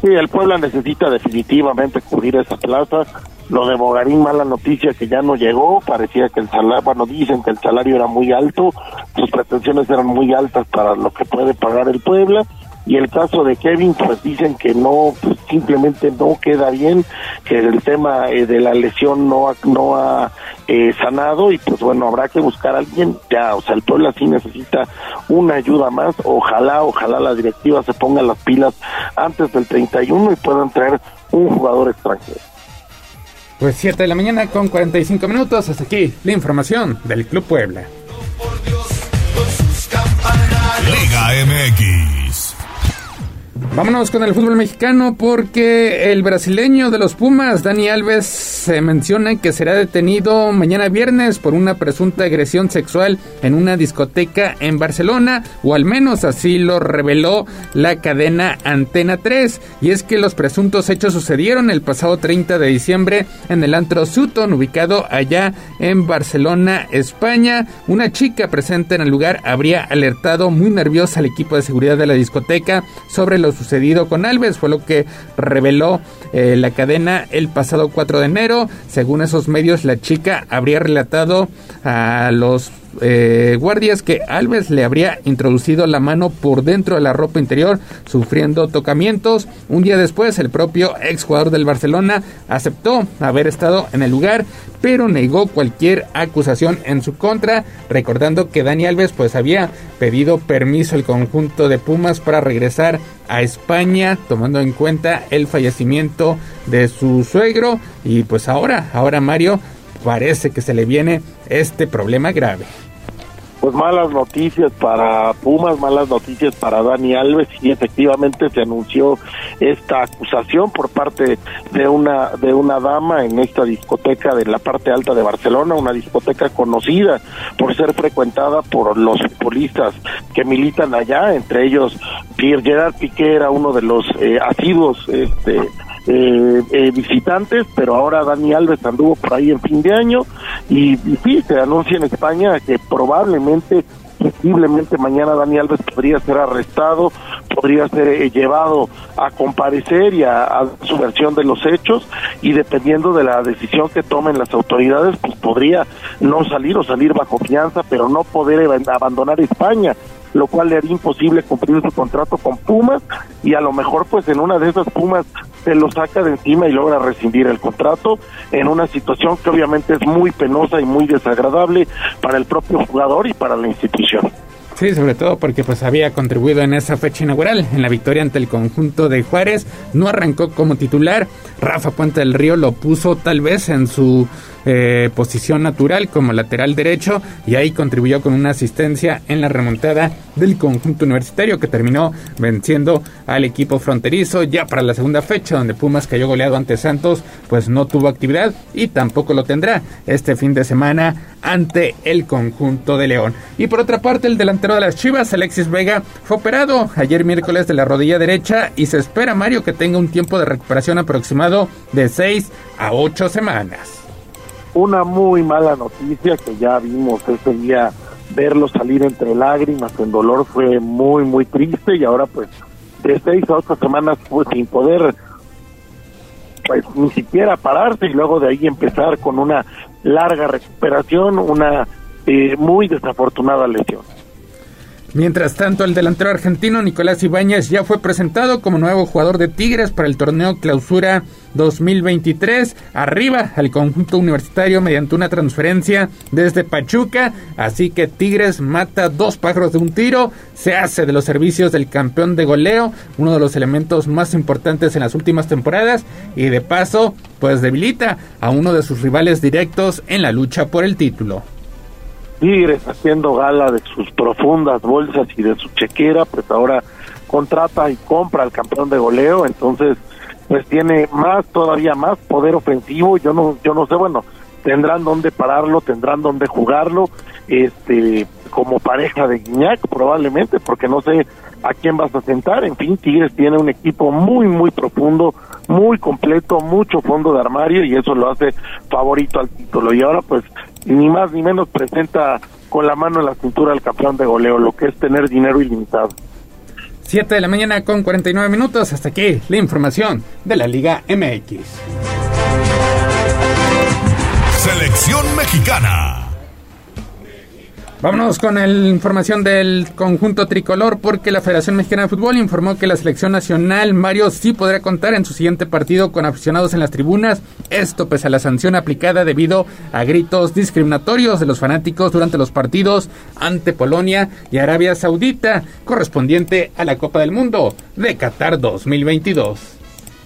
Sí, el Puebla necesita definitivamente cubrir esa plaza. Lo de Bogarín, mala noticia que ya no llegó. Parecía que el salario, bueno, dicen que el salario era muy alto. Sus pretensiones eran muy altas para lo que puede pagar el Puebla y el caso de Kevin pues dicen que no pues, simplemente no queda bien que el tema eh, de la lesión no ha, no ha eh, sanado y pues bueno habrá que buscar a alguien ya o sea el pueblo sí necesita una ayuda más ojalá ojalá la directiva se ponga las pilas antes del 31 y puedan traer un jugador extranjero pues 7 de la mañana con 45 minutos. Hasta aquí la información del Club Puebla. Liga MX Vámonos con el fútbol mexicano porque el brasileño de los Pumas, Dani Alves, se menciona que será detenido mañana viernes por una presunta agresión sexual en una discoteca en Barcelona, o al menos así lo reveló la cadena Antena 3. Y es que los presuntos hechos sucedieron el pasado 30 de diciembre en el antro Sutton, ubicado allá en Barcelona, España. Una chica presente en el lugar habría alertado muy nerviosa al equipo de seguridad de la discoteca sobre los sucedido con Alves, fue lo que reveló eh, la cadena el pasado 4 de enero. Según esos medios, la chica habría relatado a los eh, guardias que Alves le habría introducido la mano por dentro de la ropa interior, sufriendo tocamientos. Un día después, el propio exjugador del Barcelona aceptó haber estado en el lugar, pero negó cualquier acusación en su contra, recordando que Dani Alves pues había pedido permiso al conjunto de Pumas para regresar a España, tomando en cuenta el fallecimiento de su suegro y pues ahora, ahora Mario parece que se le viene este problema grave pues malas noticias para Pumas, malas noticias para Dani Alves y efectivamente se anunció esta acusación por parte de una de una dama en esta discoteca de la parte alta de Barcelona, una discoteca conocida por ser frecuentada por los futbolistas que militan allá, entre ellos Pierre Gerard Piqué era uno de los eh, asiduos este eh, eh, visitantes, pero ahora Dani Alves anduvo por ahí en fin de año. Y, sí, se anuncia en España que probablemente posiblemente mañana Dani Alves podría ser arrestado, podría ser eh, llevado a comparecer y a, a, su versión de los hechos. Y dependiendo de la decisión que tomen las autoridades, pues podría no salir o salir bajo fianza, pero no poder abandonar España lo cual le haría imposible cumplir su contrato con Pumas y a lo mejor pues en una de esas Pumas se lo saca de encima y logra rescindir el contrato en una situación que obviamente es muy penosa y muy desagradable para el propio jugador y para la institución. Sí, sobre todo porque pues había contribuido en esa fecha inaugural en la victoria ante el conjunto de Juárez. No arrancó como titular. Rafa Puente del Río lo puso tal vez en su eh, posición natural como lateral derecho y ahí contribuyó con una asistencia en la remontada del conjunto universitario que terminó venciendo al equipo fronterizo ya para la segunda fecha donde Pumas cayó goleado ante Santos pues no tuvo actividad y tampoco lo tendrá este fin de semana ante el conjunto de León. Y por otra parte el delantero de las Chivas Alexis Vega fue operado ayer miércoles de la rodilla derecha y se espera Mario que tenga un tiempo de recuperación aproximado de 6 a 8 semanas una muy mala noticia que ya vimos ese día verlo salir entre lágrimas en dolor fue muy muy triste y ahora pues de seis a ocho semanas pues sin poder pues ni siquiera pararse y luego de ahí empezar con una larga recuperación una eh, muy desafortunada lesión Mientras tanto, el delantero argentino Nicolás Ibáñez ya fue presentado como nuevo jugador de Tigres para el torneo Clausura 2023, arriba al conjunto universitario mediante una transferencia desde Pachuca, así que Tigres mata dos pájaros de un tiro, se hace de los servicios del campeón de goleo, uno de los elementos más importantes en las últimas temporadas, y de paso, pues debilita a uno de sus rivales directos en la lucha por el título. Tigres haciendo gala de sus profundas bolsas y de su chequera, pues ahora contrata y compra al campeón de goleo, entonces pues tiene más todavía más poder ofensivo, yo no yo no sé, bueno, tendrán dónde pararlo, tendrán dónde jugarlo, este como pareja de Guiñac probablemente, porque no sé a quién vas a sentar, en fin, Tigres tiene un equipo muy muy profundo, muy completo, mucho fondo de armario y eso lo hace favorito al título. Y ahora pues ni más ni menos presenta con la mano en la cintura al campeón de goleo, lo que es tener dinero ilimitado. 7 de la mañana con 49 minutos, hasta aquí la información de la Liga MX. Selección mexicana. Vámonos con la información del conjunto tricolor porque la Federación Mexicana de Fútbol informó que la selección nacional Mario sí podrá contar en su siguiente partido con aficionados en las tribunas, esto pese a la sanción aplicada debido a gritos discriminatorios de los fanáticos durante los partidos ante Polonia y Arabia Saudita, correspondiente a la Copa del Mundo de Qatar 2022.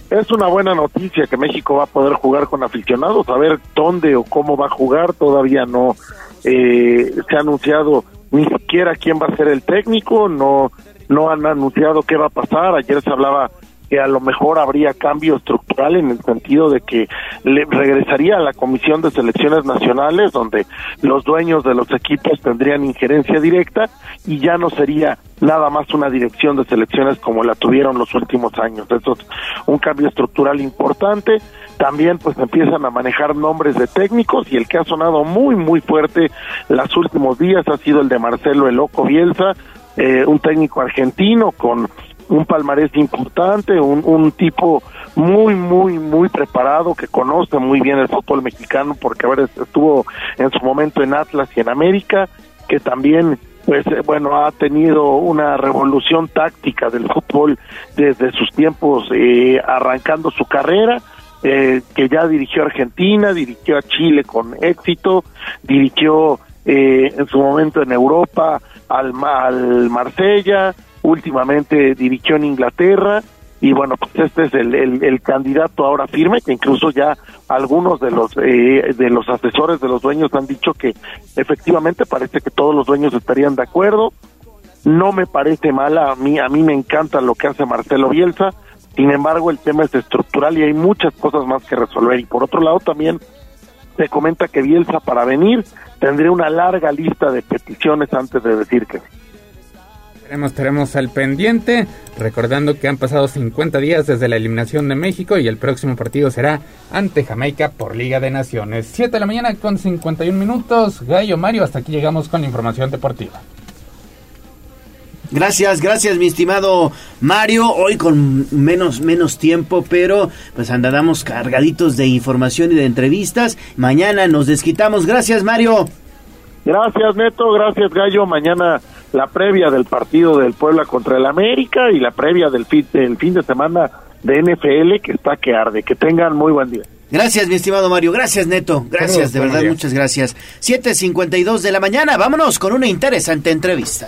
Es una buena noticia que México va a poder jugar con aficionados, a ver dónde o cómo va a jugar, todavía no eh, se ha anunciado ni siquiera quién va a ser el técnico, no, no han anunciado qué va a pasar. Ayer se hablaba que a lo mejor habría cambio estructural en el sentido de que le regresaría a la Comisión de Selecciones Nacionales, donde los dueños de los equipos tendrían injerencia directa y ya no sería nada más una dirección de selecciones como la tuvieron los últimos años. Eso es un cambio estructural importante. También pues empiezan a manejar nombres de técnicos y el que ha sonado muy muy fuerte los últimos días ha sido el de Marcelo El Loco Bielsa, eh, un técnico argentino con un palmarés importante, un, un tipo muy, muy, muy preparado, que conoce muy bien el fútbol mexicano, porque a ver, estuvo en su momento en Atlas y en América, que también pues eh, bueno ha tenido una revolución táctica del fútbol desde sus tiempos eh, arrancando su carrera eh, que ya dirigió a Argentina dirigió a Chile con éxito dirigió en su momento en Europa al, al Marsella últimamente dirigió en Inglaterra y bueno, pues este es el, el, candidato ahora firme, que incluso ya algunos de los eh, de los asesores de los dueños han dicho que efectivamente parece que todos los dueños estarían de acuerdo. No me parece mala, a mí a mí me encanta lo que hace Marcelo Bielsa. Sin embargo, el tema es estructural y hay muchas cosas más que resolver. Y por otro lado, también se comenta que Bielsa para venir tendría una larga lista de peticiones antes de decir que Estaremos, estaremos al pendiente, recordando que han pasado 50 días desde la eliminación de México y el próximo partido será ante Jamaica por Liga de Naciones. 7 de la mañana con 51 minutos. Gallo Mario, hasta aquí llegamos con la información deportiva. Gracias, gracias mi estimado Mario. Hoy con menos menos tiempo, pero pues andamos cargaditos de información y de entrevistas. Mañana nos desquitamos. Gracias, Mario. Gracias, Neto. Gracias, Gallo. Mañana la previa del partido del Puebla contra el América y la previa del fin, del fin de semana de NFL que está que arde. Que tengan muy buen día. Gracias, mi estimado Mario. Gracias, Neto. Gracias, de verdad, muchas gracias. 7.52 de la mañana. Vámonos con una interesante entrevista.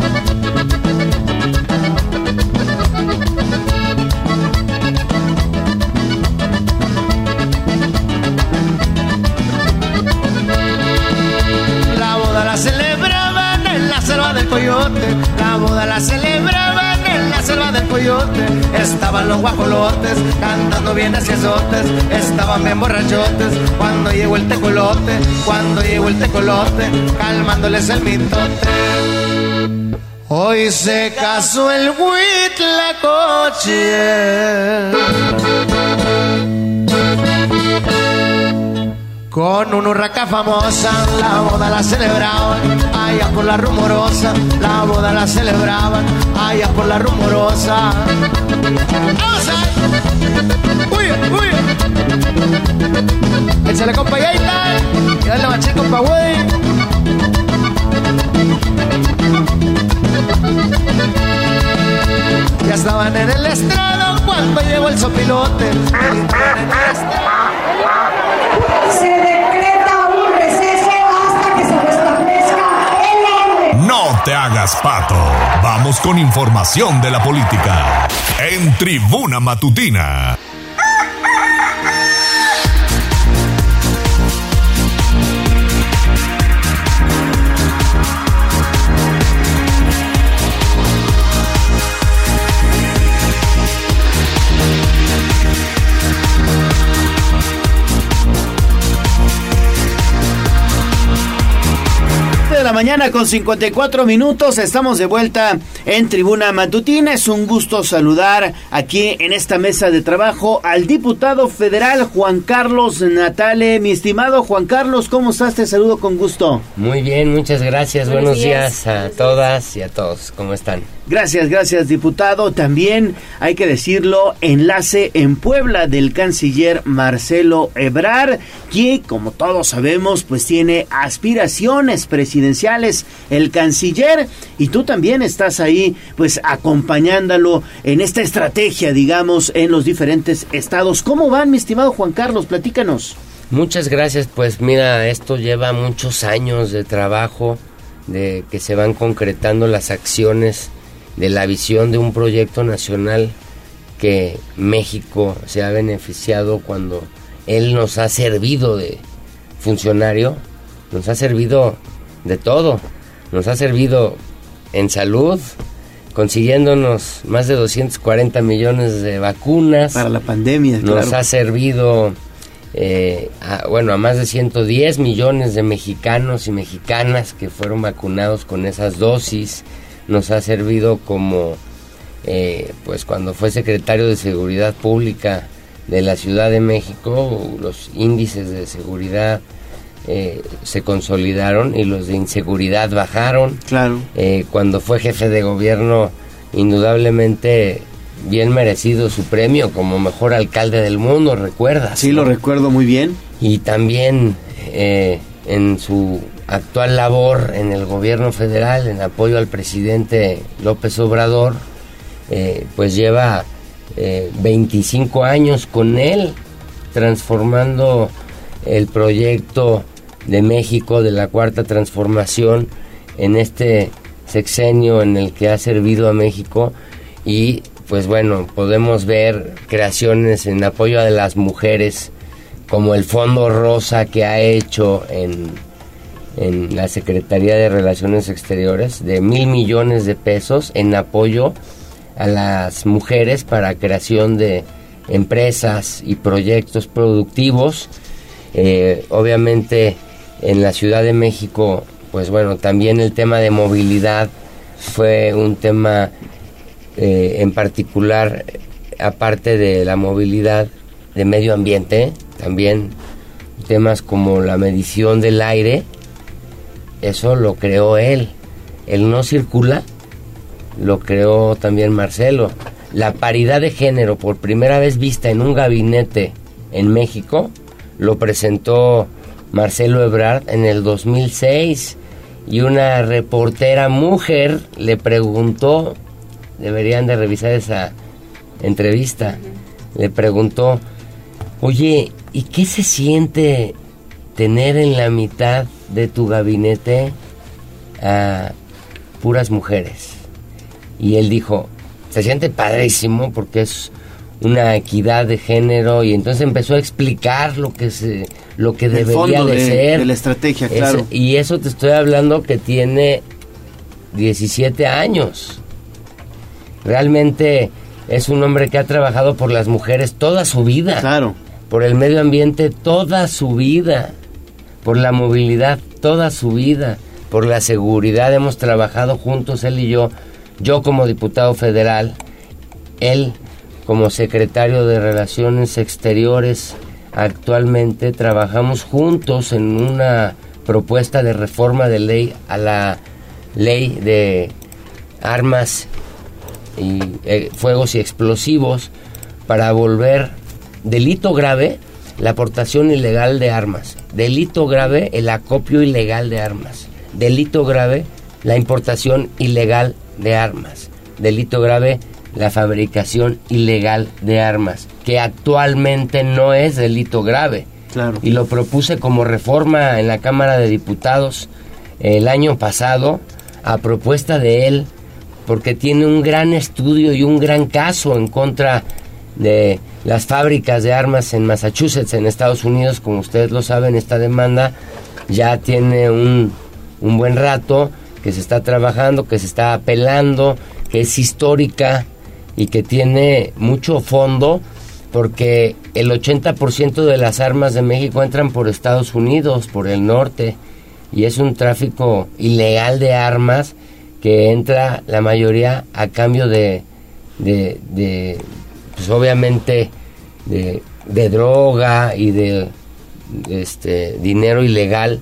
La boda la celebraban en la selva del coyote. Estaban los guajolotes cantando bien hacia azotes. Estaban bien borrachotes cuando llegó el tecolote. Cuando llegó el tecolote, calmándoles el mitote. Hoy se casó el coche con una urraca famosa, la boda la celebraban, allá por la rumorosa, la boda la celebraban, allá por la rumorosa. ¡Vamos a! ¡Uy, uy! Échale compa y ahí está, y dale machín compa güey. Ya estaban en el estrado cuando llegó el sopilote. Se decreta un receso hasta que se restablezca el orden. No te hagas pato. Vamos con información de la política. En Tribuna Matutina. Mañana con 54 minutos. Estamos de vuelta en Tribuna Matutina. Es un gusto saludar aquí en esta mesa de trabajo al diputado federal Juan Carlos Natale. Mi estimado Juan Carlos, ¿cómo estás? Te saludo con gusto. Muy bien, muchas gracias. Buenos, días a todas y a todos. ¿Cómo están? Gracias, gracias, diputado. También hay que decirlo, enlace en Puebla del canciller Marcelo Ebrar, que como todos sabemos, pues tiene aspiraciones presidenciales el canciller y tú también estás ahí pues acompañándolo en esta estrategia, digamos, en los diferentes estados. ¿Cómo van, mi estimado Juan Carlos? Platícanos. Muchas gracias, pues mira, esto lleva muchos años de trabajo, de que se van concretando las acciones de la visión de un proyecto nacional que México se ha beneficiado cuando él nos ha servido de funcionario, nos ha servido de todo, nos ha servido en salud, consiguiéndonos más de 240 millones de vacunas. Para la pandemia, Nos ha servido eh, a, bueno, a más de 110 millones de mexicanos y mexicanas que fueron vacunados con esas dosis. Nos ha servido como, eh, pues cuando fue secretario de Seguridad Pública de la Ciudad de México, los índices de seguridad eh, se consolidaron y los de inseguridad bajaron. Claro. Eh, cuando fue jefe de gobierno, indudablemente bien merecido su premio como mejor alcalde del mundo, ¿recuerdas? Sí, lo recuerdo muy bien. Y también eh, en su actual labor en el gobierno federal, en apoyo al presidente López Obrador, eh, pues lleva eh, 25 años con él, transformando el proyecto de México de la cuarta transformación en este sexenio en el que ha servido a México. Y pues bueno, podemos ver creaciones en apoyo a las mujeres como el Fondo Rosa que ha hecho en, en la Secretaría de Relaciones Exteriores de mil millones de pesos en apoyo a las mujeres para creación de empresas y proyectos productivos. Eh, obviamente en la Ciudad de México, pues bueno, también el tema de movilidad fue un tema eh, en particular, aparte de la movilidad de medio ambiente, también temas como la medición del aire, eso lo creó él. El no circula, lo creó también Marcelo. La paridad de género, por primera vez vista en un gabinete en México, lo presentó Marcelo Ebrard en el 2006 y una reportera mujer le preguntó, deberían de revisar esa entrevista, le preguntó, oye, ¿y qué se siente tener en la mitad de tu gabinete a puras mujeres? Y él dijo, se siente padrísimo porque es una equidad de género y entonces empezó a explicar lo que se lo que debería fondo de, de- ser. de la estrategia, claro. y eso te estoy hablando que tiene 17 años. Realmente es un hombre que ha trabajado por las mujeres toda su vida. Claro. Por el medio ambiente toda su vida por la movilidad toda su vida por la seguridad. Hemos trabajado juntos él y yo. Yo como diputado federal él como secretario de Relaciones Exteriores. Actualmente trabajamos juntos en una propuesta de reforma de ley a la ley de armas y eh, fuegos y explosivos para volver delito grave la aportación ilegal de armas, delito grave el acopio ilegal de armas, delito grave la importación ilegal de armas, delito grave la fabricación ilegal de armas, que actualmente no es delito grave. Claro. Y lo propuse como reforma en la Cámara de Diputados el año pasado a propuesta de él porque tiene un gran estudio y un gran caso en contra de las fábricas de armas en Massachusetts, en Estados Unidos, como ustedes lo saben, esta demanda ya tiene un, un buen rato que se está trabajando, que se está apelando, que es histórica y que tiene mucho fondo porque el 80% de las armas de México entran por Estados Unidos, por el norte, y es un tráfico ilegal de armas que entra la mayoría a cambio de, pues obviamente, de, de droga y de este dinero ilegal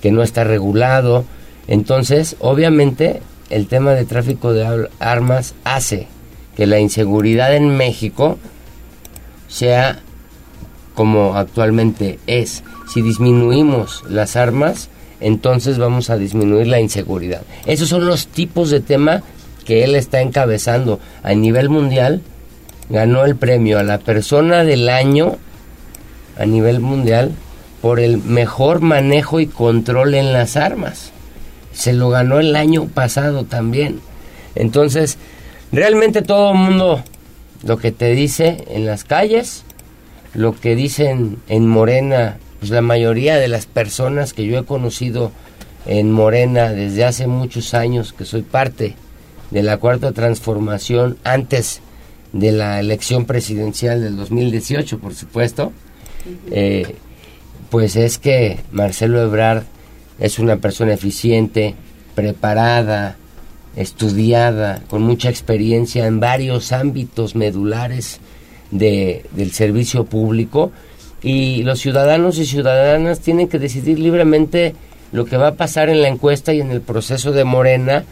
que no está regulado. Entonces, obviamente, el tema de tráfico de ar- armas hace que la inseguridad en México sea como actualmente es. Si disminuimos las armas, entonces vamos a disminuir la inseguridad. Esos son los tipos de tema que él está encabezando a nivel mundial. Ganó el premio a la persona del año a nivel mundial por el mejor manejo y control en las armas. Se lo ganó el año pasado también. Entonces, realmente todo el mundo lo que te dice en las calles, lo que dicen en Morena, pues la mayoría de las personas que yo he conocido en Morena desde hace muchos años, que soy parte de la cuarta transformación antes de la elección presidencial del 2018, por supuesto, eh, pues es que Marcelo Ebrard es una persona eficiente, preparada, estudiada, con mucha experiencia en varios ámbitos medulares de, del servicio público. Y los ciudadanos y ciudadanas tienen que decidir libremente lo que va a pasar en la encuesta y en el proceso de Morena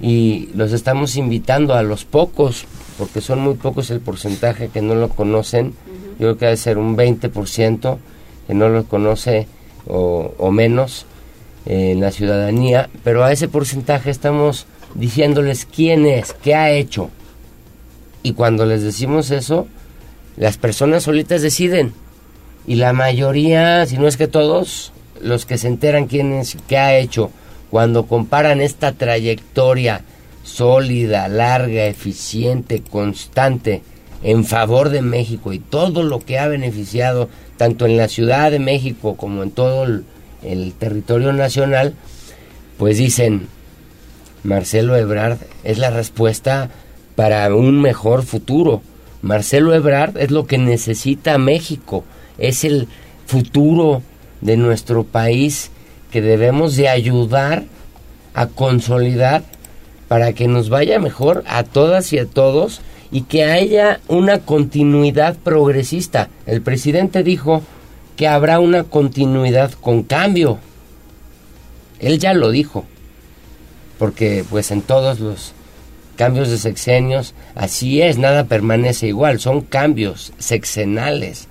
y los estamos invitando a los pocos, porque son muy pocos el porcentaje que no lo conocen, yo creo que debe ser un 20% que no lo conoce o, o menos eh, en la ciudadanía, pero a ese porcentaje estamos diciéndoles quién es, qué ha hecho. Y cuando les decimos eso, las personas solitas deciden. Y la mayoría, si no es que todos, los que se enteran quién es, qué ha hecho, cuando comparan esta trayectoria sólida, larga, eficiente, constante, en favor de México y todo lo que ha beneficiado tanto en la Ciudad de México como en todo el, territorio nacional, pues dicen, Marcelo Ebrard es la respuesta para un mejor futuro. Marcelo Ebrard es lo que necesita México, es el futuro de nuestro país que debemos de ayudar a consolidar para que nos vaya mejor a todas y a todos y que haya una continuidad progresista. El presidente dijo que habrá una continuidad con cambio. Él ya lo dijo, porque pues en todos los cambios de sexenios así es, nada permanece igual, son cambios sexenales,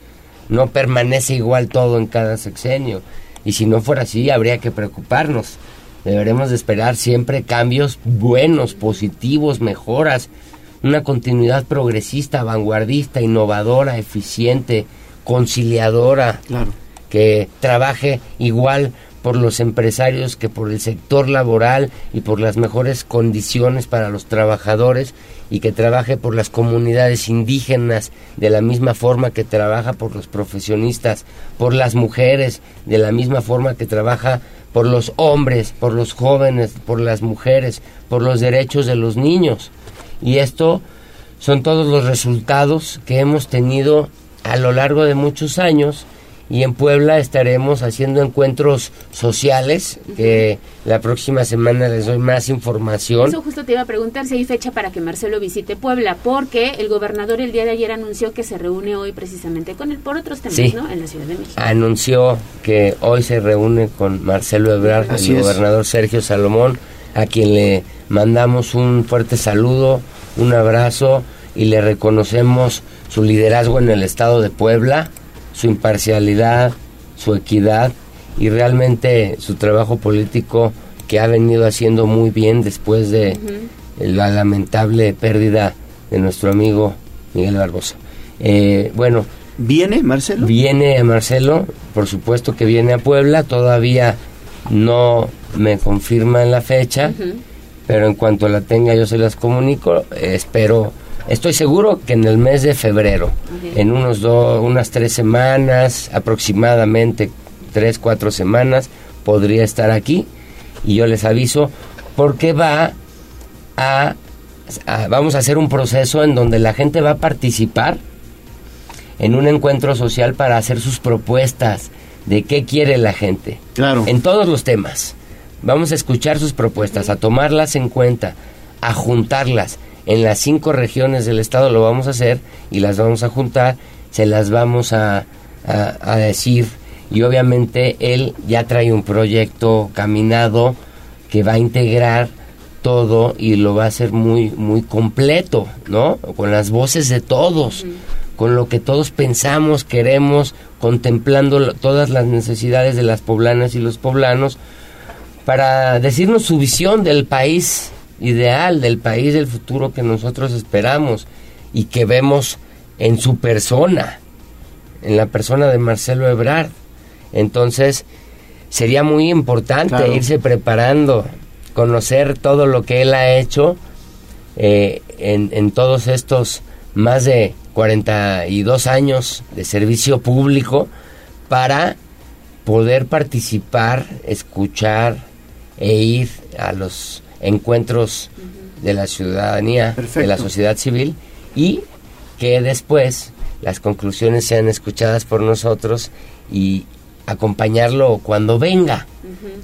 no permanece igual todo en cada sexenio. Y si no fuera así, habría que preocuparnos. Deberemos de esperar siempre cambios buenos, positivos, mejoras, una continuidad progresista, vanguardista, innovadora, eficiente, conciliadora, que trabaje igual por los empresarios que por el sector laboral y por las mejores condiciones para los trabajadores y que trabaje por las comunidades indígenas de la misma forma que trabaja por los profesionistas, por las mujeres de la misma forma que trabaja por los hombres, por los jóvenes, por las mujeres, por los derechos de los niños. Y esto son todos los resultados que hemos tenido a lo largo de muchos años y en Puebla estaremos haciendo encuentros sociales que la próxima semana les doy más información. Eso justo te iba a preguntar si hay fecha para que Marcelo visite Puebla, porque el gobernador el día de ayer anunció que se reúne hoy precisamente con él por otros temas, Sí. ¿no? En la Ciudad de México. Anunció que hoy se reúne con Marcelo Ebrard, Así el es. gobernador Sergio Salomón, a quien le mandamos un fuerte saludo, un abrazo y le reconocemos su liderazgo en el estado de Puebla, su imparcialidad, su equidad y realmente su trabajo político que ha venido haciendo muy bien después de la lamentable pérdida de nuestro amigo Miguel Barbosa. Eh, bueno, ¿viene Marcelo? Viene Marcelo, por supuesto que viene a Puebla, todavía no me confirman la fecha, pero en cuanto la tenga yo se las comunico, eh, espero, estoy seguro que en el mes de febrero, en unos dos, unas tres semanas, aproximadamente tres, cuatro semanas, podría estar aquí y yo les aviso porque va a, a- vamos a hacer un proceso en donde la gente va a participar en un encuentro social para hacer sus propuestas de qué quiere la gente. Claro. En todos los temas. Vamos a escuchar sus propuestas, a tomarlas en cuenta, a juntarlas. En las cinco regiones del estado lo vamos a hacer y las vamos a juntar, se las vamos a, a- a decir y obviamente él ya trae un proyecto caminado que va a integrar todo y lo va a hacer muy muy completo, ¿no? Con las voces de todos, con lo que todos pensamos, queremos, contemplando todas las necesidades de las poblanas y los poblanos para decirnos su visión del país ideal, del país del futuro que nosotros esperamos y que vemos en su persona, en la persona de Marcelo Ebrard. Entonces, sería muy importante Claro. irse preparando, conocer todo lo que él ha hecho eh, en, en todos estos más de 42 años de servicio público para poder participar, escuchar e ir a los encuentros de la ciudadanía, de la sociedad civil y que después las conclusiones sean escuchadas por nosotros y acompañarlo cuando venga,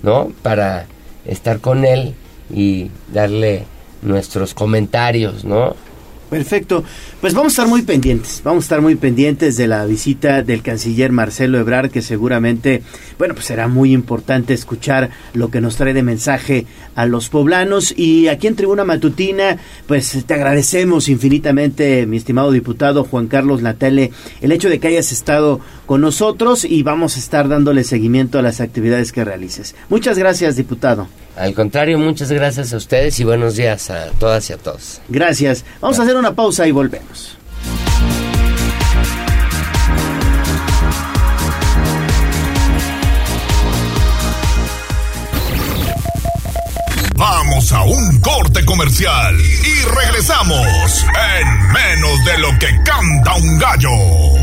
¿no? Para estar con él y darle nuestros comentarios, ¿no? Perfecto. Pues vamos a estar muy pendientes, vamos a estar muy pendientes de la visita del canciller Marcelo Ebrard, que seguramente, bueno, pues será muy importante escuchar lo que nos trae de mensaje a los poblanos. Y aquí en Tribuna Matutina, pues te agradecemos infinitamente, mi estimado diputado Juan Carlos Latele, el hecho de que hayas estado con nosotros y vamos a estar dándole seguimiento a las actividades que realices. Muchas gracias, diputado. Al contrario, muchas gracias a ustedes y buenos días a todas y a todos. Gracias. Vamos a hacer una pausa y volvemos. Vamos a un corte comercial y regresamos en menos de lo que canta un gallo.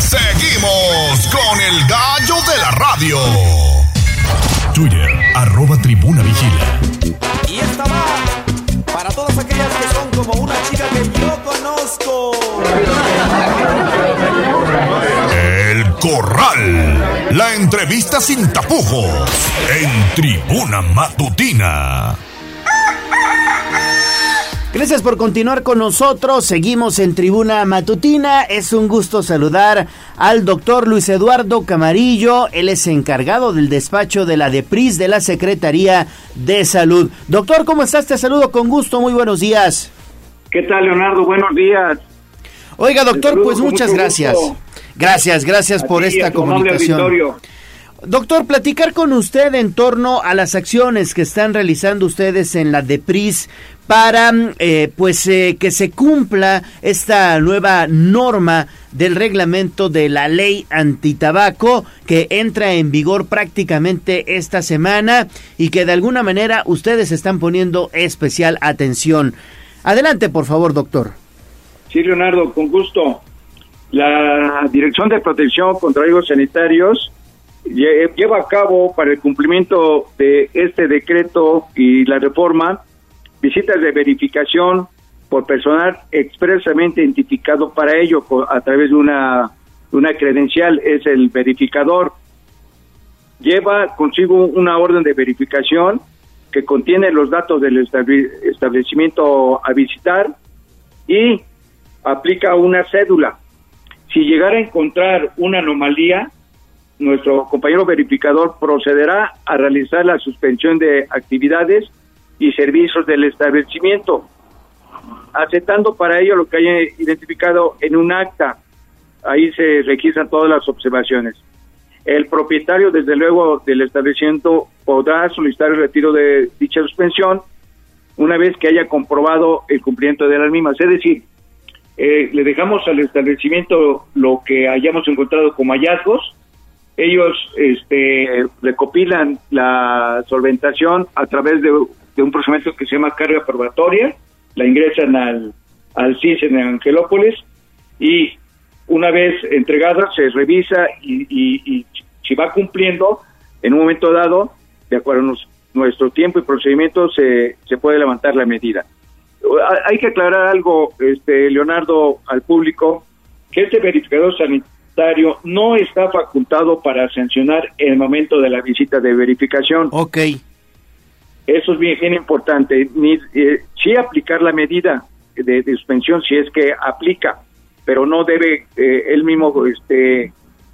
Seguimos con el gallo de la radio. Twitter, arroba tribuna vigila. Y esta va para todas aquellas que son como una chica que yo conozco. El Corral. La entrevista sin tapujos. En tribuna matutina. Gracias por continuar con nosotros. Seguimos en Tribuna Matutina. Es un gusto saludar al doctor Luis Eduardo Camarillo. Él es encargado del despacho de la DEPRIS de la Secretaría de Salud. Doctor, ¿cómo estás? Te saludo con gusto. Muy buenos días. ¿Qué tal, Leonardo? Buenos días. Oiga, doctor, pues muchas gracias. Gracias, gracias A por esta comunicación. auditorio. Doctor, platicar con usted en torno a las acciones que están realizando ustedes en la DEPRIS para eh, pues eh, que se cumpla esta nueva norma del reglamento de la ley antitabaco que entra en vigor prácticamente esta semana y que de alguna manera ustedes están poniendo especial atención. Adelante, por favor, doctor. Sí, Leonardo, con gusto. La Dirección de Protección contra Riesgos Sanitarios lleva a cabo para el cumplimiento de este decreto y la reforma visitas de verificación por personal expresamente identificado para ello a través de una, una credencial, es el verificador. Lleva consigo una orden de verificación que contiene los datos del establecimiento a visitar y aplica una cédula. Si llegara a encontrar una anomalía, nuestro compañero verificador procederá a realizar la suspensión de actividades y servicios del establecimiento, aceptando para ello lo que haya identificado en un acta. Ahí se registran todas las observaciones. El propietario, desde luego, del establecimiento podrá solicitar el retiro de dicha suspensión una vez que haya comprobado el cumplimiento de las mismas. Es decir, eh, le dejamos al establecimiento lo que hayamos encontrado como hallazgos. Ellos este, recopilan la solventación a través de, un procedimiento que se llama carga probatoria, la ingresan al, al CIS en Angelópolis y una vez entregada se revisa y, y- si va cumpliendo en un momento dado, de acuerdo a nuestro tiempo y procedimiento, se, se puede levantar la medida. Ha- Hay que aclarar algo, este, Leonardo, al público, que este verificador sanitario no está facultado para sancionar en el momento de la visita de verificación. Ok. Eso es bien, bien importante. Ni, eh, sí aplicar la medida de, de suspensión si es que aplica, pero no debe eh, él mismo este,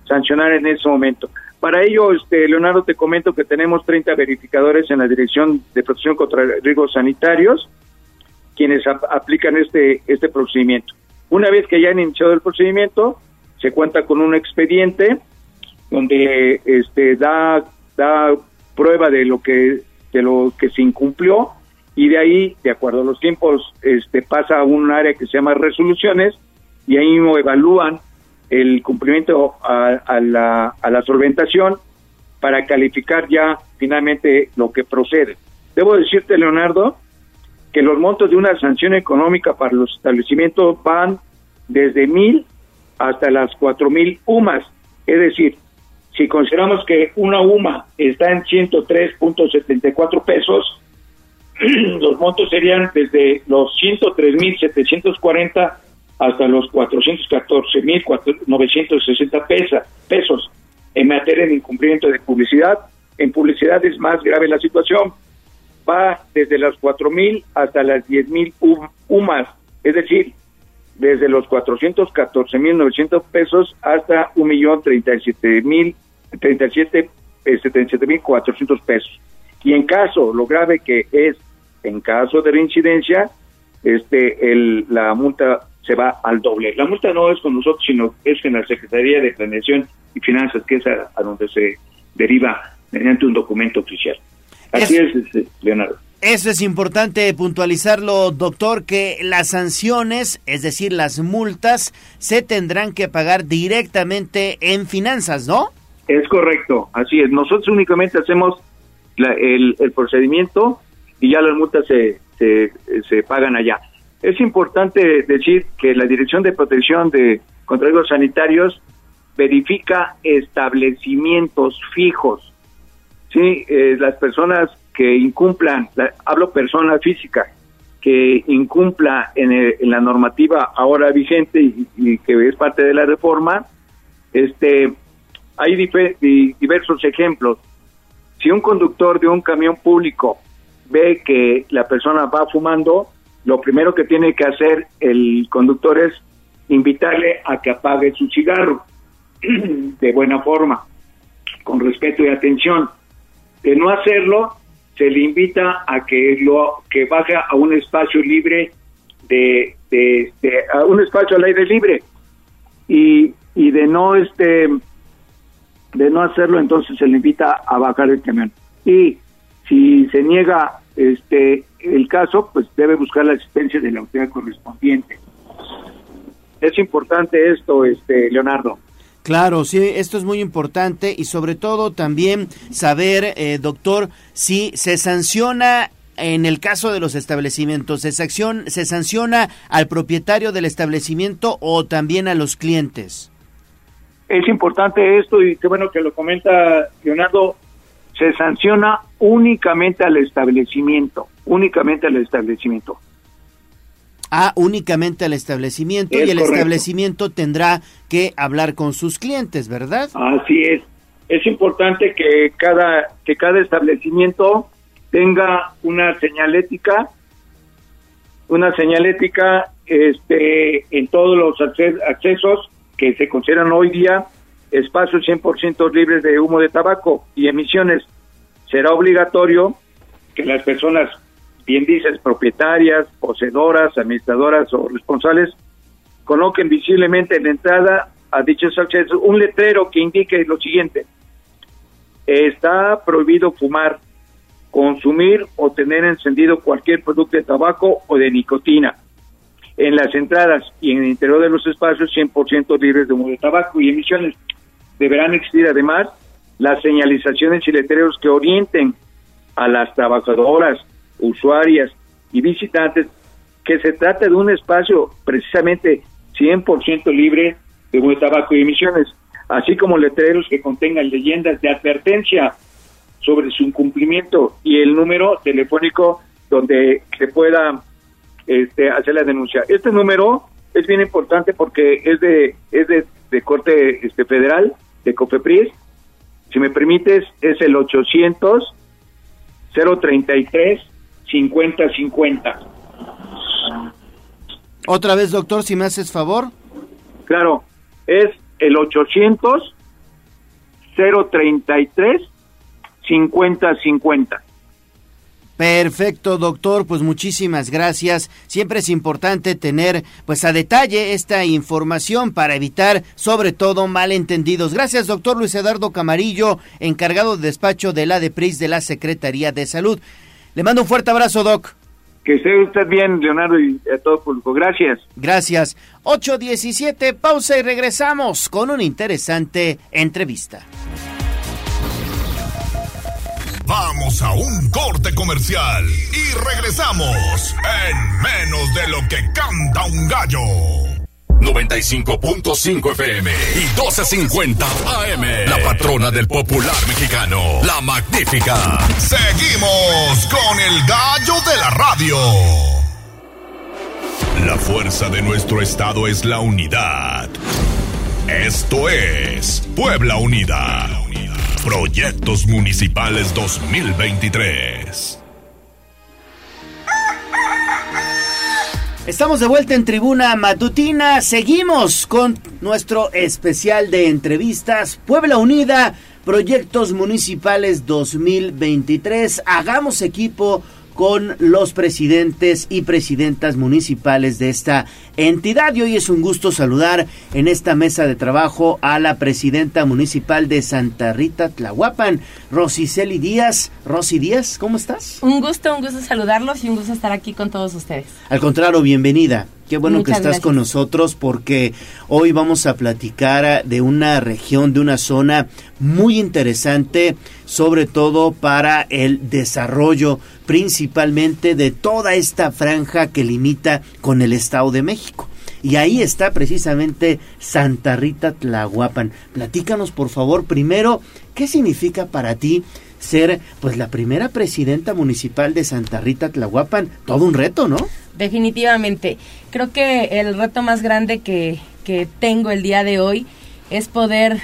sancionar en ese momento. Para ello, este, Leonardo, te comento que tenemos 30 verificadores en la Dirección de Protección contra Riesgos Sanitarios, quienes ap- aplican este, este procedimiento. Una vez que ya han iniciado el procedimiento, se cuenta con un expediente donde este, da, da prueba de lo que de lo que se incumplió y de ahí, de acuerdo a los tiempos, este, pasa a un área que se llama resoluciones y ahí mismo evalúan el cumplimiento a, a la, a la solventación para calificar ya finalmente lo que procede. Debo decirte, Leonardo, que los montos de una sanción económica para los establecimientos van desde mil hasta las cuatro mil UMAS. Es decir, si consideramos que una UMA está en 103.74 pesos, los montos serían desde los 103.740 hasta los 414.960 pesos en materia de incumplimiento de publicidad. En publicidad es más grave la situación. Va desde las 4.000 hasta las 10.000 UMAS, es decir, desde los 414.900 pesos hasta 1.037.000 37 77.400 pesos. Y en caso, lo grave que es, en caso de reincidencia, este, el, la multa se va al doble. La multa no es con nosotros, sino es en la Secretaría de Planeación y Finanzas, que es a, donde se deriva mediante un documento oficial. Así es, este, Leonardo. Eso es importante puntualizarlo, doctor, que las sanciones, es decir, las multas, se tendrán que pagar directamente en finanzas, ¿no? Es correcto, así es. Nosotros únicamente hacemos el, procedimiento y ya las multas se, se, pagan allá. Es importante decir que la Dirección de Protección de Contra Sanitarios verifica establecimientos fijos. Sí, eh, las personas que incumplan, hablo persona física, que incumpla en, la normativa ahora vigente y, que es parte de la reforma, este hay diversos ejemplos. Si un conductor de un camión público ve que la persona va fumando, lo primero que tiene que hacer el conductor es invitarle a que apague su cigarro de buena forma, con respeto y atención. De no hacerlo, se le invita a que lo que baje a un espacio libre de, de, a un espacio al aire libre y, y de no este de no hacerlo, entonces se le invita a bajar el camión. Y si se niega este el caso, pues debe buscar la asistencia de la autoridad correspondiente. Es importante esto, este Leonardo. Claro, sí, esto es muy importante y sobre todo también saber, eh, doctor, si se sanciona en el caso de los establecimientos, ¿se, ¿se sanciona al propietario del establecimiento o también a los clientes? Es importante esto y qué bueno que lo comenta Leonardo, se sanciona únicamente al establecimiento, únicamente al establecimiento. Ah, únicamente al establecimiento y el establecimiento tendrá que hablar con sus clientes, ¿verdad? Así es. Es importante que cada que cada establecimiento tenga una señalética, una señalética este en todos los accesos que se consideran hoy día espacios 100% libres de humo de tabaco y emisiones. Será obligatorio que las personas, bien dices, propietarias, poseedoras, administradoras o responsables, coloquen visiblemente en la entrada a dichos accesos un letrero que indique lo siguiente. Está prohibido fumar, consumir o tener encendido cualquier producto de tabaco o de nicotina en las entradas y en el interior de los espacios 100% libres de humo de tabaco y emisiones. Deberán existir además las señalizaciones y letreros que orienten a las trabajadoras, usuarias y visitantes que se trata de un espacio precisamente 100% libre de humo de tabaco y emisiones, así como letreros que contengan leyendas de advertencia sobre su incumplimiento y el número telefónico donde se pueda este, hacer la denuncia. Este número es bien importante porque es de es de, corte este federal de Cofepris. Si me permites es el 800 033 5050. Otra vez, doctor, si me haces favor. Claro, es el 800 033 5050. Perfecto, doctor, pues muchísimas gracias. Siempre es importante tener pues a detalle esta información para evitar sobre todo malentendidos. Gracias, doctor Luis Eduardo Camarillo, encargado de despacho de la DEPRIS de la Secretaría de Salud. Le mando un fuerte abrazo, doc. Que esté usted bien, Leonardo, y a todo el público. Gracias. Gracias. 8.17, pausa y regresamos con una interesante entrevista. Vamos a un corte comercial y regresamos en menos de lo que canta un gallo. 95.5 FM y 12.50 AM. La patrona del popular mexicano, la magnífica. Seguimos con el gallo de la radio. La fuerza de nuestro estado es la unidad. Esto es Puebla Unida. Proyectos Municipales 2023. Estamos de vuelta en tribuna matutina. Seguimos con nuestro especial de entrevistas Puebla Unida, Proyectos Municipales 2023. Hagamos equipo con los presidentes y presidentas municipales de esta entidad. Y hoy es un gusto saludar en esta mesa de trabajo a la presidenta municipal de Santa Rita Tlahuapan, Rosiceli Díaz. Rosy Díaz, ¿cómo estás? Un gusto, un gusto saludarlos y un gusto estar aquí con todos ustedes. Al contrario, bienvenida. Qué bueno Muchas que estás gracias. con nosotros porque hoy vamos a platicar de una región, de una zona muy interesante, sobre todo para el desarrollo principalmente de toda esta franja que limita con el Estado de México. Y ahí está precisamente Santa Rita Tlahuapan. Platícanos, por favor, primero, ¿qué significa para ti ser pues la primera presidenta municipal de Santa Rita Tlahuapan? Todo un reto, ¿no? Definitivamente. Creo que el reto más grande que, que tengo el día de hoy es poder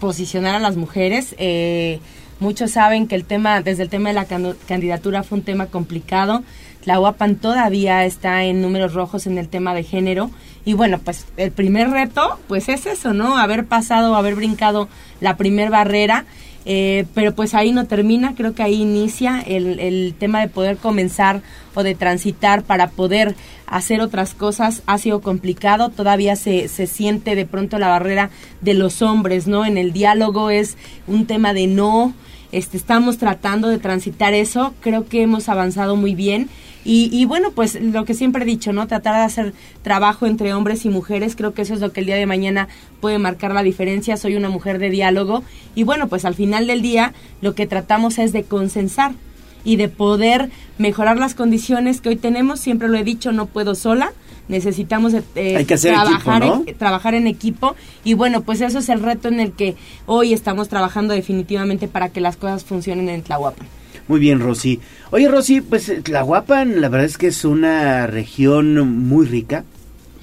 posicionar a las mujeres. Eh, muchos saben que el tema, desde el tema de la candidatura fue un tema complicado. La UAPAN todavía está en números rojos en el tema de género. Y bueno, pues el primer reto, pues es eso, ¿no? Haber pasado, haber brincado la primer barrera. Eh, pero pues ahí no termina, creo que ahí inicia el, el tema de poder comenzar o de transitar para poder hacer otras cosas ha sido complicado, todavía se, se siente de pronto la barrera de los hombres, ¿no? En el diálogo es un tema de no, este, estamos tratando de transitar eso, creo que hemos avanzado muy bien y, y bueno, pues lo que siempre he dicho, ¿no? Tratar de hacer trabajo entre hombres y mujeres, creo que eso es lo que el día de mañana puede marcar la diferencia. Soy una mujer de diálogo y bueno, pues al final del día lo que tratamos es de consensar y de poder mejorar las condiciones que hoy tenemos. Siempre lo he dicho, no puedo sola. Necesitamos eh, Hay que hacer trabajar, equipo, ¿no? en, trabajar en equipo y bueno, pues eso es el reto en el que hoy estamos trabajando definitivamente para que las cosas funcionen en Tlahuapan. Muy bien, Rosy. Oye, Rosy, pues Tlahuapan, la verdad es que es una región muy rica,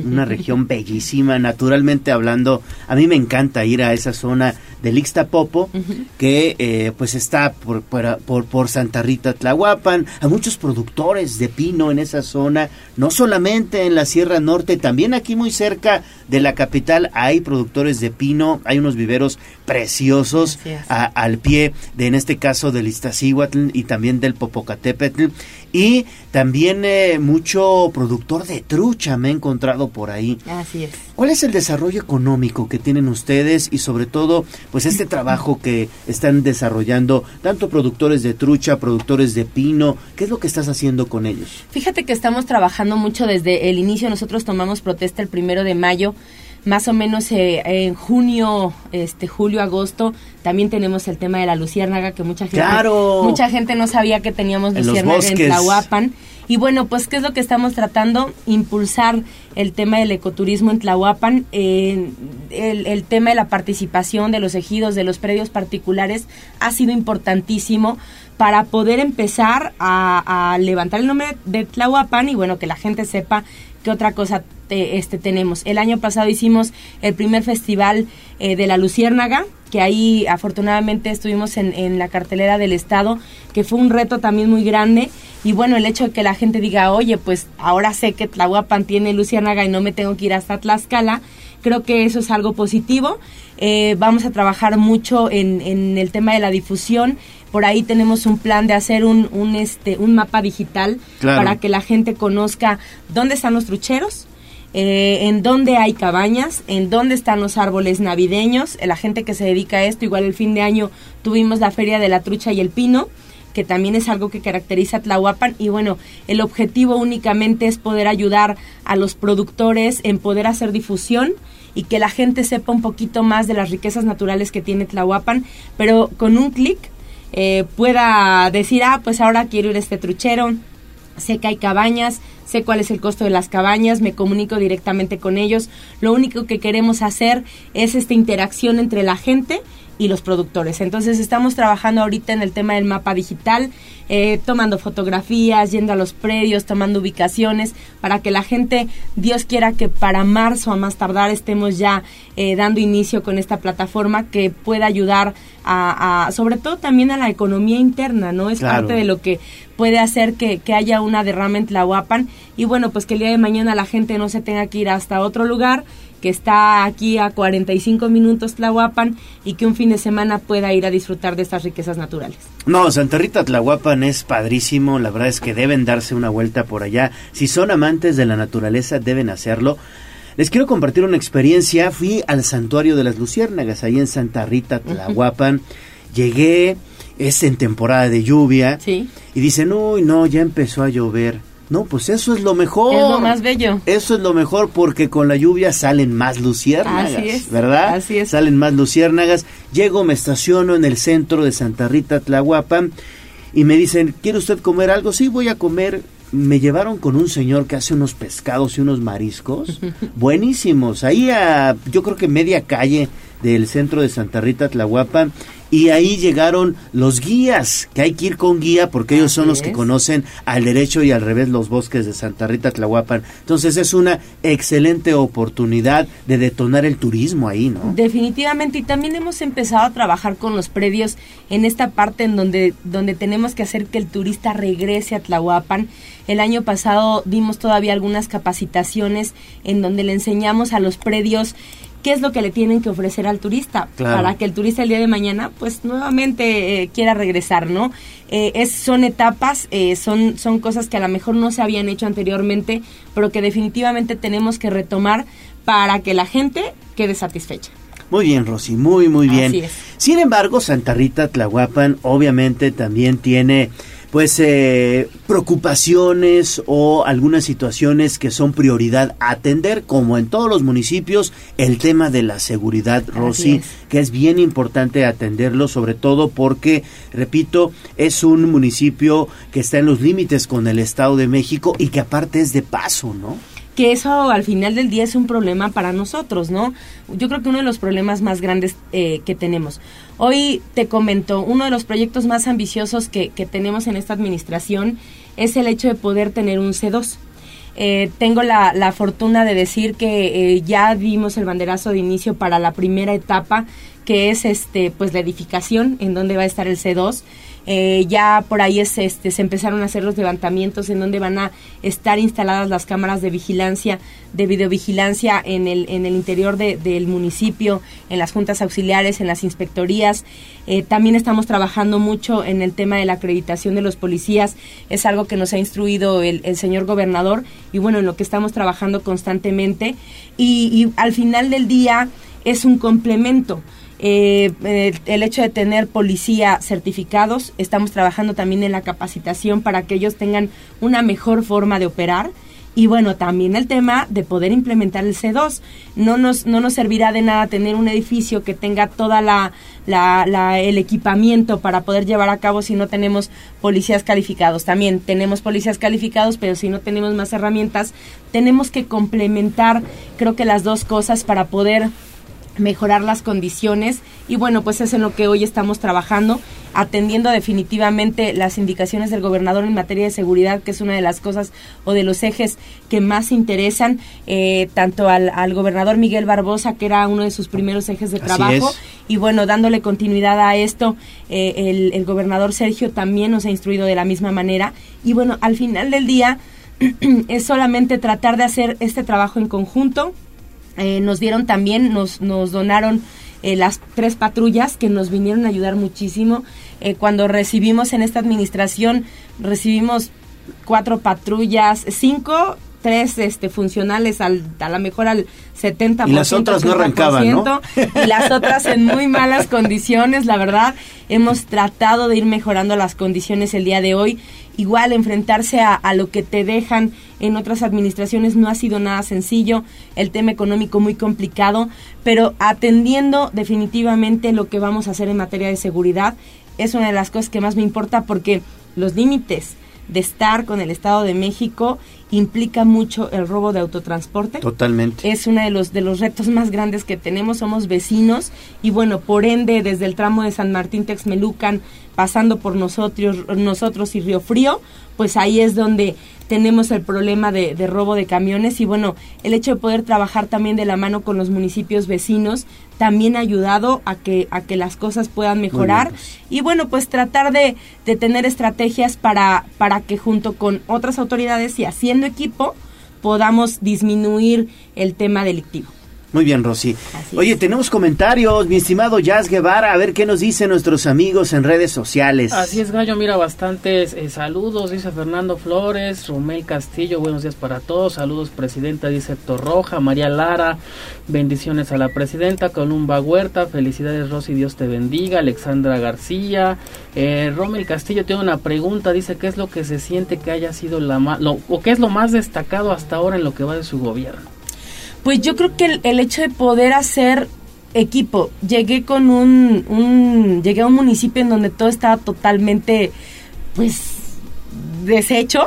una región bellísima, naturalmente hablando. A mí me encanta ir a esa zona del Ixtapopo, que eh, pues está por, por, por, Santa Rita Tlahuapan. Hay muchos productores de pino en esa zona, no solamente en la Sierra Norte, también aquí muy cerca de la capital hay productores de pino, hay unos viveros preciosos a- al pie de, en este caso, del Iztaccíhuatl y también del Popocatépetl. Y también eh, mucho productor de trucha me he encontrado por ahí. Así es. ¿Cuál es el desarrollo económico que tienen ustedes y sobre todo, pues este trabajo que están desarrollando tanto productores de trucha, productores de pino? ¿Qué es lo que estás haciendo con ellos? Fíjate que estamos trabajando mucho desde el inicio. Nosotros tomamos protesta el primero de mayo. Más o menos eh, en junio, este julio, agosto, también tenemos el tema de la luciérnaga que mucha gente, ¡Claro! mucha gente no sabía que teníamos En luciérnaga en. Tlahuapan. Y bueno, pues qué es lo que estamos tratando, impulsar el tema del ecoturismo en Tlahuapan, eh, el, el tema de la participación de los ejidos, de los predios particulares ha sido importantísimo para poder empezar a, a levantar el nombre de Tlahuapan y bueno, que la gente sepa qué otra cosa te- este, tenemos. El año pasado hicimos el primer festival eh, de la Luciérnaga, que ahí afortunadamente estuvimos en, en la cartelera del Estado, que fue un reto también muy grande. Y bueno, el hecho de que la gente diga, oye, pues ahora sé que Tlahuapan tiene Luciérnaga y no me tengo que ir hasta Tlaxcala, creo que eso es algo positivo. Eh, vamos a trabajar mucho en, en el tema de la difusión. Por ahí tenemos un plan de hacer un, un, este, un mapa digital Claro. para que la gente conozca dónde están los trucheros, eh, en dónde hay cabañas, en dónde están los árboles navideños. La gente que se dedica a esto, igual el fin de año tuvimos la Feria de la Trucha y el Pino, que también es algo que caracteriza a Tlahuapan. Y bueno, el objetivo únicamente es poder ayudar a los productores en poder hacer difusión y que la gente sepa un poquito más de las riquezas naturales que tiene Tlahuapan, pero con un clic eh, pueda decir, ah, pues ahora quiero ir a este truchero, sé que hay cabañas, sé cuál es el costo de las cabañas, me comunico directamente con ellos. Lo único que queremos hacer es esta interacción entre la gente y los productores. Entonces estamos trabajando ahorita en el tema del mapa digital, eh, tomando fotografías, yendo a los predios, tomando ubicaciones, para que la gente, Dios quiera que para marzo a más tardar estemos ya eh, dando inicio con esta plataforma que pueda ayudar a, sobre todo también a la economía interna, ¿no? Es Claro. parte de lo que puede hacer que, que haya una derrama en Tlahuapan y bueno, pues que el día de mañana la gente no se tenga que ir hasta otro lugar, que está aquí a 45 minutos Tlahuapan y que un fin de semana pueda ir a disfrutar de estas riquezas naturales. No, Santa Rita Tlahuapan es padrísimo, la verdad es que deben darse una vuelta por allá. Si son amantes de la naturaleza, deben hacerlo. Les quiero compartir una experiencia. Fui al santuario de las luciérnagas, ahí en Santa Rita Tlahuapan. Llegué, es en temporada de lluvia. Y dicen, uy, no, ya empezó a llover. No, pues eso es lo mejor. Es lo más bello. Eso es lo mejor porque con la lluvia salen más luciérnagas, Así es, ¿verdad? así es. Salen más luciérnagas. Llego, me estaciono en el centro de Santa Rita Tlahuapan y me dicen, ¿quiere usted comer algo? Sí, voy a comer. Me llevaron con un señor que hace unos pescados y unos mariscos buenísimos. Ahí a, yo creo que media calle del centro de Santa Rita Tlahuapan. Y ahí llegaron los guías, que hay que ir con guía porque ellos son los que conocen al derecho y al revés los bosques de Santa Rita Tlahuapan. Entonces es una excelente oportunidad de detonar el turismo ahí, ¿no? Definitivamente, y también hemos empezado a trabajar con los predios en esta parte en donde, donde tenemos que hacer que el turista regrese a Tlahuapan. El año pasado dimos todavía algunas capacitaciones en donde le enseñamos a los predios qué es lo que le tienen que ofrecer al turista Claro. para que el turista el día de mañana pues nuevamente eh, quiera regresar, ¿no? Eh, es, son etapas, eh, son, son cosas que a lo mejor no se habían hecho anteriormente, pero que definitivamente tenemos que retomar para que la gente quede satisfecha. Muy bien, Rosy, muy, muy bien. Así es. Sin embargo, Santa Rita Tlahuapan obviamente también tiene pues eh, preocupaciones o algunas situaciones que son prioridad a atender, como en todos los municipios, el tema de la seguridad, Rosy, es. que es bien importante atenderlo, sobre todo porque, repito, es un municipio que está en los límites con el Estado de México y que aparte es de paso, ¿no? Que eso al final del día es un problema para nosotros, ¿no? Yo creo que uno de los problemas más grandes eh, que tenemos. Hoy te comento, uno de los proyectos más ambiciosos que, que tenemos en esta administración es el hecho de poder tener un C2. Eh, tengo la, fortuna de decir que eh, ya dimos el banderazo de inicio para la primera etapa, que es este pues la edificación en donde va a estar el C2. Eh, ya por ahí es, este, se empezaron a hacer los levantamientos en donde van a estar instaladas las cámaras de vigilancia, de videovigilancia en el, en el interior de- del municipio, en las juntas auxiliares, en las inspectorías. Eh, también estamos trabajando mucho en el tema de la acreditación de los policías. Es algo que nos ha instruido el, el señor gobernador y bueno, en lo que estamos trabajando constantemente. Y, y al final del día es un complemento. Eh, el hecho de tener policía certificados, estamos trabajando también en la capacitación para que ellos tengan una mejor forma de operar. Y bueno, también el tema de poder implementar el C2. No nos, no nos servirá de nada tener un edificio que tenga toda la- el equipamiento para poder llevar a cabo si no tenemos policías calificados. También tenemos policías calificados, pero si no tenemos más herramientas, tenemos que complementar, creo que las dos cosas para poder mejorar las condiciones y bueno pues es en lo que hoy estamos trabajando atendiendo definitivamente las indicaciones del gobernador en materia de seguridad que es una de las cosas o de los ejes que más interesan eh, tanto al, al gobernador Miguel Barbosa que era uno de sus primeros ejes de trabajo y bueno dándole continuidad a esto eh, el, el gobernador Sergio también nos ha instruido de la misma manera. Y bueno al final del día es solamente tratar de hacer este trabajo en conjunto eh, nos dieron también, nos, nos donaron eh, las tres patrullas que nos vinieron a ayudar muchísimo. Eh, cuando recibimos en esta administración, recibimos cuatro patrullas, cinco tres este, funcionales al, a lo mejor al 70%. Y las otras no arrancaban, ¿no? Y las otras en muy malas condiciones, la verdad. Hemos tratado de ir mejorando las condiciones el día de hoy. Igual enfrentarse a, a lo que te dejan en otras administraciones no ha sido nada sencillo, el tema económico muy complicado, pero atendiendo definitivamente lo que vamos a hacer en materia de seguridad es una de las cosas que más me importa porque los límites de estar con el Estado de México implica mucho el robo de autotransporte. Totalmente. Es uno de los de los retos más grandes que tenemos, somos vecinos y bueno, por ende desde el tramo de San Martín Texmelucan pasando por nosotros nosotros y Río Frío, pues ahí es donde tenemos el problema de, de, robo de camiones y bueno, el hecho de poder trabajar también de la mano con los municipios vecinos también ha ayudado a que, a que las cosas puedan mejorar bien, pues. y bueno, pues tratar de, de tener estrategias para, para que junto con otras autoridades y equipo podamos disminuir el tema delictivo. Muy bien, Rosy. Oye, tenemos comentarios, mi estimado Jazz Guevara, a ver qué nos dicen nuestros amigos en redes sociales. Así es, Gallo, mira, bastantes eh, saludos, dice Fernando Flores, Romel Castillo, buenos días para todos, saludos presidenta, dice Héctor Roja, María Lara, bendiciones a la presidenta, Columba Huerta, felicidades Rosy, Dios te bendiga, Alexandra García, eh, Romel Castillo tiene una pregunta, dice, ¿qué es lo que se siente que haya sido la más, lo, o qué es lo más destacado hasta ahora en lo que va de su gobierno? Pues yo creo que el, el hecho de poder hacer equipo, llegué con un, un, llegué a un municipio en donde todo estaba totalmente, pues, deshecho.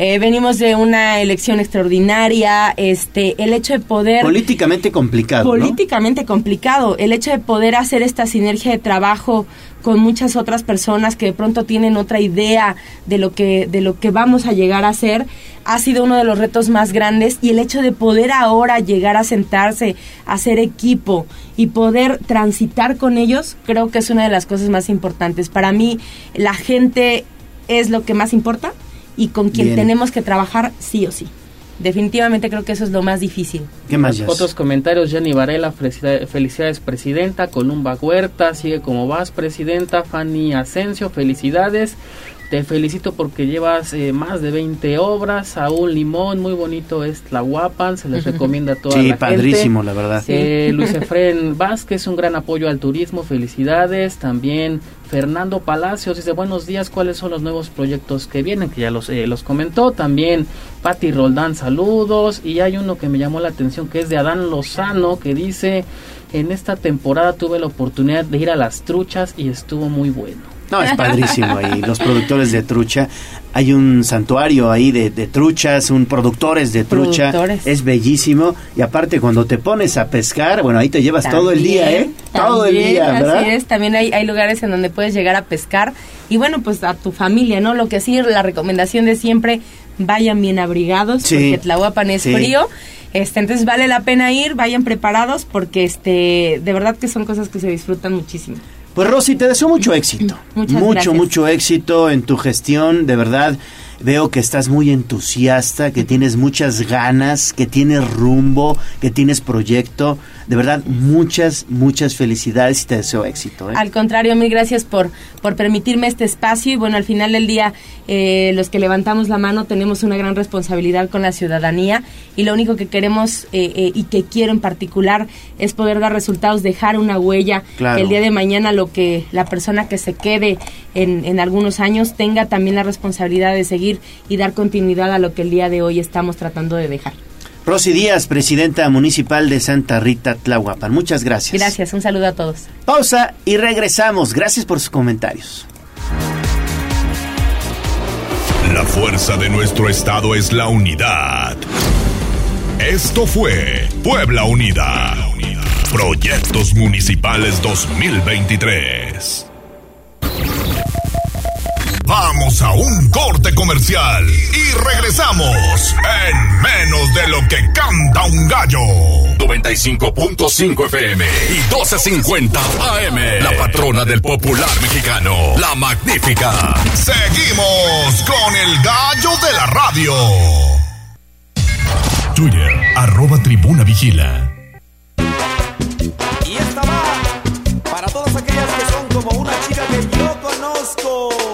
Eh, venimos de una elección extraordinaria, este, el hecho de poder... Políticamente complicado. ¿no? Políticamente complicado, el hecho de poder hacer esta sinergia de trabajo con muchas otras personas que de pronto tienen otra idea de lo que, de lo que vamos a llegar a hacer, ha sido uno de los retos más grandes y el hecho de poder ahora llegar a sentarse, a hacer equipo y poder transitar con ellos, creo que es una de las cosas más importantes. Para mí, la gente es lo que más importa y con quien Bien. tenemos que trabajar sí o sí. Definitivamente creo que eso es lo más difícil. ¿Qué más? Otros comentarios, Jenny Varela, felicidades presidenta, Columba Huerta, sigue como vas presidenta, Fanny Asensio, felicidades, te felicito porque llevas eh, más de 20 obras, Saúl Limón, muy bonito es Tlahuapan, se les recomienda a toda Sí, la padrísimo, gente. la verdad. Eh, Luis Efren Vázquez, un gran apoyo al turismo, felicidades, también Fernando Palacios dice buenos días, ¿cuáles son los nuevos proyectos que vienen? Que ya los, eh, los comentó. También Patti Roldán, saludos. Y hay uno que me llamó la atención que es de Adán Lozano que dice, en esta temporada tuve la oportunidad de ir a las truchas y estuvo muy bueno. No, es padrísimo ahí, los productores de trucha. Hay un santuario ahí de, de truchas, un productores de trucha. Productores. Es bellísimo. Y aparte, cuando te pones a pescar, bueno, ahí te llevas todo el día, ¿eh? todo el También, día, ¿verdad? Así es, también hay, hay lugares en donde puedes llegar a pescar y bueno, pues a tu familia, ¿no? Lo que sí, la recomendación de siempre, vayan bien abrigados Sí, porque Tlahuapan es sí. frío. Este, entonces vale la pena ir, vayan preparados porque este, de verdad que son cosas que se disfrutan muchísimo. Pues Rosy, te deseo mucho éxito. Muchas mucho, gracias. mucho éxito en tu gestión, de verdad. Veo que estás muy entusiasta, que tienes muchas ganas, que tienes rumbo, que tienes proyecto. De verdad, muchas, muchas felicidades y te deseo éxito. ¿eh? Al contrario, mil gracias por, por permitirme este espacio y bueno, al final del día eh, los que levantamos la mano tenemos una gran responsabilidad con la ciudadanía y lo único que queremos eh, eh, y que quiero en particular es poder dar resultados, dejar una huella, Claro. que el día de mañana lo que la persona que se quede en, en algunos años tenga también la responsabilidad de seguir y dar continuidad a lo que el día de hoy estamos tratando de dejar. Rosy Díaz, presidenta municipal de Santa Rita, Tlahuapan. Muchas gracias. Gracias, un saludo a todos. Pausa y regresamos. Gracias por sus comentarios. La fuerza de nuestro estado es la unidad. Esto fue Puebla Unida. Proyectos Municipales 2023. Vamos a un corte comercial y regresamos en menos de lo que canta un gallo. 95.5 FM y 12.50 AM. La patrona del popular mexicano, la magnífica. Seguimos con el gallo de la radio. Twitter, arroba tribuna vigila. Y esta va para todas aquellas que son como una chica que yo conozco.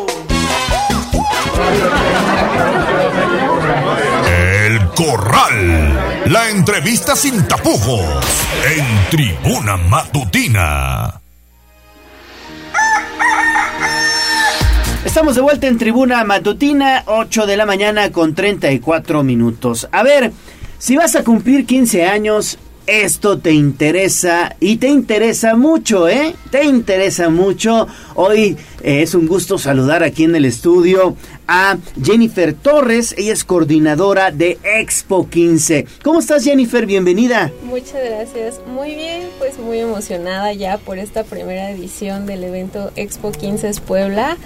El Corral. La entrevista sin tapujos en Tribuna Matutina. Estamos de vuelta en Tribuna Matutina, 8 de la mañana con 34 minutos. A ver, si vas a cumplir 15 años, esto te interesa y te interesa mucho, ¿eh? Te interesa mucho. Hoy eh, es un gusto saludar aquí en el estudio a Jennifer Torres. Ella es coordinadora de Expo 15. ¿Cómo estás, Jennifer? Bienvenida. Muchas gracias. Muy bien, pues muy emocionada ya por esta primera edición del evento Expo 15 Puebla.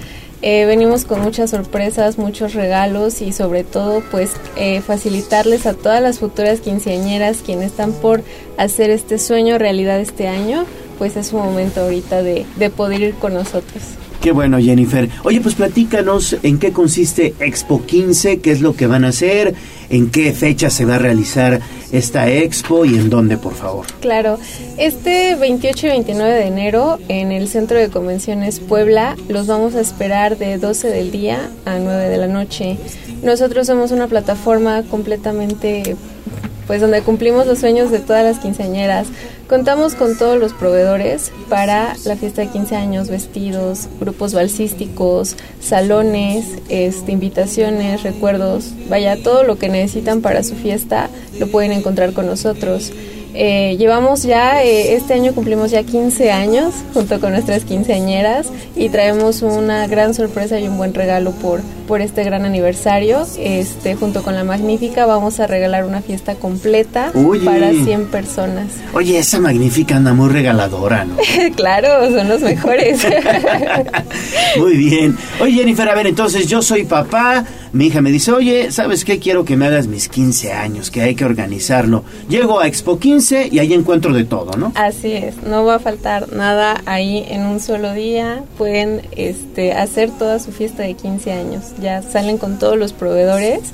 Eh, venimos con muchas sorpresas, muchos regalos y sobre todo pues eh, facilitarles a todas las futuras quinceañeras quienes están por hacer este sueño realidad este año, pues es un momento ahorita de, de poder ir con nosotros. Qué bueno, Jennifer. Oye, pues platícanos en qué consiste Expo 15, qué es lo que van a hacer, en qué fecha se va a realizar esta expo y en dónde, por favor. Claro, este 28 y 29 de enero en el Centro de Convenciones Puebla los vamos a esperar de 12 del día a 9 de la noche. Nosotros somos una plataforma completamente pues donde cumplimos los sueños de todas las quinceañeras. Contamos con todos los proveedores para la fiesta de 15 años, vestidos, grupos balsísticos, salones, este, invitaciones, recuerdos, vaya, todo lo que necesitan para su fiesta lo pueden encontrar con nosotros. Eh, llevamos ya, eh, este año cumplimos ya 15 años junto con nuestras quinceañeras y traemos una gran sorpresa y un buen regalo por, por este gran aniversario. Este, junto con la Magnífica vamos a regalar una fiesta completa para 100 personas. Oye, esa Magnífica anda muy regaladora, ¿no? claro, son los mejores. muy bien. Oye, Jennifer, a ver, entonces yo soy papá, mi hija me dice, oye, ¿sabes qué? Quiero que me hagas mis 15 años, que hay que organizarlo. Llego a Expo 15 y ahí encuentro de todo, ¿no? Así es, no va a faltar nada ahí en un solo día. Pueden este, hacer toda su fiesta de 15 años. Ya salen con todos los proveedores.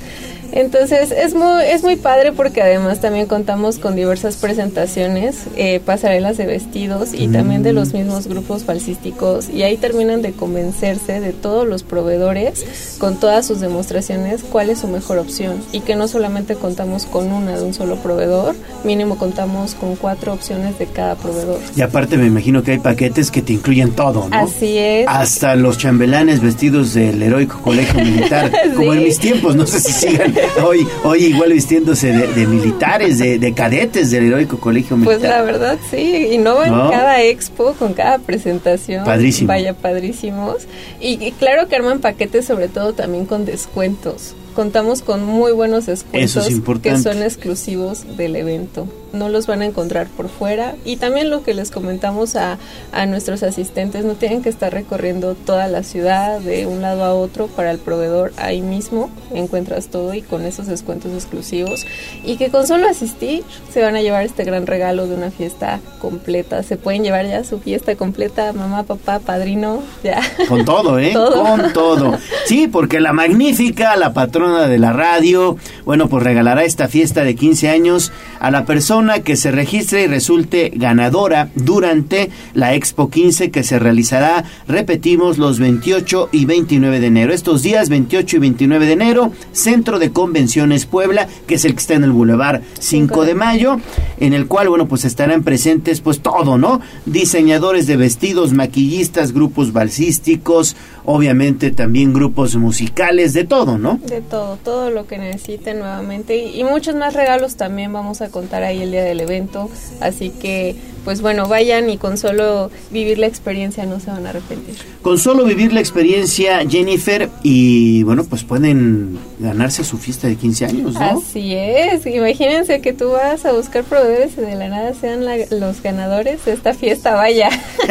Entonces es muy, es muy padre porque además también contamos con diversas presentaciones, eh, pasarelas de vestidos y también de los mismos grupos falsísticos y ahí terminan de convencerse de todos los proveedores con todas sus demostraciones cuál es su mejor opción y que no solamente contamos con una de un solo proveedor, mínimo contamos con cuatro opciones de cada proveedor. Y aparte me imagino que hay paquetes que te incluyen todo, ¿no? Así es. Hasta los chambelanes vestidos del heroico colegio militar, como en mis tiempos, no sé si sigan hoy, hoy igual vistiéndose de, militares, de, cadetes del heroico colegio militar. Pues la verdad sí, y no en cada expo, con cada presentación. Padrísimo. Vaya padrísimos. Y, y claro que arman paquetes sobre todo también con descuentos contamos con muy buenos descuentos que son exclusivos del evento. No los van a encontrar por fuera. Y también lo que les comentamos a, a nuestros asistentes, no tienen que estar recorriendo toda la ciudad de un lado a otro para el proveedor. Ahí mismo encuentras todo y con esos descuentos exclusivos. Y que con solo asistir se van a llevar este gran regalo de una fiesta completa. Se pueden llevar ya su fiesta completa, mamá, papá, padrino, ya. Con todo, ¿eh? Con todo. Sí, porque la magnífica, la patrona de la radio, bueno, pues regalará esta fiesta de 15 años a la persona que se registre y resulte ganadora durante la Expo 15 que se realizará, repetimos, los 28 y 29 de enero. Estos días, 28 y 29 de enero, Centro de Convenciones Puebla, que es el que está en el Boulevard 5 de Mayo, en el cual, bueno, pues estarán presentes pues todo, ¿no? Diseñadores de vestidos, maquillistas, grupos balsísticos, obviamente también grupos musicales, de todo, ¿no? De todo, todo lo que necesiten nuevamente y, muchos más regalos también vamos a contar ahí el del evento, así que pues bueno, vayan y con solo vivir la experiencia no se van a arrepentir. Con solo vivir la experiencia, Jennifer, y bueno, pues pueden ganarse su fiesta de 15 años, ¿no? Así es, imagínense que tú vas a buscar proveedores y de la nada sean los ganadores de esta fiesta, vaya.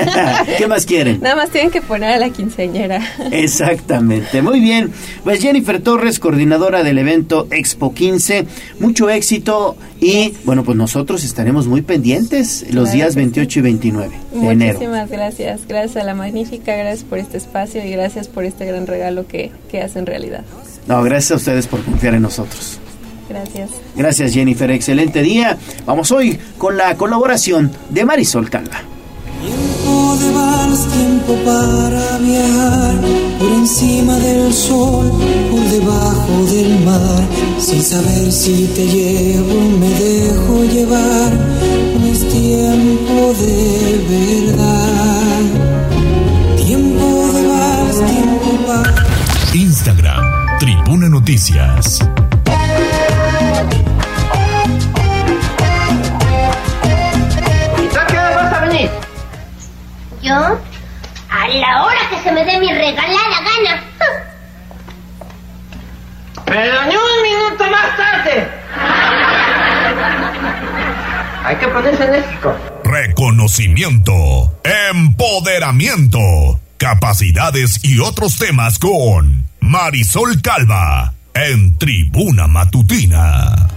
¿Qué más quieren? Nada más tienen que poner a la quinceañera. Exactamente, muy bien. Pues Jennifer Torres, coordinadora del evento Expo 15, mucho éxito y bueno, pues nosotros estaremos muy pendientes los días 28 y 29 de enero. Muchísimas gracias. Gracias a la Magnífica, gracias por este espacio y gracias por este gran regalo que, que hacen realidad. No, gracias a ustedes por confiar en nosotros. Gracias. Gracias Jennifer, excelente día. Vamos hoy con la colaboración de Marisol Calva. Tiempo de vals, tiempo para viajar por encima del sol, por debajo del mar, sin saber si te llevo, me dejo llevar, tiempo de verdad. Tiempo de vals, tiempo para... Instagram, Tribuna Noticias. ¿Y tú a qué hora vas a venir? ¿Yo? A la hora que se me dé mi regalada gana. Pero ni un minuto más tarde. Hay que ponerse enérgico. Reconocimiento, empoderamiento, capacidades y otros temas con Marisol Calva en Tribuna Matutina.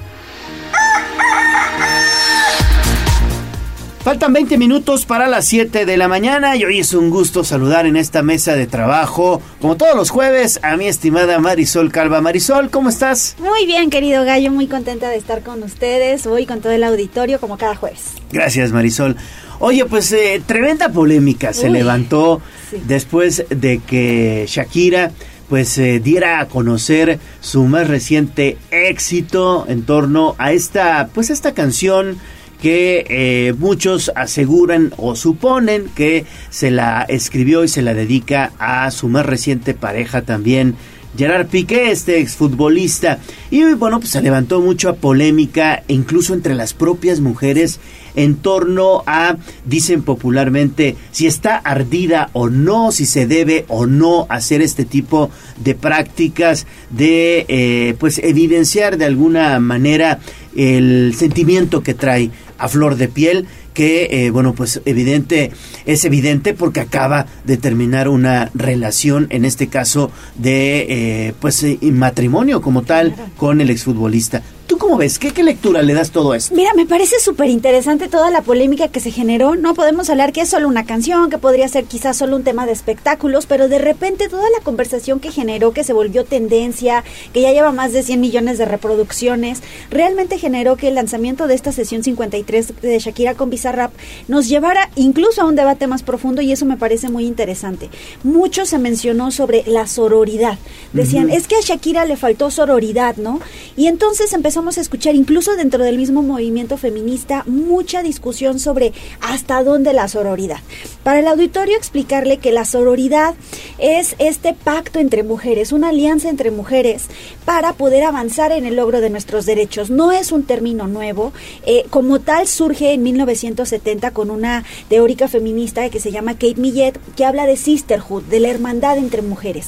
Faltan 20 minutos para las 7 de la mañana y hoy es un gusto saludar en esta mesa de trabajo, como todos los jueves, a mi estimada Marisol Calva. Marisol, ¿cómo estás? Muy bien, querido Gallo, muy contenta de estar con ustedes hoy con todo el auditorio como cada jueves. Gracias, Marisol. Oye, pues eh, tremenda polémica se levantó sí. después de que Shakira pues eh, diera a conocer su más reciente éxito en torno a esta pues esta canción que eh, muchos aseguran o suponen que se la escribió y se la dedica a su más reciente pareja también Gerard Piqué, este exfutbolista. Y bueno, pues se levantó mucha polémica, incluso entre las propias mujeres, en torno a, dicen popularmente, si está ardida o no, si se debe o no hacer este tipo de prácticas, de eh, pues evidenciar de alguna manera el sentimiento que trae a flor de piel que eh, bueno pues evidente es evidente porque acaba de terminar una relación en este caso de eh, pues eh, matrimonio como tal con el exfutbolista ¿Tú cómo ves? ¿Qué, qué lectura le das todo esto? Mira, me parece súper interesante toda la polémica que se generó. No podemos hablar que es solo una canción, que podría ser quizás solo un tema de espectáculos, pero de repente toda la conversación que generó, que se volvió tendencia, que ya lleva más de 100 millones de reproducciones, realmente generó que el lanzamiento de esta sesión 53 de Shakira con Bizarrap nos llevara incluso a un debate más profundo y eso me parece muy interesante. Mucho se mencionó sobre la sororidad. Decían, es que a Shakira le faltó sororidad, ¿no? Y entonces empezamos a escuchar, incluso dentro del mismo movimiento feminista, mucha discusión sobre hasta dónde la sororidad. Para el auditorio explicarle que la sororidad es este pacto entre mujeres, una alianza entre mujeres para poder avanzar en el logro de nuestros derechos. No es un término nuevo, eh, como tal surge en 1970 con una teórica feminista que se llama Kate Millet, que habla de sisterhood, de la hermandad entre mujeres.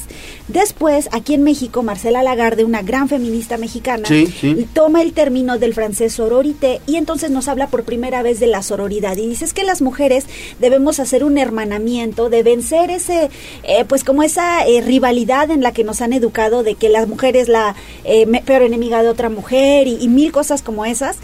Después, aquí en México, Marcela Lagarde, una gran feminista mexicana, Sí, sí. toma el término del francés sororité y entonces nos habla por primera vez de la sororidad y dice es que las mujeres debemos hacer un hermanamiento de vencer ese eh, pues como esa eh, rivalidad en la que nos han educado de que la mujer es la eh, peor enemiga de otra mujer y, y mil cosas como esas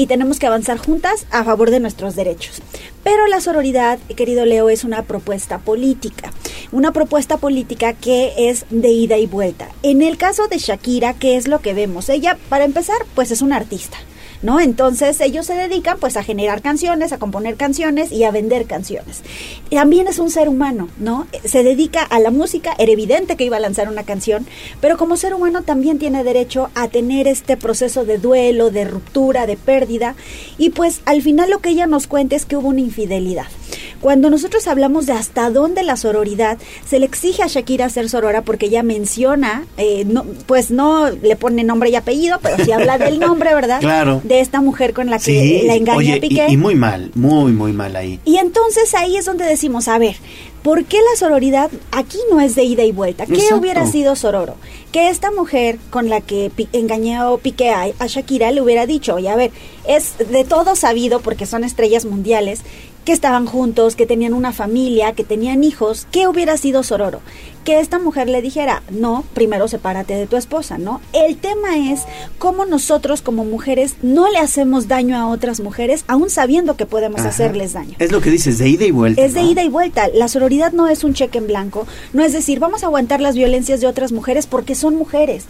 y tenemos que avanzar juntas a favor de nuestros derechos. Pero la sororidad, querido Leo, es una propuesta política, una propuesta política que es de ida y vuelta. En el caso de Shakira, ¿qué es lo que vemos? Ella, para empezar, pues es una artista. ¿No? Entonces ellos se dedican pues a generar canciones, a componer canciones y a vender canciones. También es un ser humano, ¿no? Se dedica a la música, era evidente que iba a lanzar una canción, pero como ser humano también tiene derecho a tener este proceso de duelo, de ruptura, de pérdida y pues al final lo que ella nos cuenta es que hubo una infidelidad. Cuando nosotros hablamos de hasta dónde la sororidad, se le exige a Shakira ser sorora porque ella menciona, eh, no, pues no le pone nombre y apellido, pero sí habla del nombre, ¿verdad? Claro. De esta mujer con la que Sí, la engaña oye, a Piqué. y, y muy mal, muy, muy mal ahí. Y entonces ahí es donde decimos, a ver, ¿por qué la sororidad aquí no es de ida y vuelta? ¿Qué Exacto. hubiera sido sororo? Que esta mujer con la que Pi- engañó Piqué a, a Shakira le hubiera dicho, oye, a ver, es de todo sabido, porque son estrellas mundiales, que estaban juntos, que tenían una familia, que tenían hijos, ¿qué hubiera sido sororo? Que esta mujer le dijera, no, primero sepárate de tu esposa, ¿no? El tema es cómo nosotros como mujeres no le hacemos daño a otras mujeres, aún sabiendo que podemos Ajá. hacerles daño. Es lo que dices, de ida y vuelta. Es de ida y vuelta. La sororidad no es un cheque en blanco. No es decir, vamos a aguantar las violencias de otras mujeres porque son mujeres.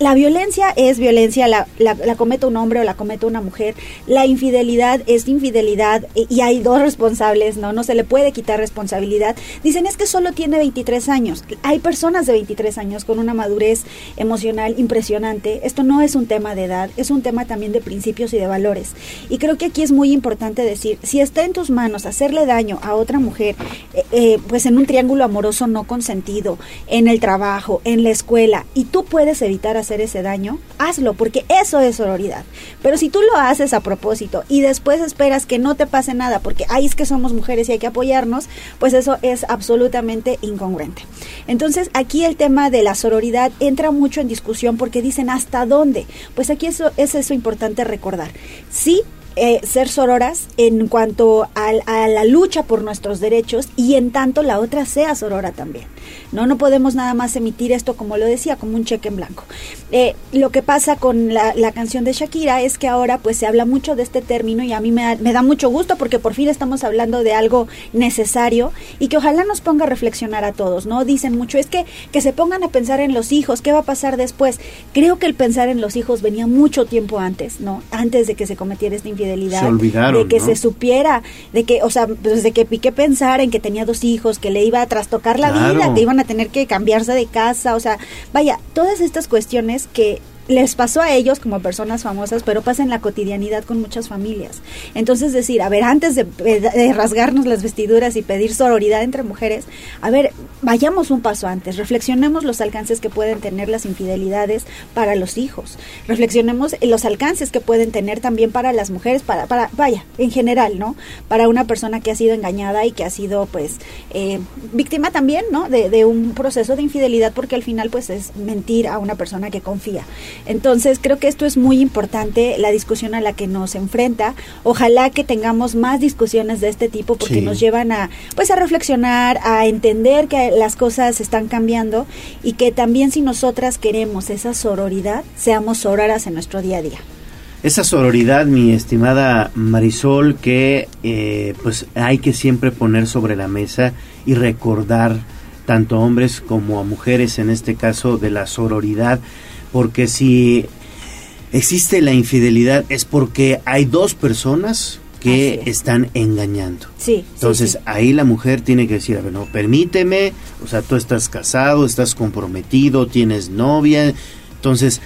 la violencia es violencia, la, la, la comete un hombre o la comete una mujer. La infidelidad es infidelidad y, y hay dos responsables, ¿no? No se le puede quitar responsabilidad. Dicen es que solo tiene 23 años. Hay personas de 23 años con una madurez emocional impresionante. Esto no es un tema de edad, es un tema también de principios y de valores. Y creo que aquí es muy importante decir, si está en tus manos hacerle daño a otra mujer, eh, eh, pues en un triángulo amoroso no consentido, en el trabajo, en la escuela, y tú puedes evitar hacer ese daño, hazlo, porque eso es sororidad. Pero si tú lo haces a propósito y después esperas que no te pase nada, porque ahí es que somos mujeres y hay que apoyarnos, pues eso es absolutamente incongruente. Entonces aquí el tema de la sororidad entra mucho en discusión porque dicen hasta dónde. Pues aquí eso es eso importante recordar. Sí, eh, ser sororas en cuanto a, a, la lucha por nuestros derechos y en tanto la otra sea sorora también. No, no podemos nada más emitir esto, como lo decía, como un cheque en blanco. Eh, lo que pasa con la, la, canción de Shakira es que ahora pues se habla mucho de este término y a mí me, me da mucho gusto porque por fin estamos hablando de algo necesario y que ojalá nos ponga a reflexionar a todos, ¿no? Dicen mucho, es que, que se pongan a pensar en los hijos, ¿qué va a pasar después? Creo que el pensar en los hijos venía mucho tiempo antes, ¿no? Antes de que se cometiera esta infidelidad. Se olvidaron, de que ¿no? se supiera, de que, o sea, pues de que Piqué pensar en que tenía dos hijos, que le iba a trastocar la Claro. vida, que iban a tener que cambiarse de casa, o sea, vaya, todas estas cuestiones que les pasó a ellos como personas famosas, pero pasa en la cotidianidad con muchas familias. Entonces decir, a ver, antes de, de rasgarnos las vestiduras y pedir sororidad entre mujeres, a ver, vayamos un paso antes, reflexionemos los alcances que pueden tener las infidelidades para los hijos, reflexionemos los alcances que pueden tener también para las mujeres, para, para vaya, en general, ¿no? Para una persona que ha sido engañada y que ha sido, pues, eh, víctima también, ¿no? De, de un proceso de infidelidad, porque al final, pues, es mentir a una persona que confía. Entonces, creo que esto es muy importante, la discusión a la que nos enfrenta. Ojalá que tengamos más discusiones de este tipo porque Sí. nos llevan a, pues, a reflexionar, a entender que las cosas están cambiando y que también si nosotras queremos esa sororidad, seamos sororas en nuestro día a día. Esa sororidad, mi estimada Marisol, que eh, pues hay que siempre poner sobre la mesa y recordar tanto a hombres como a mujeres en este caso de la sororidad, porque si existe la infidelidad es porque hay dos personas que están engañando. Sí. Entonces sí, sí. ahí la mujer tiene que decir, a ver, no, permíteme, o sea, tú estás casado, estás comprometido, tienes novia, entonces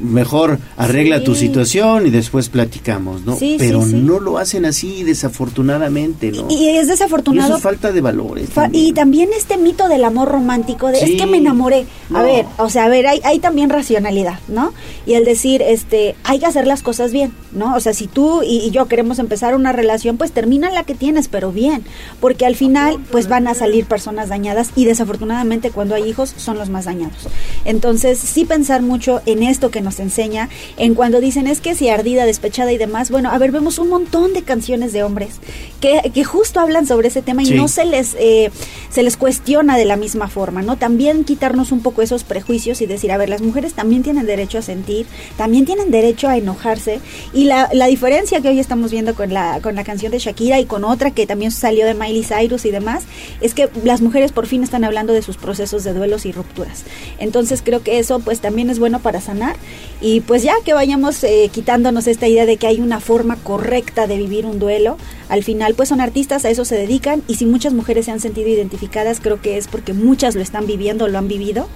mejor arregla Sí. tu situación y después platicamos, ¿no? Sí, Pero sí. no lo hacen así, desafortunadamente, ¿no? Y es Y desafortunado eso es falta de valores. Fa- también. Y también este mito del amor romántico, de es que me enamoré. A ver, o sea, a ver, hay, hay también racionalidad, ¿no? Y el decir, este, hay que hacer las cosas bien, ¿no? O sea, si tú y, y yo queremos empezar una relación, pues termina la que tienes, pero bien. Porque al final, pues van a salir personas dañadas y desafortunadamente cuando hay hijos son los más dañados. Entonces, sí pensar mucho en esto que nos enseña, en cuando dicen es que si ardida, despechada y demás, bueno, a ver, vemos un montón de canciones de hombres que, que justo hablan sobre ese tema y Sí. no se les eh, se les cuestiona de la misma forma, ¿no? También quitarnos un poco esos prejuicios y decir, a ver, las mujeres también tienen derecho a sentir, también tienen derecho a enojarse y la, la diferencia que hoy estamos viendo con la con la canción de Shakira y con otra que también salió de Miley Cyrus y demás, es que las mujeres por fin están hablando de sus procesos de duelos y rupturas. Entonces creo que eso pues también es bueno para sanar y pues ya que vayamos eh, quitándonos esta idea de que hay una forma correcta de vivir un duelo, al final pues son artistas, a eso se dedican y si muchas mujeres se han sentido identificadas creo que es porque muchas lo están viviendo, lo han vivido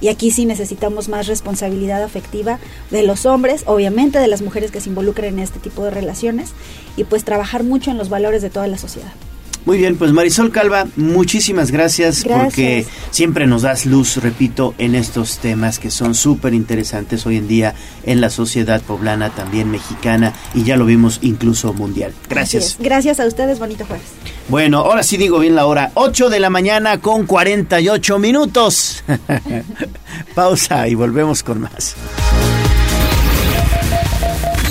y aquí sí necesitamos más responsabilidad afectiva de los hombres, obviamente de las mujeres que se involucran en este tipo de relaciones y pues trabajar mucho en los valores de toda la sociedad. Muy bien, pues Marisol Calva, muchísimas gracias, Gracias. porque siempre nos das luz, repito, en estos temas que son súper interesantes hoy en día en la sociedad poblana, también mexicana, y ya lo vimos incluso mundial. Gracias. Gracias a ustedes, bonito jueves. Bueno, ahora sí digo bien la hora, 8 de la mañana con 48 minutos. Pausa y volvemos con más.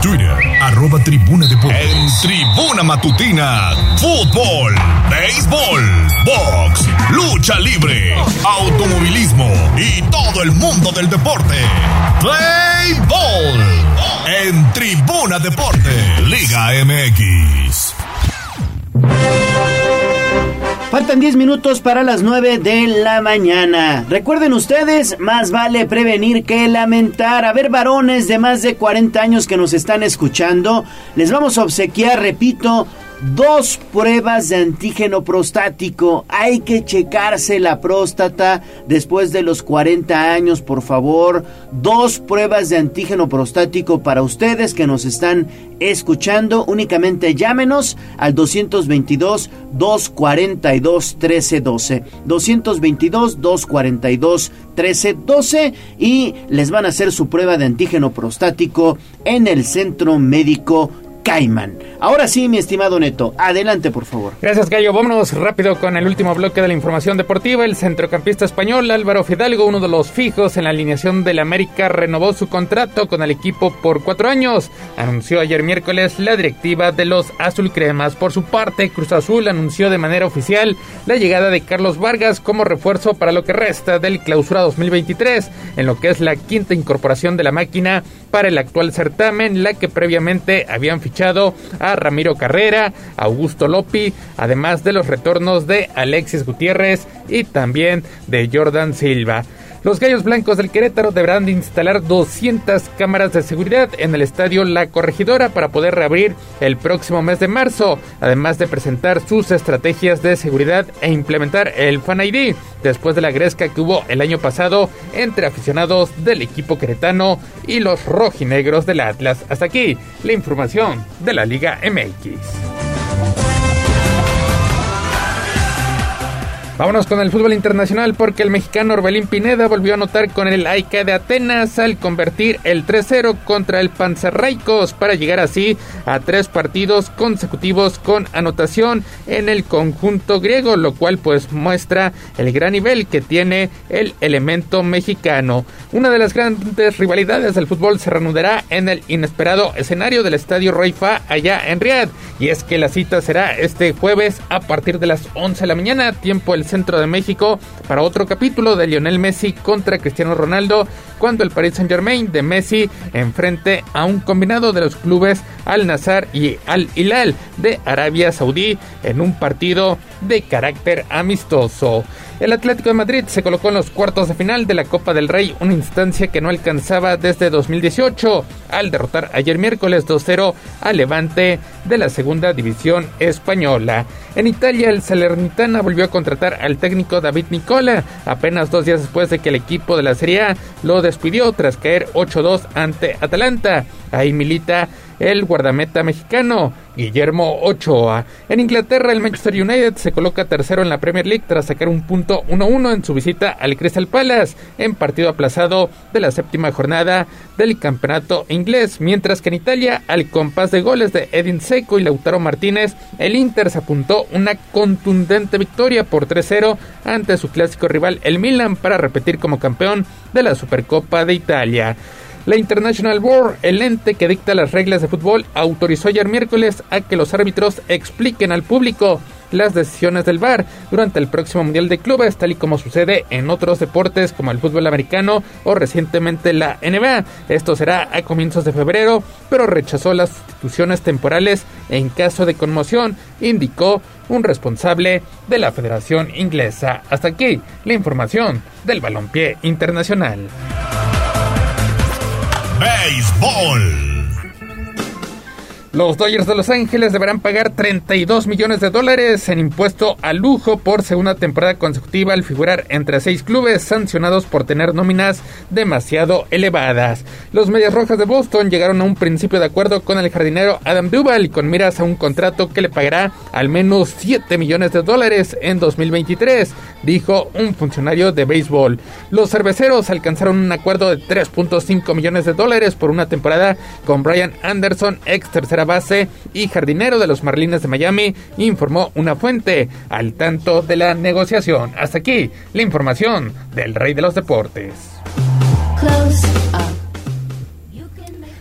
Twitter, arroba tribuna deportes. En tribuna matutina, fútbol, béisbol, box, lucha libre, automovilismo y todo el mundo del deporte. Play Ball. En tribuna deporte, Liga MX. Faltan 10 minutos para las 9 de la mañana. Recuerden ustedes, más vale prevenir que lamentar. A ver, varones de más de 40 años que nos están escuchando, les vamos a obsequiar, repito, dos pruebas de antígeno prostático. Hay que checarse la próstata después de los 40 años, por favor. Dos pruebas de antígeno prostático para ustedes que nos están escuchando. Únicamente llámenos al 222 242 1312. 222 242 1312 y les van a hacer su prueba de antígeno prostático en el Centro Médico Cayman. Ahora sí, mi estimado Neto, adelante por favor. Gracias, Gallo. Vámonos rápido con el último bloque de la información deportiva. El centrocampista español Álvaro Fidalgo, uno de los fijos en la alineación del América, renovó su contrato con el equipo por cuatro años. Anunció ayer miércoles la directiva de los Azul Cremas. Por su parte, Cruz Azul anunció de manera oficial la llegada de Carlos Vargas como refuerzo para lo que resta del clausura 2023, en lo que es la quinta incorporación de la máquina para el actual certamen, la que previamente habían fichado a Ramiro Carrera, Augusto Lopi, además de los retornos de Alexis Gutiérrez y también de Jordan Silva. Los Gallos Blancos del Querétaro deberán instalar 200 cámaras de seguridad en el estadio La Corregidora para poder reabrir el próximo mes de marzo, además de presentar sus estrategias de seguridad e implementar el Fan ID después de la gresca que hubo el año pasado entre aficionados del equipo queretano y los rojinegros del Atlas. Hasta aquí la información de la Liga MX. Vámonos con el fútbol internacional porque el mexicano Orbelín Pineda volvió a anotar con el AIK de Atenas al convertir el 3-0 contra el Panzerraicos para llegar así a tres partidos consecutivos con anotación en el conjunto griego, lo cual pues muestra el gran nivel que tiene el elemento mexicano. Una de las grandes rivalidades del fútbol se reanudará en el inesperado escenario del estadio Raifa allá en Riyadh y es que la cita será este jueves a partir de las 11 de la mañana, tiempo el centro de México para otro capítulo de Lionel Messi contra Cristiano Ronaldo cuando el Paris Saint Germain de Messi enfrente a un combinado de los clubes Al Nazar y Al Hilal de Arabia Saudí en un partido de carácter amistoso. El Atlético de Madrid se colocó en los cuartos de final de la Copa del Rey, una instancia que no alcanzaba desde 2018, al derrotar ayer miércoles 2-0 al Levante de la segunda división española. En Italia, el Salernitana volvió a contratar al técnico David Nicola, apenas dos días después de que el equipo de la Serie A lo despidió tras caer 8-2 ante Atalanta. Ahí milita el guardameta mexicano Guillermo Ochoa. En Inglaterra, el Manchester United se coloca tercero en la Premier League tras sacar un punto 1-1 en su visita al Crystal Palace en partido aplazado de la séptima jornada del campeonato inglés, mientras que en Italia, al compás de goles de Edin Seco y Lautaro Martínez, el Inter se apuntó una contundente victoria por 3-0 ante su clásico rival el Milan para repetir como campeón de la Supercopa de Italia. La International Board, el ente que dicta las reglas de fútbol, autorizó ayer miércoles a que los árbitros expliquen al público las decisiones del VAR durante el próximo Mundial de Clubes, tal y como sucede en otros deportes como el fútbol americano o recientemente la NBA. Esto será a comienzos de febrero, pero rechazó las sustituciones temporales en caso de conmoción, indicó un responsable de la Federación Inglesa. Hasta aquí la información del balompié internacional. Béisbol. Los Dodgers de Los Ángeles deberán pagar 32 millones de dólares en impuesto al lujo por segunda temporada consecutiva al figurar entre seis clubes sancionados por tener nóminas demasiado elevadas. Los Medias Rojas de Boston llegaron a un principio de acuerdo con el jardinero Adam Duval con miras a un contrato que le pagará al menos 7 millones de dólares en 2023, dijo un funcionario de béisbol. Los cerveceros alcanzaron un acuerdo de 3.5 millones de dólares por una temporada con Brian Anderson, ex tercera base y jardinero de los Marlines de Miami, informó una fuente al tanto de la negociación. Hasta aquí la información del rey de los deportes.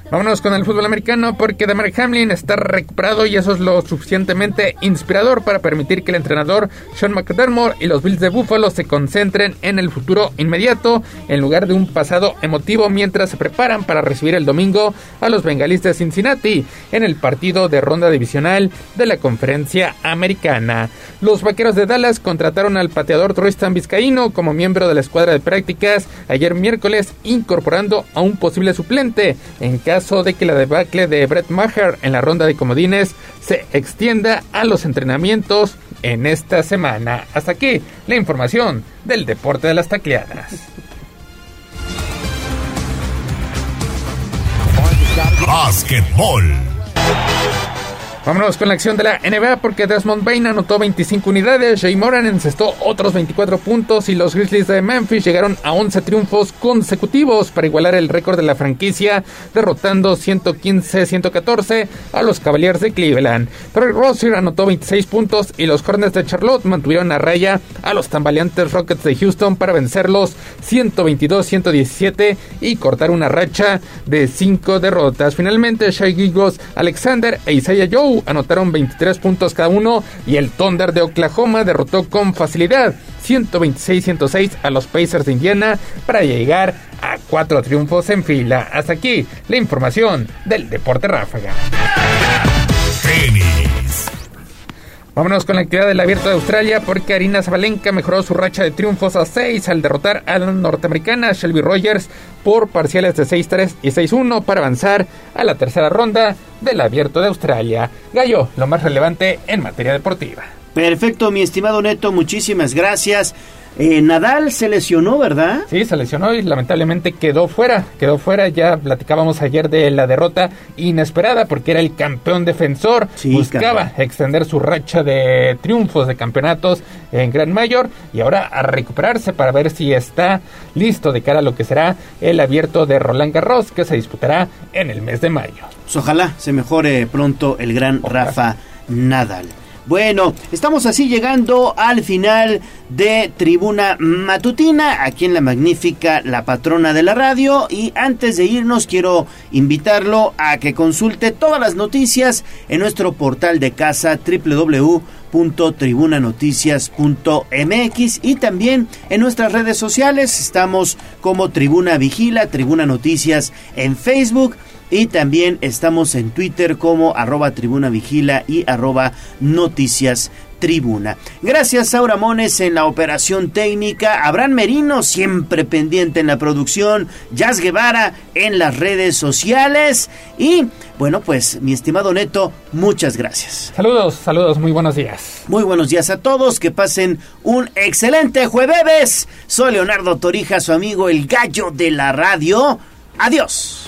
Vámonos con el fútbol americano porque Damar Hamlin está recuperado y eso es lo suficientemente inspirador para permitir que el entrenador Sean McDermott y los Bills de Buffalo se concentren en el futuro inmediato en lugar de un pasado emotivo mientras se preparan para recibir el domingo a los Bengalis de Cincinnati en el partido de ronda divisional de la conferencia americana. Los vaqueros de Dallas contrataron al pateador Tristan Vizcaíno como miembro de la escuadra de prácticas ayer miércoles incorporando a un posible suplente en caso caso de que la debacle de Brett Maher en la ronda de comodines se extienda a los entrenamientos en esta semana. Hasta aquí la información del deporte de las tacleadas. Básquetbol. Vámonos con la acción de la NBA porque Desmond Bain anotó 25 unidades, Jay Moran encestó otros 24 puntos y los Grizzlies de Memphis llegaron a 11 triunfos consecutivos para igualar el récord de la franquicia, derrotando 115-114 a los Cavaliers de Cleveland. Troy Rozier anotó 26 puntos y los Hornets de Charlotte mantuvieron a raya a los tambaleantes Rockets de Houston para vencerlos 122-117 y cortar una racha de 5 derrotas. Finalmente, Shai Gigos Alexander e Isaiah Joe anotaron 23 puntos cada uno y el Thunder de Oklahoma derrotó con facilidad 126-106 a los Pacers de Indiana para llegar a cuatro triunfos en fila. Hasta aquí la información del Deporte Ráfaga. Vámonos con la actividad del Abierto de Australia porque Arina Zabalenka mejoró su racha de triunfos a 6 al derrotar a la norteamericana Shelby Rogers por parciales de 6-3 y 6-1 para avanzar a la tercera ronda del Abierto de Australia. Gallo, lo más relevante en materia deportiva. Perfecto, mi estimado Neto, muchísimas gracias. Eh, Nadal se lesionó, ¿verdad? Sí, se lesionó y lamentablemente quedó fuera. Quedó fuera. Ya platicábamos ayer de la derrota inesperada porque era el campeón defensor. Buscaba extender su racha de triunfos de campeonatos en Gran Mayor y ahora a recuperarse para ver si está listo de cara a lo que será el abierto de Roland Garros que se disputará en el mes de mayo. Pues ojalá se mejore pronto el gran Rafa Nadal. Bueno, estamos así llegando al final de Tribuna Matutina, aquí en la magnífica La Patrona de la Radio. Y antes de irnos, quiero invitarlo a que consulte todas las noticias en nuestro portal de casa www.tribunanoticias.mx y también en nuestras redes sociales. Estamos como Tribuna Vigila, Tribuna Noticias en Facebook y también estamos en Twitter como arroba tribuna vigila y arroba noticias tribuna. Gracias Saura Mones en la operación técnica, Abraham Merino siempre pendiente en la producción, Jazz Guevara en las redes sociales y bueno pues mi estimado Neto, muchas gracias. Saludos, saludos, muy buenos días. Muy buenos días a todos, que pasen un excelente jueves. Soy Leonardo Torija, su amigo el gallo de la radio. Adiós.